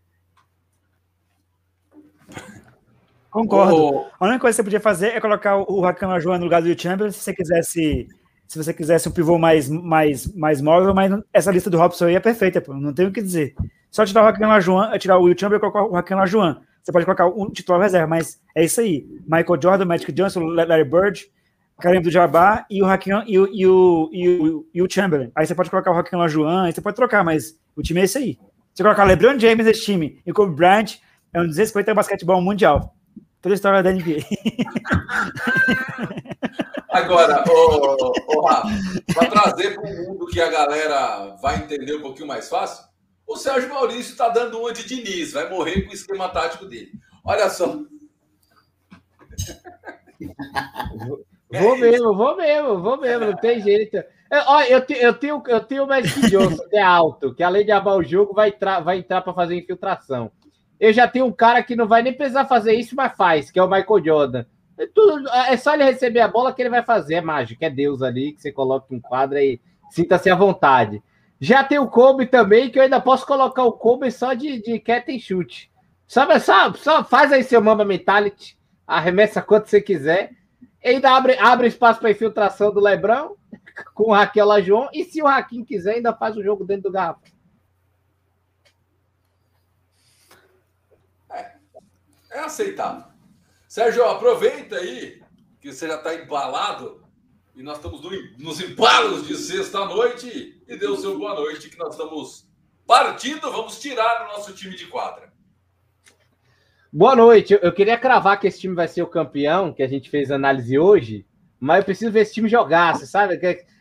Concordo. A única coisa que você podia fazer é colocar o Raquel Lajoão no lugar do Chamber, se você quisesse se você quisesse um pivô mais, mais, mais móvel, mas essa lista do Robson aí é perfeita, pô, não tem o que dizer. Só tirar o Raquel Lajoan, tirar o Will Chamber e colocar o Raquel Lajoan. Você pode colocar um titular reserva, mas é isso aí. Michael Jordan, Magic Johnson, Larry Bird, Karim do Jabbar e o Raquel e o, e o, e o, e o Chamberlain. Aí você pode colocar o Raquel Lajoan, aí você pode trocar, mas o time é esse aí. Se colocar LeBron James nesse time e Kobe Bryant, é um desrespeito ao basquetebol mundial. Toda a história da NBA. Agora, ô, ô, Rafa, para trazer para um mundo que a galera vai entender um pouquinho mais fácil, o Sérgio Maurício está dando uma de Diniz, vai morrer com o esquema tático dele. Olha só. Vou mesmo, vou mesmo, vou mesmo, não tem jeito. Eu, ó, eu, te, eu, tenho, eu tenho o Magic Johnson, que é alto, que além de abar o jogo, vai, vai entrar para fazer infiltração. Eu já tenho um cara que não vai nem precisar fazer isso, mas faz, que é o Michael Jordan. É, tudo, é só ele receber a bola que ele vai fazer, é mágico, é Deus ali, que você coloca um quadro e sinta-se à vontade. Já tem o Kobe também, que eu ainda posso colocar o Kobe só de, de cat and chute. Só, só, só faz aí seu Mamba Mentality, arremessa quanto você quiser, e ainda abre, abre espaço para infiltração do Lebrão com o Raquel Lajoão, e se o Raquinho quiser, ainda faz o jogo dentro do garrafa. É aceitável. Sérgio, aproveita aí que você já está embalado e nós estamos no, nos embalos de sexta-noite e dê o seu boa noite que nós estamos partindo, vamos tirar o nosso time de quadra. Boa noite. Eu queria cravar que esse time vai ser o campeão, que a gente fez análise hoje, mas eu preciso ver esse time jogar, você sabe?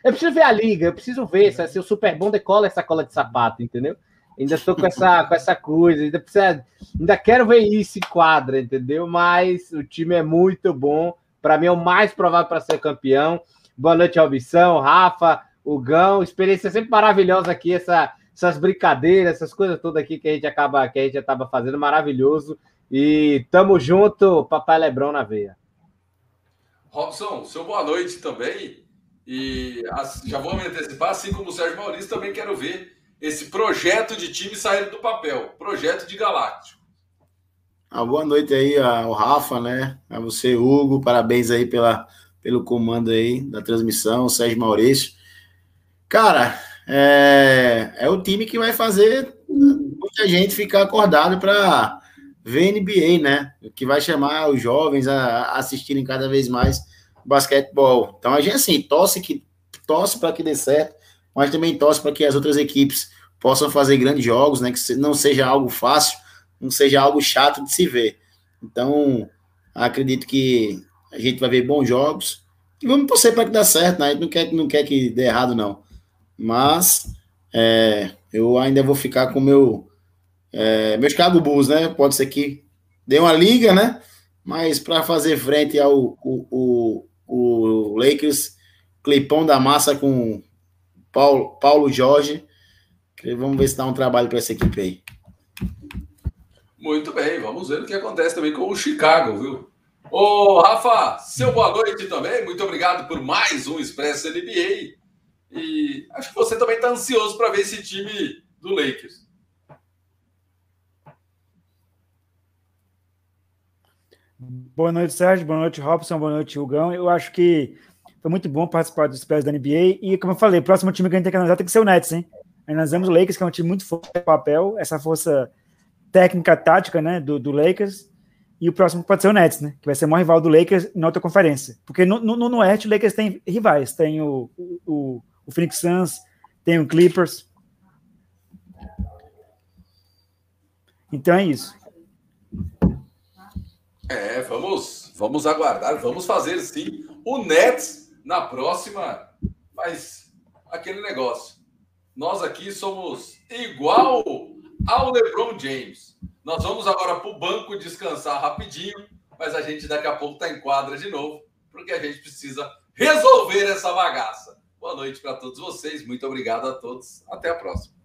Eu preciso ver a liga, eu preciso ver se ser o super bom decola essa cola de sapato, entendeu? Ainda estou com essa, com essa coisa, ainda, precisa, ainda quero ver isso em quadra, entendeu? Mas o time é muito bom. Para mim é o mais provável para ser campeão. Boa noite, Albição, Rafa, Gão. Experiência sempre maravilhosa aqui, essa, essas brincadeiras, essas coisas todas aqui que a gente acaba, que a gente acaba fazendo, maravilhoso. E tamo junto, Papai Lebrão na veia. Robson, seu boa noite também. E já vou me antecipar, assim como o Sérgio Maurício, também quero ver esse projeto de time sair do papel, projeto de Galáctico. Ah, boa noite aí ao Rafa, né? A você, Hugo, parabéns aí pela, pelo comando aí da transmissão, Sérgio Maurício. Cara, é, é o time que vai fazer muita gente ficar acordado para ver NBA, né? Que vai chamar os jovens a assistirem cada vez mais basquetebol. Então a gente assim torce que torce para que dê certo mas também torce para que as outras equipes possam fazer grandes jogos, né? Que não seja algo fácil, não seja algo chato de se ver. Então, acredito que a gente vai ver bons jogos. E vamos torcer para que dê certo, né? A gente não quer, não quer que dê errado, não. Mas é, eu ainda vou ficar com meu é, meu Chicago Bulls, né? Pode ser que dê uma liga, né? Mas para fazer frente ao o, o, o Lakers, clipão da massa com Paulo, Paulo Jorge. Vamos ver se dá um trabalho para essa equipe aí. Muito bem, vamos ver o que acontece também com o Chicago, viu? Ô, Rafa, seu boa noite também. Muito obrigado por mais um Expresso NBA. E acho que você também está ansioso para ver esse time do Lakers. Boa noite, Sérgio. Boa noite, Robson. Boa noite, Hugão. Eu acho que foi muito bom participar dos pés da NBA. E, como eu falei, o próximo time que a gente tem que analisar tem que ser o Nets, hein? Vemos o Lakers, que é um time muito forte no papel, essa força técnica, tática, né, do, do Lakers. E o próximo pode ser o Nets, né? Que vai ser o maior rival do Lakers na outra conferência. Porque no, no, no Oeste, o Lakers tem rivais. Tem o, o, o Phoenix Suns, tem o Clippers. Então é isso. É, vamos, vamos aguardar, vamos fazer sim. O Nets na próxima, mas aquele negócio. Nós aqui somos igual ao LeBron James. Nós vamos agora para o banco descansar rapidinho, mas a gente daqui a pouco está em quadra de novo, porque a gente precisa resolver essa bagaça. Boa noite para todos vocês, muito obrigado a todos, até a próxima.